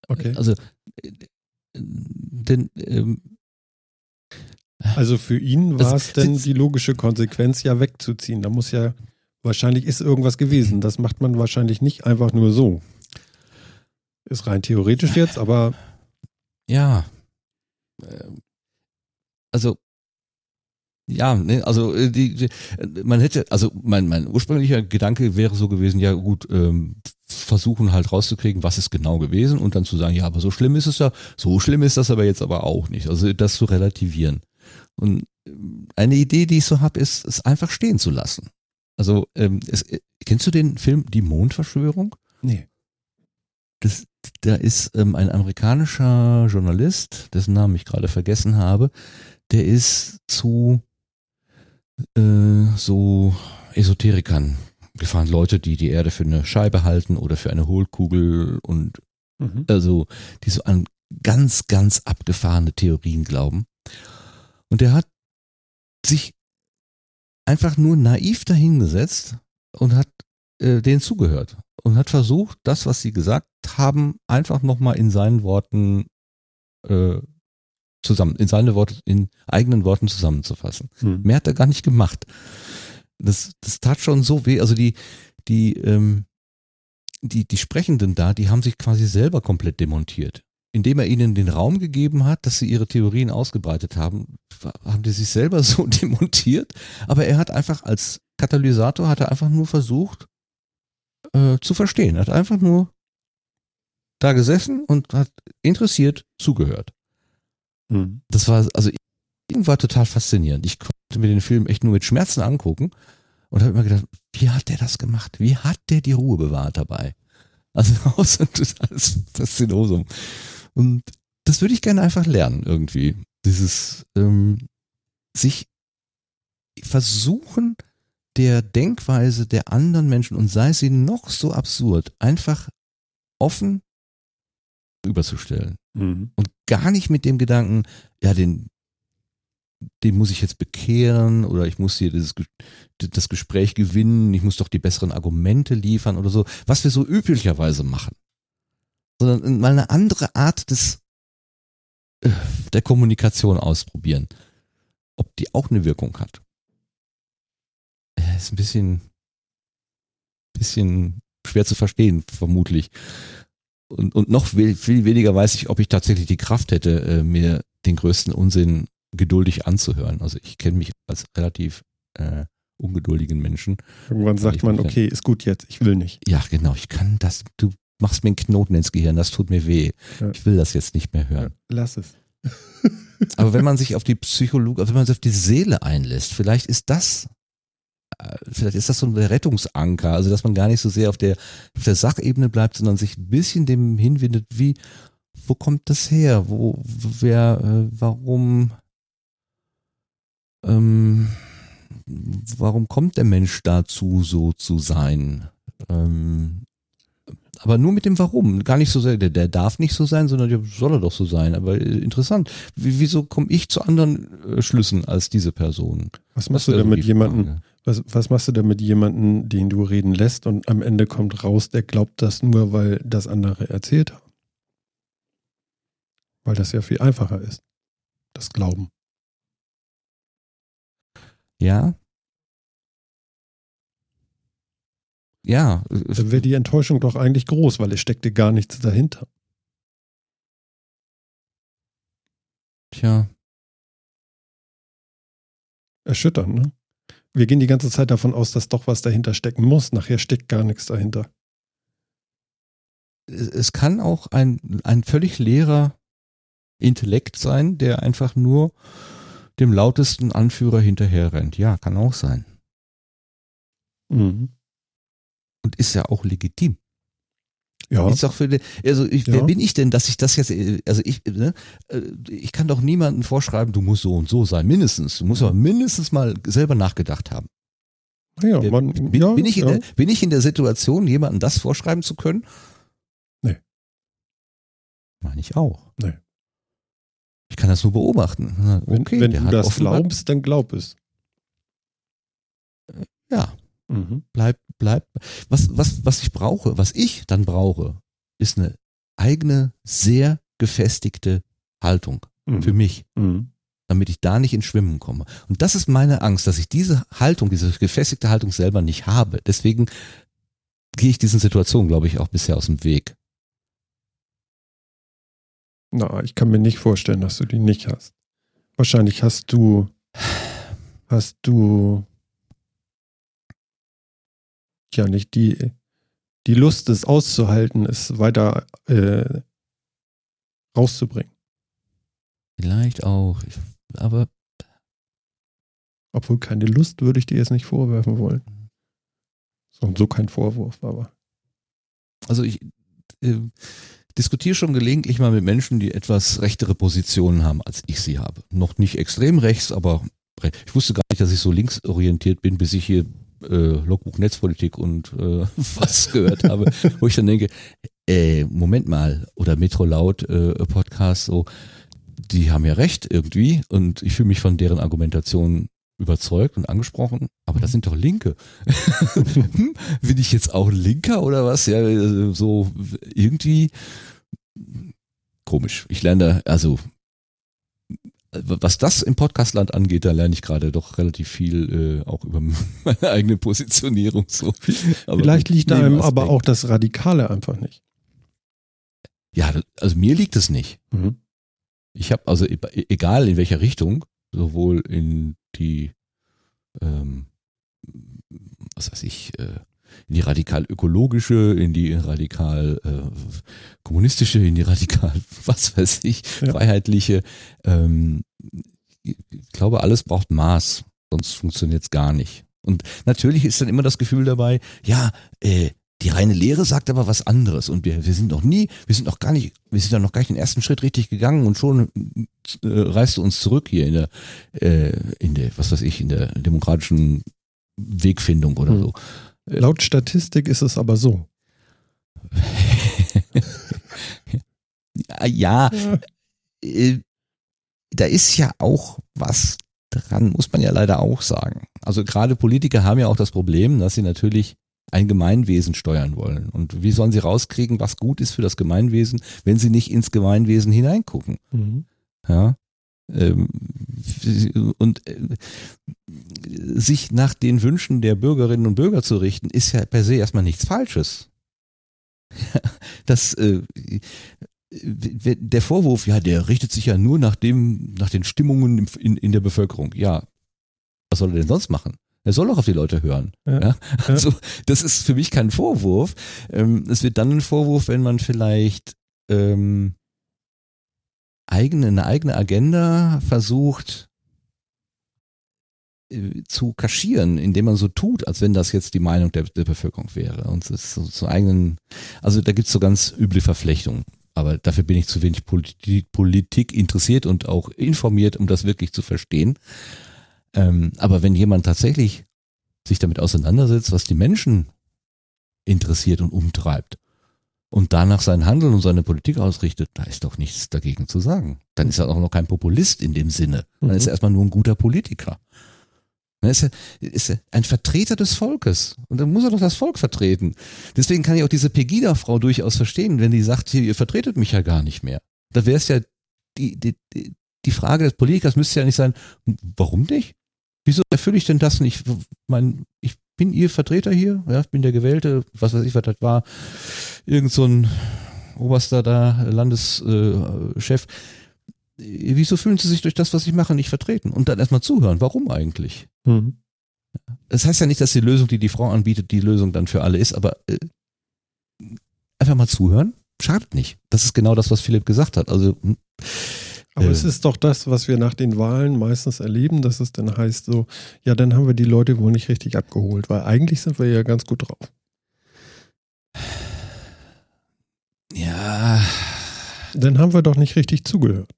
Okay. Also, äh, denn, ähm, Also für ihn Also war es denn die logische Konsequenz, ja wegzuziehen. Da muss ja, wahrscheinlich ist irgendwas gewesen. Das macht man wahrscheinlich nicht einfach nur so. Ist rein theoretisch jetzt, aber ja, Ähm, also, Ja, ne, also äh, die, die, man hätte, also mein, mein ursprünglicher Gedanke wäre so gewesen, ja gut, ähm, versuchen halt rauszukriegen, was ist genau gewesen und dann zu sagen, ja, aber so schlimm ist es ja, so schlimm ist das aber jetzt aber auch nicht. Also das zu relativieren. Und ähm, eine Idee, die ich so habe, ist, es einfach stehen zu lassen. Also, ähm, es, äh, kennst du den Film Die Mondverschwörung? Nee. Das, da ist ähm, ein amerikanischer Journalist, dessen Namen ich gerade vergessen habe, der ist zu äh, so Esoterikern gefahren. Leute, die die Erde für eine Scheibe halten oder für eine Hohlkugel und Mhm. also die so an ganz, ganz abgefahrene Theorien glauben. Und der hat sich einfach nur naiv dahingesetzt und hat äh, denen zugehört und hat versucht, das, was sie gesagt haben, einfach nochmal in seinen Worten äh, zusammen, in seine Worte, in eigenen Worten zusammenzufassen. Hm. Mehr hat er gar nicht gemacht. Das, das tat schon so weh. Also die, die, ähm, die, die Sprechenden da, die haben sich quasi selber komplett demontiert. Indem er ihnen den Raum gegeben hat, dass sie ihre Theorien ausgebreitet haben, haben die sich selber so demontiert. Aber er hat einfach als Katalysator hat er einfach nur versucht äh, zu verstehen. Er hat einfach nur da gesessen und hat interessiert zugehört. Hm. Das war, also war total faszinierend. Ich konnte mir den Film echt nur mit Schmerzen angucken und habe immer gedacht, wie hat der das gemacht? Wie hat der die Ruhe bewahrt dabei? Also außer totales Faszinosum. Und das würde ich gerne einfach lernen irgendwie. Dieses ähm, sich versuchen der Denkweise der anderen Menschen und sei sie noch so absurd, einfach offen überzustellen Hm. und gar nicht mit dem Gedanken, ja, den, den muss ich jetzt bekehren oder ich muss hier dieses, das Gespräch gewinnen, ich muss doch die besseren Argumente liefern oder so, was wir so üblicherweise machen. Sondern mal eine andere Art des, äh, der Kommunikation ausprobieren. Ob die auch eine Wirkung hat. Ist ein bisschen, bisschen schwer zu verstehen, vermutlich. Und, und noch viel, viel weniger weiß ich, ob ich tatsächlich die Kraft hätte, äh, mir den größten Unsinn geduldig anzuhören. Also ich kenne mich als relativ äh, ungeduldigen Menschen. Irgendwann sagt man, okay, ist gut jetzt, ich will nicht. Ja, genau, ich kann das, du machst mir einen Knoten ins Gehirn, das tut mir weh. Ja. Ich will das jetzt nicht mehr Ja, hören. lass es. Aber wenn man sich auf die Psychologie, wenn man sich auf die Seele einlässt, vielleicht ist das, vielleicht ist das so ein Rettungsanker, also dass man gar nicht so sehr auf der, auf der Sachebene bleibt, sondern sich ein bisschen dem hinwindet, wie, wo kommt das her? Wo, wer, äh, warum, ähm, warum kommt der Mensch dazu, so zu sein? Ähm, aber nur mit dem Warum, gar nicht so sehr, der, der darf nicht so sein, sondern ja, soll er doch so sein. Aber äh, interessant, Wie, wieso komme ich zu anderen äh, Schlüssen als diese Person? Was Das machst du denn mit jemandem. Was, was machst du denn mit jemandem, den du reden lässt und am Ende kommt raus, der glaubt das nur, weil das andere erzählt haben? Weil das ja viel einfacher ist. Das Glauben. Ja. Ja, Dann wäre die Enttäuschung doch eigentlich groß, weil es steckte gar nichts dahinter. tja, Erschütternd, ne? Wir gehen die ganze Zeit davon aus, dass doch was dahinter stecken muss. Nachher steckt gar nichts dahinter. es kann auch ein, ein völlig leerer Intellekt sein, der einfach nur dem lautesten Anführer hinterher rennt. Ja, kann auch sein. Mhm. Und ist ja auch legitim. Ja, Ist auch für den, also ich, wer Ja. bin ich denn, dass ich das jetzt, also ich, ne, äh, ich kann doch niemandem vorschreiben, du musst so und so sein, mindestens. Du musst aber mindestens mal selber nachgedacht haben. ja, Wer- man, bin, ja, bin, ich in ja. der, bin ich in der Situation, jemandem das vorschreiben zu können? Nee. Meine ich auch. Nee. Ich kann das nur beobachten. Wenn, Okay, wenn der du das glaubst, dann glaub es. Ja, Mhm. bleib, bleib. Was, was, was ich brauche, was ich dann brauche, ist eine eigene, sehr gefestigte Haltung Mhm. für mich. Mhm. damit ich da nicht ins Schwimmen komme. Und das ist meine Angst, dass ich diese Haltung, diese gefestigte Haltung selber nicht habe. Deswegen gehe ich diesen Situationen, glaube ich, auch bisher aus dem Weg. Na, ich kann mir nicht vorstellen, dass du die nicht hast. Wahrscheinlich hast du, hast du ja nicht die, die Lust, es auszuhalten, es weiter äh, rauszubringen. Vielleicht auch. Ich, aber. Obwohl keine Lust würde ich dir jetzt nicht vorwerfen wollen. So und so kein Vorwurf, aber. Also ich äh, diskutiere schon gelegentlich mal mit Menschen, die etwas rechtere Positionen haben, als ich sie habe. Noch nicht extrem rechts, aber ich wusste gar nicht, dass ich so linksorientiert bin, bis ich hier äh, Logbuch Netzpolitik und äh, was gehört habe, wo ich dann denke, äh, Moment mal, oder Metro Laut äh, Podcast, so, die haben ja recht irgendwie und ich fühle mich von deren Argumentation überzeugt und angesprochen, aber das sind doch Linke. bin ich jetzt auch Linker oder was? Ja, äh, so irgendwie komisch. Ich lerne da, also was das im Podcastland angeht, da lerne ich gerade doch relativ viel äh, auch über meine eigene Positionierung. So. Aber Vielleicht liegt einem aber auch das Radikale einfach nicht. Ja, also mir liegt es nicht. Mhm. Ich habe also e-, egal in welcher Richtung, sowohl in die, ähm, was weiß ich, äh, in die radikal ökologische, in die radikal äh, kommunistische, in die radikal, was weiß ich, ja. freiheitliche. Ähm, ich glaube, alles braucht Maß, sonst funktioniert es gar nicht. Und natürlich ist dann immer das Gefühl dabei, ja, äh, die reine Lehre sagt aber was anderes und wir, wir sind noch nie, wir sind noch gar nicht, wir sind ja noch gar nicht den ersten Schritt richtig gegangen und schon äh, reißt du uns zurück hier in der, äh, in der, was weiß ich, in der demokratischen Wegfindung oder hm. so. Laut Statistik ist es aber so. ja, ja. Äh, da ist ja auch was dran, muss man ja leider auch sagen. Also gerade Politiker haben ja auch das Problem, dass sie natürlich ein Gemeinwesen steuern wollen. Und wie sollen sie rauskriegen, was gut ist für das Gemeinwesen, wenn sie nicht ins Gemeinwesen hineingucken? Mhm. Ja. Ähm, und äh, sich nach den Wünschen der Bürgerinnen und Bürger zu richten, ist ja per se erstmal nichts Falsches. Das, äh, der Vorwurf, ja, der richtet sich ja nur nach dem, nach den Stimmungen in, in der Bevölkerung. Ja, was soll er denn sonst machen? Er soll doch auf die Leute hören. Ja. ja? Also, das ist für mich kein Vorwurf. Ähm, es wird dann ein Vorwurf, wenn man vielleicht ähm, eigene, eine eigene Agenda versucht äh, zu kaschieren, indem man so tut, als wenn das jetzt die Meinung der, der Bevölkerung wäre. Und es so zu eigenen, also da gibt's so ganz üble Verflechtungen. Aber dafür bin ich zu wenig Politik, Politik interessiert und auch informiert, um das wirklich zu verstehen. Ähm, aber wenn jemand tatsächlich sich damit auseinandersetzt, was die Menschen interessiert und umtreibt, und danach sein Handeln und seine Politik ausrichtet, da ist doch nichts dagegen zu sagen. Dann ist er auch noch kein Populist in dem Sinne. Dann mhm. ist er erstmal nur ein guter Politiker. Dann ist er, ist er ein Vertreter des Volkes. Und dann muss er doch das Volk vertreten. Deswegen kann ich auch diese Pegida-Frau durchaus verstehen, wenn die sagt, hier, ihr vertretet mich ja gar nicht mehr. Da wäre es ja, die, die, die Frage des Politikers müsste ja nicht sein, warum nicht? Wieso erfülle ich denn das nicht? Mein, ich bin Ihr Vertreter hier, ja, ich bin der Gewählte, was weiß ich, was das war, irgend so ein oberster da, Landeschef. Äh, Wieso fühlen Sie sich durch das, was ich mache, nicht vertreten? Und dann erstmal zuhören. Warum eigentlich? Mhm. Das heißt ja nicht, dass die Lösung, die die Frau anbietet, die Lösung dann für alle ist, aber äh, einfach mal zuhören, schadet nicht. Das ist genau das, was Philipp gesagt hat. Also hm, aber äh, es ist doch das, was wir nach den Wahlen meistens erleben, dass es dann heißt so, ja, dann haben wir die Leute wohl nicht richtig abgeholt, weil eigentlich sind wir ja ganz gut drauf. Ja. Dann haben wir doch nicht richtig zugehört.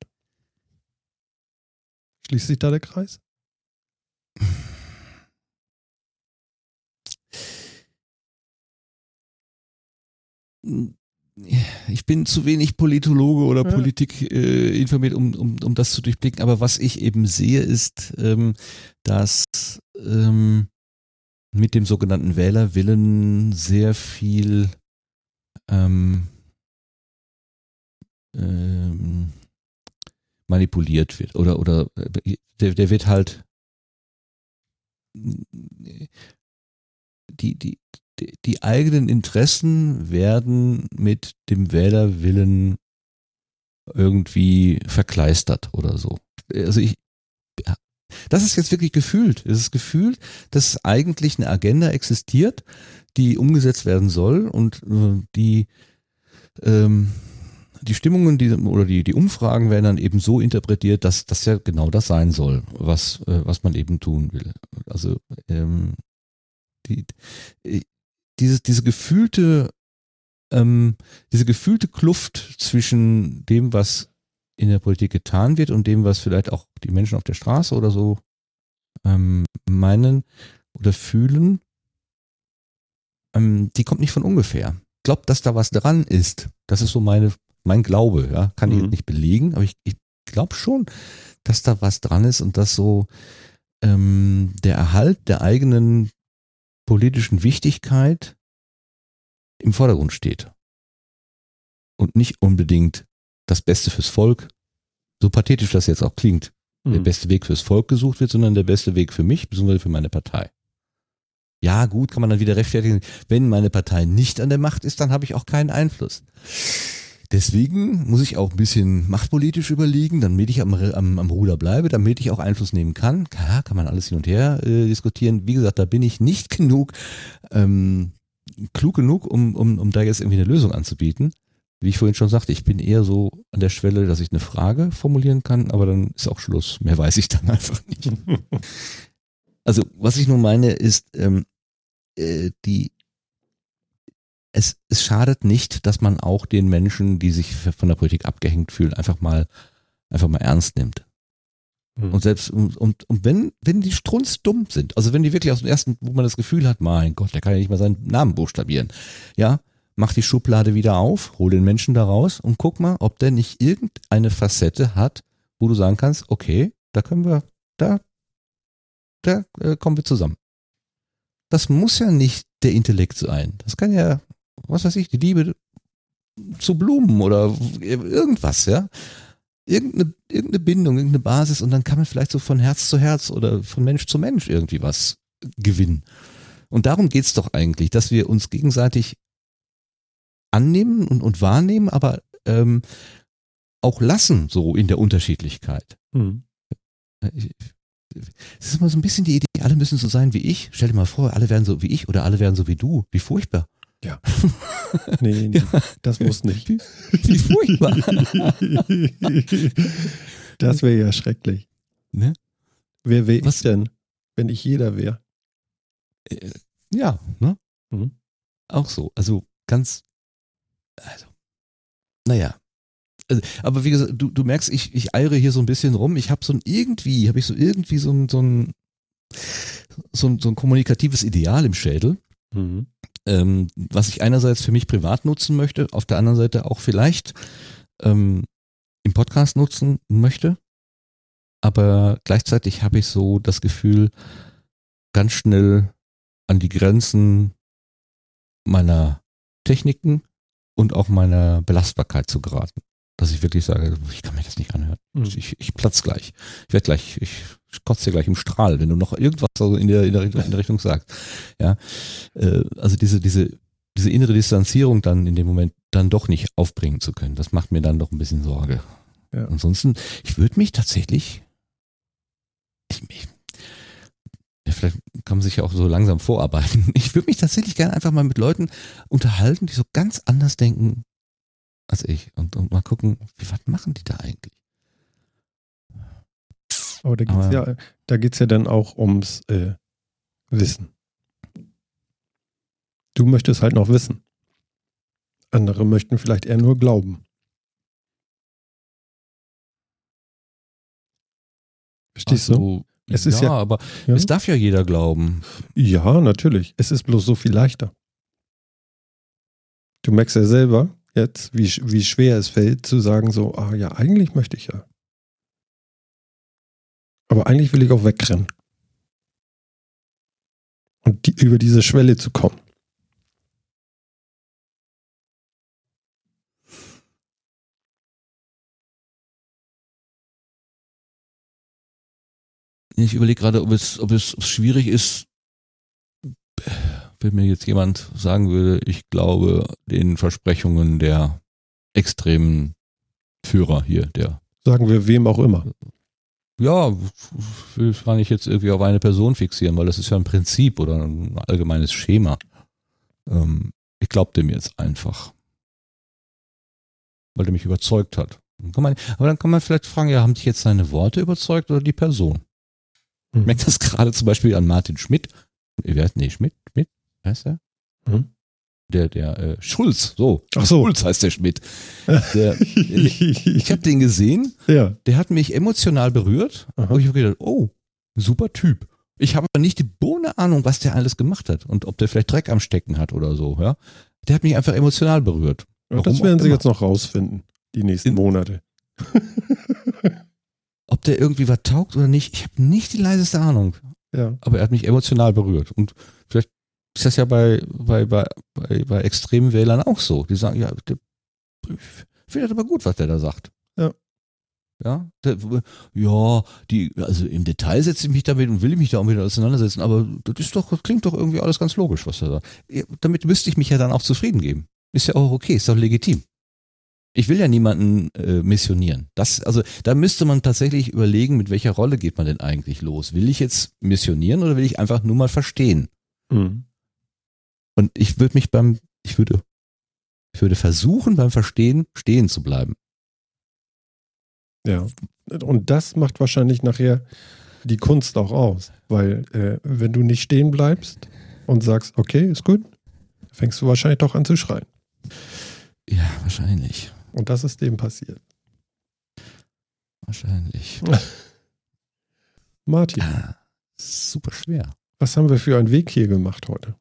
Schließt sich da der Kreis? ich bin zu wenig Politologe oder ja. Politik äh, informiert, um, um, um das zu durchblicken. Aber was ich eben sehe, ist, ähm, dass ähm, mit dem sogenannten Wählerwillen sehr viel ähm, ähm, manipuliert wird. Oder, oder äh, der, der wird halt die, die, die eigenen Interessen werden mit dem Wählerwillen irgendwie verkleistert oder so. Also ich, das ist jetzt wirklich gefühlt. Es ist gefühlt, dass eigentlich eine Agenda existiert, die umgesetzt werden soll und äh, die ähm, die Stimmungen die, oder die, die Umfragen werden dann eben so interpretiert, dass das ja genau das sein soll, was, äh, was man eben tun will. Also ähm, die, äh, diese, diese gefühlte ähm, diese gefühlte Kluft zwischen dem, was in der Politik getan wird und dem, was vielleicht auch die Menschen auf der Straße oder so ähm, meinen oder fühlen, ähm, die kommt nicht von ungefähr. Glaubt, dass da was dran ist. Das ist so meine, mein Glaube, ja. Kann mhm. ich nicht belegen, aber ich, ich glaube schon, dass da was dran ist und dass so ähm, der Erhalt der eigenen politischen Wichtigkeit im Vordergrund steht. Und nicht unbedingt das Beste fürs Volk, so pathetisch das jetzt auch klingt, mhm. der beste Weg fürs Volk gesucht wird, sondern der beste Weg für mich, beziehungsweise für meine Partei. Ja, gut, kann man dann wieder rechtfertigen. Wenn meine Partei nicht an der Macht ist, dann habe ich auch keinen Einfluss. Deswegen muss ich auch ein bisschen machtpolitisch überlegen, damit ich am, am, am Ruder bleibe, damit ich auch Einfluss nehmen kann. Ja, kann man alles hin und her äh, diskutieren. Wie gesagt, da bin ich nicht genug ähm, klug genug, um, um, um da jetzt irgendwie eine Lösung anzubieten. Wie ich vorhin schon sagte, ich bin eher so an der Schwelle, dass ich eine Frage formulieren kann, aber dann ist auch Schluss. Mehr weiß ich dann einfach nicht. also, was ich nun meine, ist, ähm, äh, die, es, es schadet nicht, dass man auch den Menschen, die sich von der Politik abgehängt fühlen, einfach mal, einfach mal ernst nimmt. Mhm. Und selbst, und, und, und wenn, wenn die strunzdumm sind, also wenn die wirklich aus dem ersten, wo man das Gefühl hat, mein Gott, der kann ja nicht mal seinen Namen buchstabieren, ja, mach die Schublade wieder auf, hol den Menschen da raus und guck mal, ob der nicht irgendeine Facette hat, wo du sagen kannst, okay, da können wir, da, da äh, kommen wir zusammen. Das muss ja nicht der Intellekt sein. Das kann ja, was weiß ich, die Liebe zu Blumen oder irgendwas, ja irgendeine, irgendeine Bindung, irgendeine Basis und dann kann man vielleicht so von Herz zu Herz oder von Mensch zu Mensch irgendwie was gewinnen. Und darum geht's doch eigentlich, dass wir uns gegenseitig annehmen und, und wahrnehmen, aber ähm, auch lassen, so in der Unterschiedlichkeit. Mhm. Es ist immer so ein bisschen die Idee, alle müssen so sein wie ich. Stell dir mal vor, alle werden so wie ich oder alle werden so wie du. Wie furchtbar. Ja. Nee, nee ja. das muss nicht. Wie furchtbar. Das wäre ja schrecklich. Ne? Wer wäre ich denn, wenn ich jeder wäre? Äh, ja, ne? Mhm. Auch so. Also ganz, also, naja. Also, aber wie gesagt, du, du merkst, ich, ich eiere hier so ein bisschen rum. Ich habe so ein irgendwie, habe ich so irgendwie so ein, so ein, so ein, so ein kommunikatives Ideal im Schädel. Mhm ähm, was ich einerseits für mich privat nutzen möchte, auf der anderen Seite auch vielleicht ähm, im Podcast nutzen möchte. Aber gleichzeitig habe ich so das Gefühl, ganz schnell an die Grenzen meiner Techniken und auch meiner Belastbarkeit zu geraten dass ich wirklich sage, ich kann mir das nicht anhören. Mhm. Ich, ich platz gleich. Ich werde gleich, ich kotze dir gleich im Strahl, wenn du noch irgendwas so in der, in der, Richtung, in der Richtung sagst. Ja, äh, also diese, diese, diese innere Distanzierung dann in dem Moment dann doch nicht aufbringen zu können, das macht mir dann doch ein bisschen Sorge. Ja. Ansonsten, ich würde mich tatsächlich, ich, ich, vielleicht kann man sich ja auch so langsam vorarbeiten. Ich würde mich tatsächlich gerne einfach mal mit Leuten unterhalten, die so ganz anders denken als ich. Und, und mal gucken, wie, was machen die da eigentlich? Aber da geht es ja, da geht's ja dann auch ums äh, Wissen. Du möchtest halt noch wissen. Andere möchten vielleicht eher nur glauben. Verstehst so, du? Es ist ja, ja aber ja? es darf ja jeder glauben. Ja, natürlich. Es ist bloß so viel leichter. Du merkst ja selber, jetzt, wie, wie schwer es fällt, zu sagen, so, ah ja, eigentlich möchte ich ja. Aber eigentlich will ich auch wegrennen. Und die, über diese Schwelle zu kommen. Ich überlege gerade, ob es, ob es schwierig ist, wenn mir jetzt jemand sagen würde, ich glaube den Versprechungen der extremen Führer hier, der. Sagen wir wem auch immer. ja, will gar nicht jetzt irgendwie auf eine Person fixieren, weil das ist ja ein Prinzip oder ein allgemeines Schema. Ähm, ich glaube dem jetzt einfach. Weil der mich überzeugt hat. Man, aber dann kann man vielleicht fragen, ja, haben dich jetzt seine Worte überzeugt oder die Person? Ich Mhm. merke das gerade zum Beispiel an Martin Schmidt. Nee, Schmidt? Schmidt? Heißt der? Mhm. Der, der, äh, Schulz, so. Ach so. Schulz heißt der Schmidt. Der, ich habe den gesehen, ja. der hat mich emotional berührt. Aha. Und ich habe gedacht, oh, super Typ. Ich habe aber nicht die Bohne Ahnung, was der alles gemacht hat und ob der vielleicht Dreck am Stecken hat oder so, ja. Der hat mich einfach emotional berührt. Warum das werden sie immer. jetzt noch rausfinden, die nächsten In- Monate. Ob der irgendwie was taugt oder nicht, ich habe nicht die leiseste Ahnung. Ja. aber er hat mich emotional berührt. Und ist das ja bei, bei, bei, bei, bei extremen Wählern auch so. Die sagen, ja, der, ich finde das aber gut, was der da sagt. Ja. Ja, der, ja, die, also im Detail setze ich mich damit und will mich da auch mit auseinandersetzen, aber das ist doch, das klingt doch irgendwie alles ganz logisch, was er sagt. Ja, damit müsste ich mich ja dann auch zufrieden geben. Ist ja auch okay, ist doch legitim. Ich will ja niemanden äh, missionieren. Das, also da müsste man tatsächlich überlegen, mit welcher Rolle geht man denn eigentlich los? Will ich jetzt missionieren oder will ich einfach nur mal verstehen? Mhm. Und ich würde mich beim, ich würde, ich würde versuchen, beim Verstehen stehen zu bleiben. Ja. Und das macht wahrscheinlich nachher die Kunst auch aus. Weil äh, wenn du nicht stehen bleibst und sagst, okay, ist gut, fängst du wahrscheinlich doch an zu schreien. Ja, wahrscheinlich. Und das ist dem passiert. Wahrscheinlich. Martin, Ja, super schwer. was haben wir für einen Weg hier gemacht heute?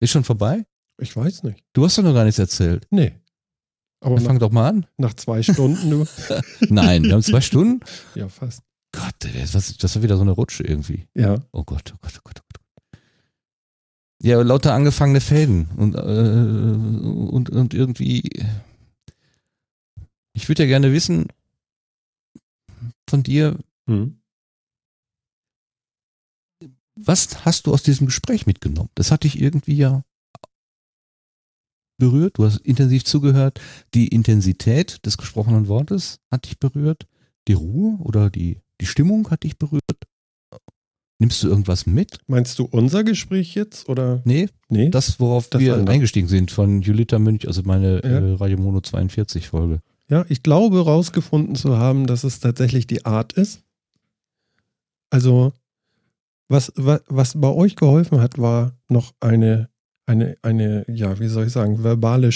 Ist schon vorbei? Ich weiß nicht. Du hast doch noch gar nichts erzählt. Nee. Aber Dann nach, fang doch mal an. nach zwei Stunden nur. Nein, wir haben zwei Stunden. ja, fast. Gott, das, das war wieder so eine Rutsche irgendwie. Ja. Oh Gott, oh Gott, oh Gott, oh Gott. Ja, lauter angefangene Fäden und, äh, und, und irgendwie. Ich würde ja gerne wissen von dir, Hm. Was hast du aus diesem Gespräch mitgenommen? Das hat dich irgendwie ja berührt, du hast intensiv zugehört. Die Intensität des gesprochenen Wortes hat dich berührt. Die Ruhe oder die, die Stimmung hat dich berührt. Nimmst du irgendwas mit? Meinst du unser Gespräch jetzt? Oder? Nee, Nee. das, worauf Das wir andere. eingestiegen sind von Julita Münch, also meine Ja. äh, Radio Mono 42 Folge. Ja, ich glaube, rausgefunden zu haben, dass es tatsächlich die Art ist. Also, was, was, was bei euch geholfen hat, war noch eine, eine, eine, ja, wie soll ich sagen, verbale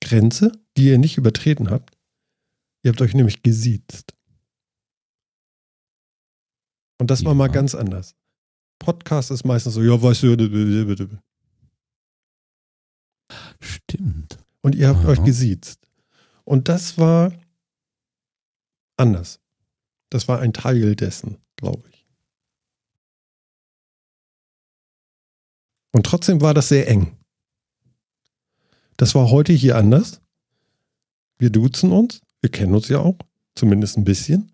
Grenze, die ihr nicht übertreten habt. Ihr habt euch nämlich gesiezt. Und das war Ja. mal ganz anders. Podcast ist meistens so, ja, weißt du, Stimmt. Und ihr habt Aha. euch gesiezt. Und das war anders. Das war ein Teil dessen, glaube ich. Und trotzdem war das sehr eng. Das war heute hier anders. Wir duzen uns. Wir kennen uns ja auch. Zumindest ein bisschen.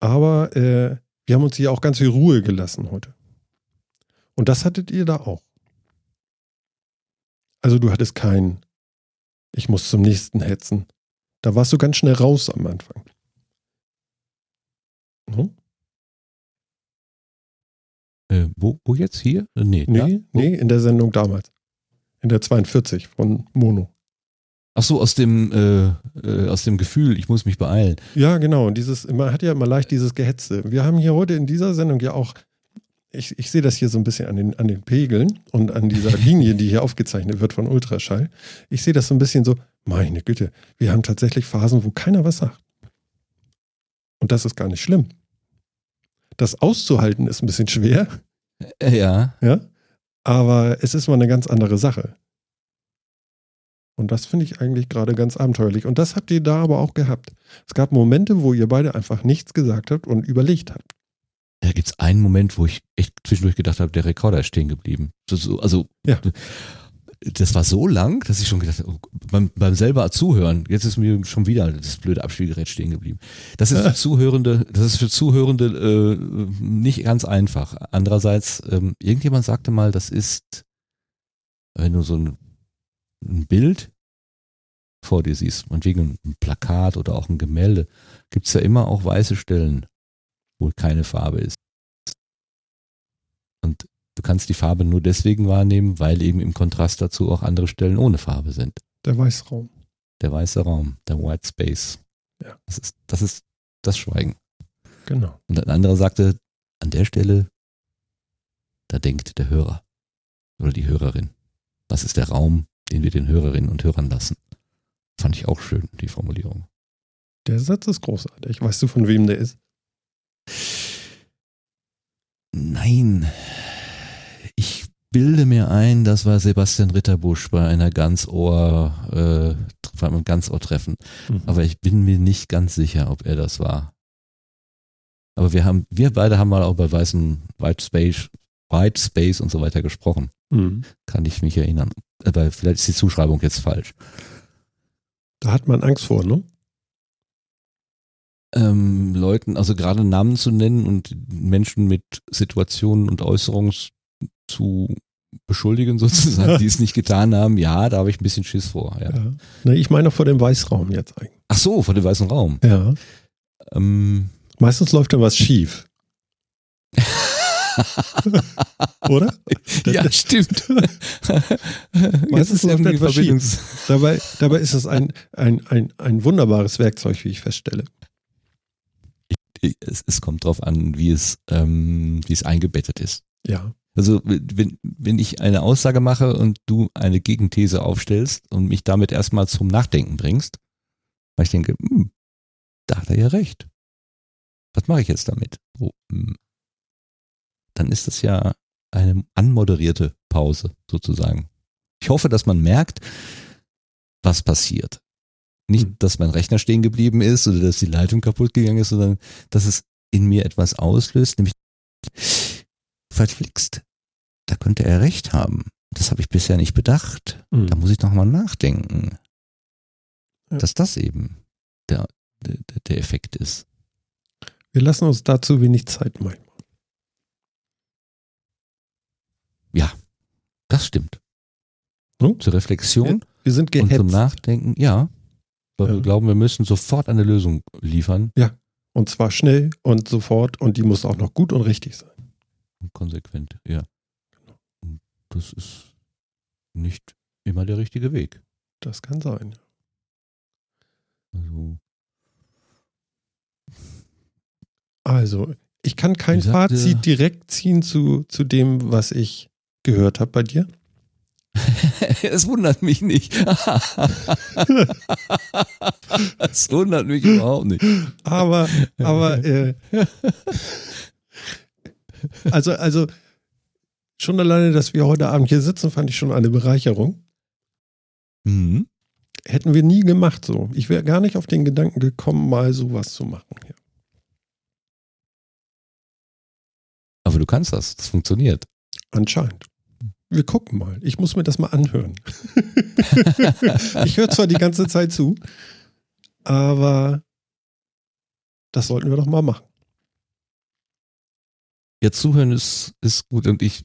Aber äh, wir haben uns hier auch ganz viel Ruhe gelassen heute. Und das hattet ihr da auch. Also du hattest kein, ich muss zum nächsten hetzen. Da warst du ganz schnell raus am Anfang. Hm? Äh, wo, wo jetzt? Hier? Äh, nee. da? Nee, Wo? nee, in der Sendung damals. In der 42 von Mono. Ach so, aus dem, äh, äh, aus dem Gefühl, ich muss mich beeilen. Ja, genau. Und dieses, man hat ja immer leicht dieses Gehetzte. Wir haben hier heute in dieser Sendung ja auch, ich, ich sehe das hier so ein bisschen an den, an den Pegeln und an dieser Linie, die hier aufgezeichnet wird von Ultraschall. Ich sehe das so ein bisschen so, meine Güte, wir haben tatsächlich Phasen, wo keiner was sagt. Und das ist gar nicht schlimm. Das auszuhalten ist ein bisschen schwer, Äh, ja. ja, aber es ist mal eine ganz andere Sache. Und das finde ich eigentlich gerade ganz abenteuerlich. Und das habt ihr da aber auch gehabt. Es gab Momente, wo ihr beide einfach nichts gesagt habt und überlegt habt. Da gibt es einen Moment, wo ich echt zwischendurch gedacht habe, der Rekorder ist stehen geblieben. So, so, also, Ja. Das war so lang, dass ich schon gedacht habe, oh, beim, beim selber Zuhören, jetzt ist mir schon wieder das blöde Abspielgerät stehen geblieben. Das ist für Zuhörende, das ist für Zuhörende äh, nicht ganz einfach. Andererseits, ähm, irgendjemand sagte mal, das ist, wenn du so ein, ein Bild vor dir siehst, meinetwegen ein Plakat oder auch ein Gemälde, gibt es ja immer auch weiße Stellen, wo keine Farbe ist. Du kannst die Farbe nur deswegen wahrnehmen, weil eben im Kontrast dazu auch andere Stellen ohne Farbe sind. Der Weißraum. Der weiße Raum, der White Space. Ja. Das ist, das ist das Schweigen. Genau. Und ein anderer sagte, an der Stelle, da denkt der Hörer oder die Hörerin. Was ist der Raum, den wir den Hörerinnen und Hörern lassen? Fand ich auch schön, die Formulierung. Der Satz ist großartig. Weißt du, von wem der ist? Nein. Ich bilde mir ein, das war Sebastian Ritterbusch bei einer Ganzohr, äh, bei einem Ganzohr-Treffen. Mhm. Aber ich bin mir nicht ganz sicher, ob er das war. Aber wir haben, wir beide haben mal auch bei weißen White Space, White Space und so weiter gesprochen. Mhm. Kann ich mich erinnern. Aber vielleicht ist die Zuschreibung jetzt falsch. Da hat man Angst vor, ne? Ähm, Leuten, also gerade Namen zu nennen und Menschen mit Situationen und Äußerungen zu beschuldigen sozusagen, die es nicht getan haben, ja, da habe ich ein bisschen Schiss vor. Ja. Ja. Ne, ich meine vor dem Weißraum jetzt eigentlich. Ach so, vor dem weißen Raum. Ja. Ähm, Meistens läuft dann was schief. Oder? ja, stimmt. Meistens läuft etwas Verbindungs- Dabei, dabei ist es ein, ein, ein, ein wunderbares Werkzeug, wie ich feststelle. Es, es kommt drauf an, wie es, ähm, wie es eingebettet ist. Ja. Also wenn, wenn ich eine Aussage mache und du eine Gegenthese aufstellst und mich damit erstmal zum Nachdenken bringst, weil ich denke, hm, da hat er ja recht. Was mache ich jetzt damit? Oh, hm. Dann ist das ja eine anmoderierte Pause sozusagen. Ich hoffe, dass man merkt, was passiert. Nicht, Hm. dass mein Rechner stehen geblieben ist oder dass die Leitung kaputt gegangen ist, sondern dass es in mir etwas auslöst, nämlich verflixt. Da könnte er recht haben. Das habe ich bisher nicht bedacht. Mhm. Da muss ich noch mal nachdenken. Ja. Dass das eben der, der, der Effekt ist. Wir lassen uns dazu wenig Zeit manchmal. Das stimmt. Hm? Zur Reflexion Wir sind und zum gehetzt. Nachdenken, ja. Weil Ja. wir glauben, wir müssen sofort eine Lösung liefern Und zwar schnell und sofort und die muss auch noch gut und richtig sein. Konsequent, ja. Und das ist nicht immer der richtige Weg. Das kann sein. Also, Also, ich kann kein sagte- Fazit direkt ziehen zu, zu dem, was ich gehört habe bei dir. es wundert mich nicht. es wundert mich überhaupt nicht. Aber, aber, äh, also, also, schon alleine, dass wir heute Abend hier sitzen, fand ich schon eine Bereicherung. Mhm. Hätten wir nie gemacht so. Ich wäre gar nicht auf den Gedanken gekommen, mal sowas zu machen. Ja. Aber du kannst das, das funktioniert. Anscheinend. Wir gucken mal. Ich muss mir das mal anhören. ich höre zwar die ganze Zeit zu, aber das sollten wir doch mal machen. Ja, zuhören ist, ist gut und ich,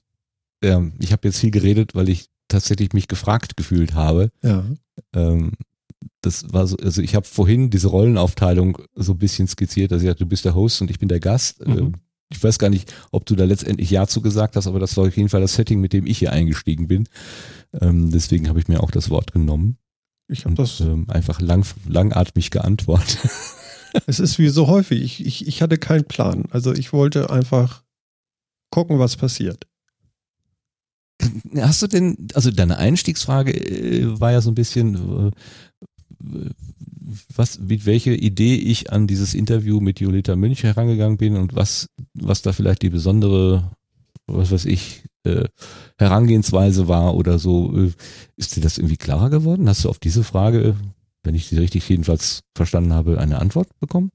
ähm, ich habe jetzt viel geredet, weil ich tatsächlich mich gefragt gefühlt habe. Ja. Ähm, das war so, also ich habe vorhin diese Rollenaufteilung so ein bisschen skizziert, dass ich dachte, du bist der Host und ich bin der Gast. Mhm. Ähm, ich weiß gar nicht, ob du da letztendlich Ja zu gesagt hast, aber das war auf jeden Fall das Setting, mit dem ich hier eingestiegen bin. Ähm, deswegen habe ich mir auch das Wort genommen Ich habe das. ähm, einfach lang, langatmig geantwortet. Es ist wie so häufig. Ich, ich, ich hatte keinen Plan. Also ich wollte einfach gucken, was passiert. Hast du denn, also deine Einstiegsfrage äh, war ja so ein bisschen, äh, was, mit welcher Idee ich an dieses Interview mit Jolita Münch herangegangen bin und was, was da vielleicht die besondere, was weiß ich, äh, Herangehensweise war oder so. Ist dir das irgendwie klarer geworden? Hast du auf diese Frage, wenn ich sie richtig jedenfalls verstanden habe, eine Antwort bekommen?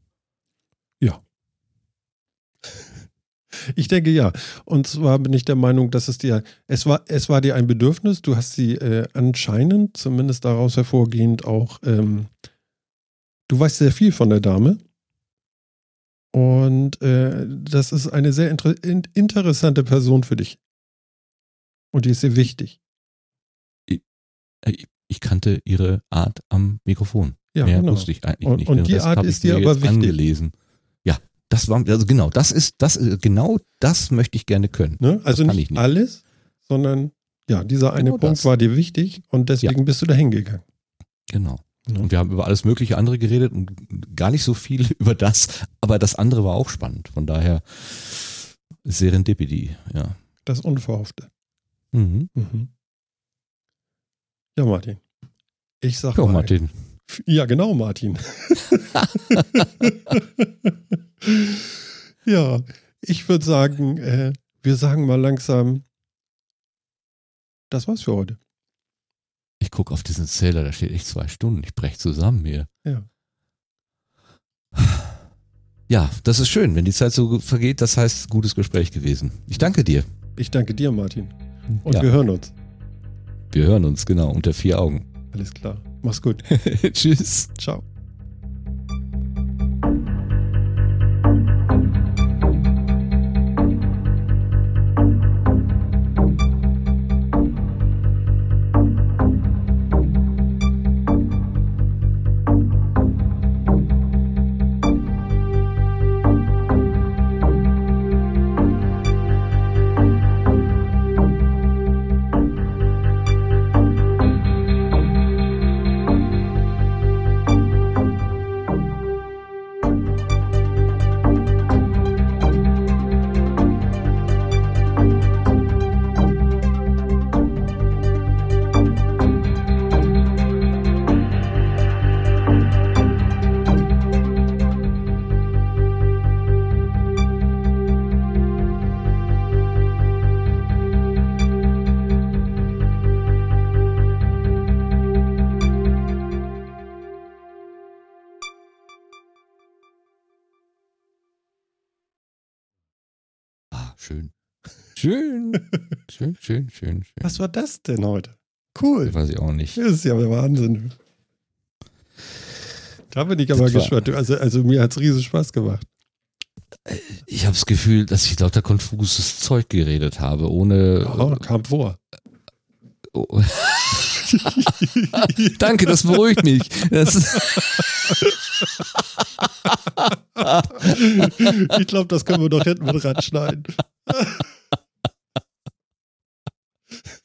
Ich denke ja. Und zwar bin ich der Meinung, dass es dir, es war, es war dir ein Bedürfnis. Du hast sie äh, anscheinend, zumindest daraus hervorgehend, auch, ähm, du weißt sehr viel von der Dame. Und äh, das ist eine sehr inter in interessante Person für dich. Und die ist sehr wichtig. Äh, ich kannte ihre Art am Mikrofon. Ja, Mehr genau. wusste ich eigentlich Und- nicht. und ne? die Das Art ist ich dir aber wichtig. angelesen. Ja, das war, also genau, das ist, das, äh, genau das möchte ich gerne können. Ne? Also nicht, ich nicht. alles, sondern ja, dieser eine Genau Punkt das. war dir wichtig und deswegen bist du da hingegangen. Genau. Ja. Und wir haben über alles mögliche andere geredet und gar nicht so viel über das, aber das andere war auch spannend. Von daher Serendipity, ja. Das Unverhoffte. Mhm. Mhm. Ja, Martin. Ich sag Ja, mal. Martin. Ja, genau, Martin. ja, ich würde sagen, äh, wir sagen mal langsam, das war's für heute. Ich gucke auf diesen Zähler, da steht echt zwei Stunden. Ich brech zusammen hier. Ja. Ja, das ist schön, wenn die Zeit so vergeht. Das heißt, gutes Gespräch gewesen. Ich danke dir. Ich danke dir, Martin. Und ja, wir wir, hören uns. hören uns, genau, unter vier Augen. Alles klar. Mach's gut. Tschüss. Ciao. Schön. schön, schön, schön, schön. Was war das denn heute? Cool. Weiß ich auch nicht. Das ist ja der Wahnsinn. Da bin ich aber Das gespannt. Also, also mir hat's riesen Spaß gemacht. Ich habe das Gefühl, dass ich lauter konfuses Zeug geredet habe, ohne. Oh, kam vor. Oh. Danke, das beruhigt mich. Das, ich glaube, das können wir doch hinten mit ranschneiden.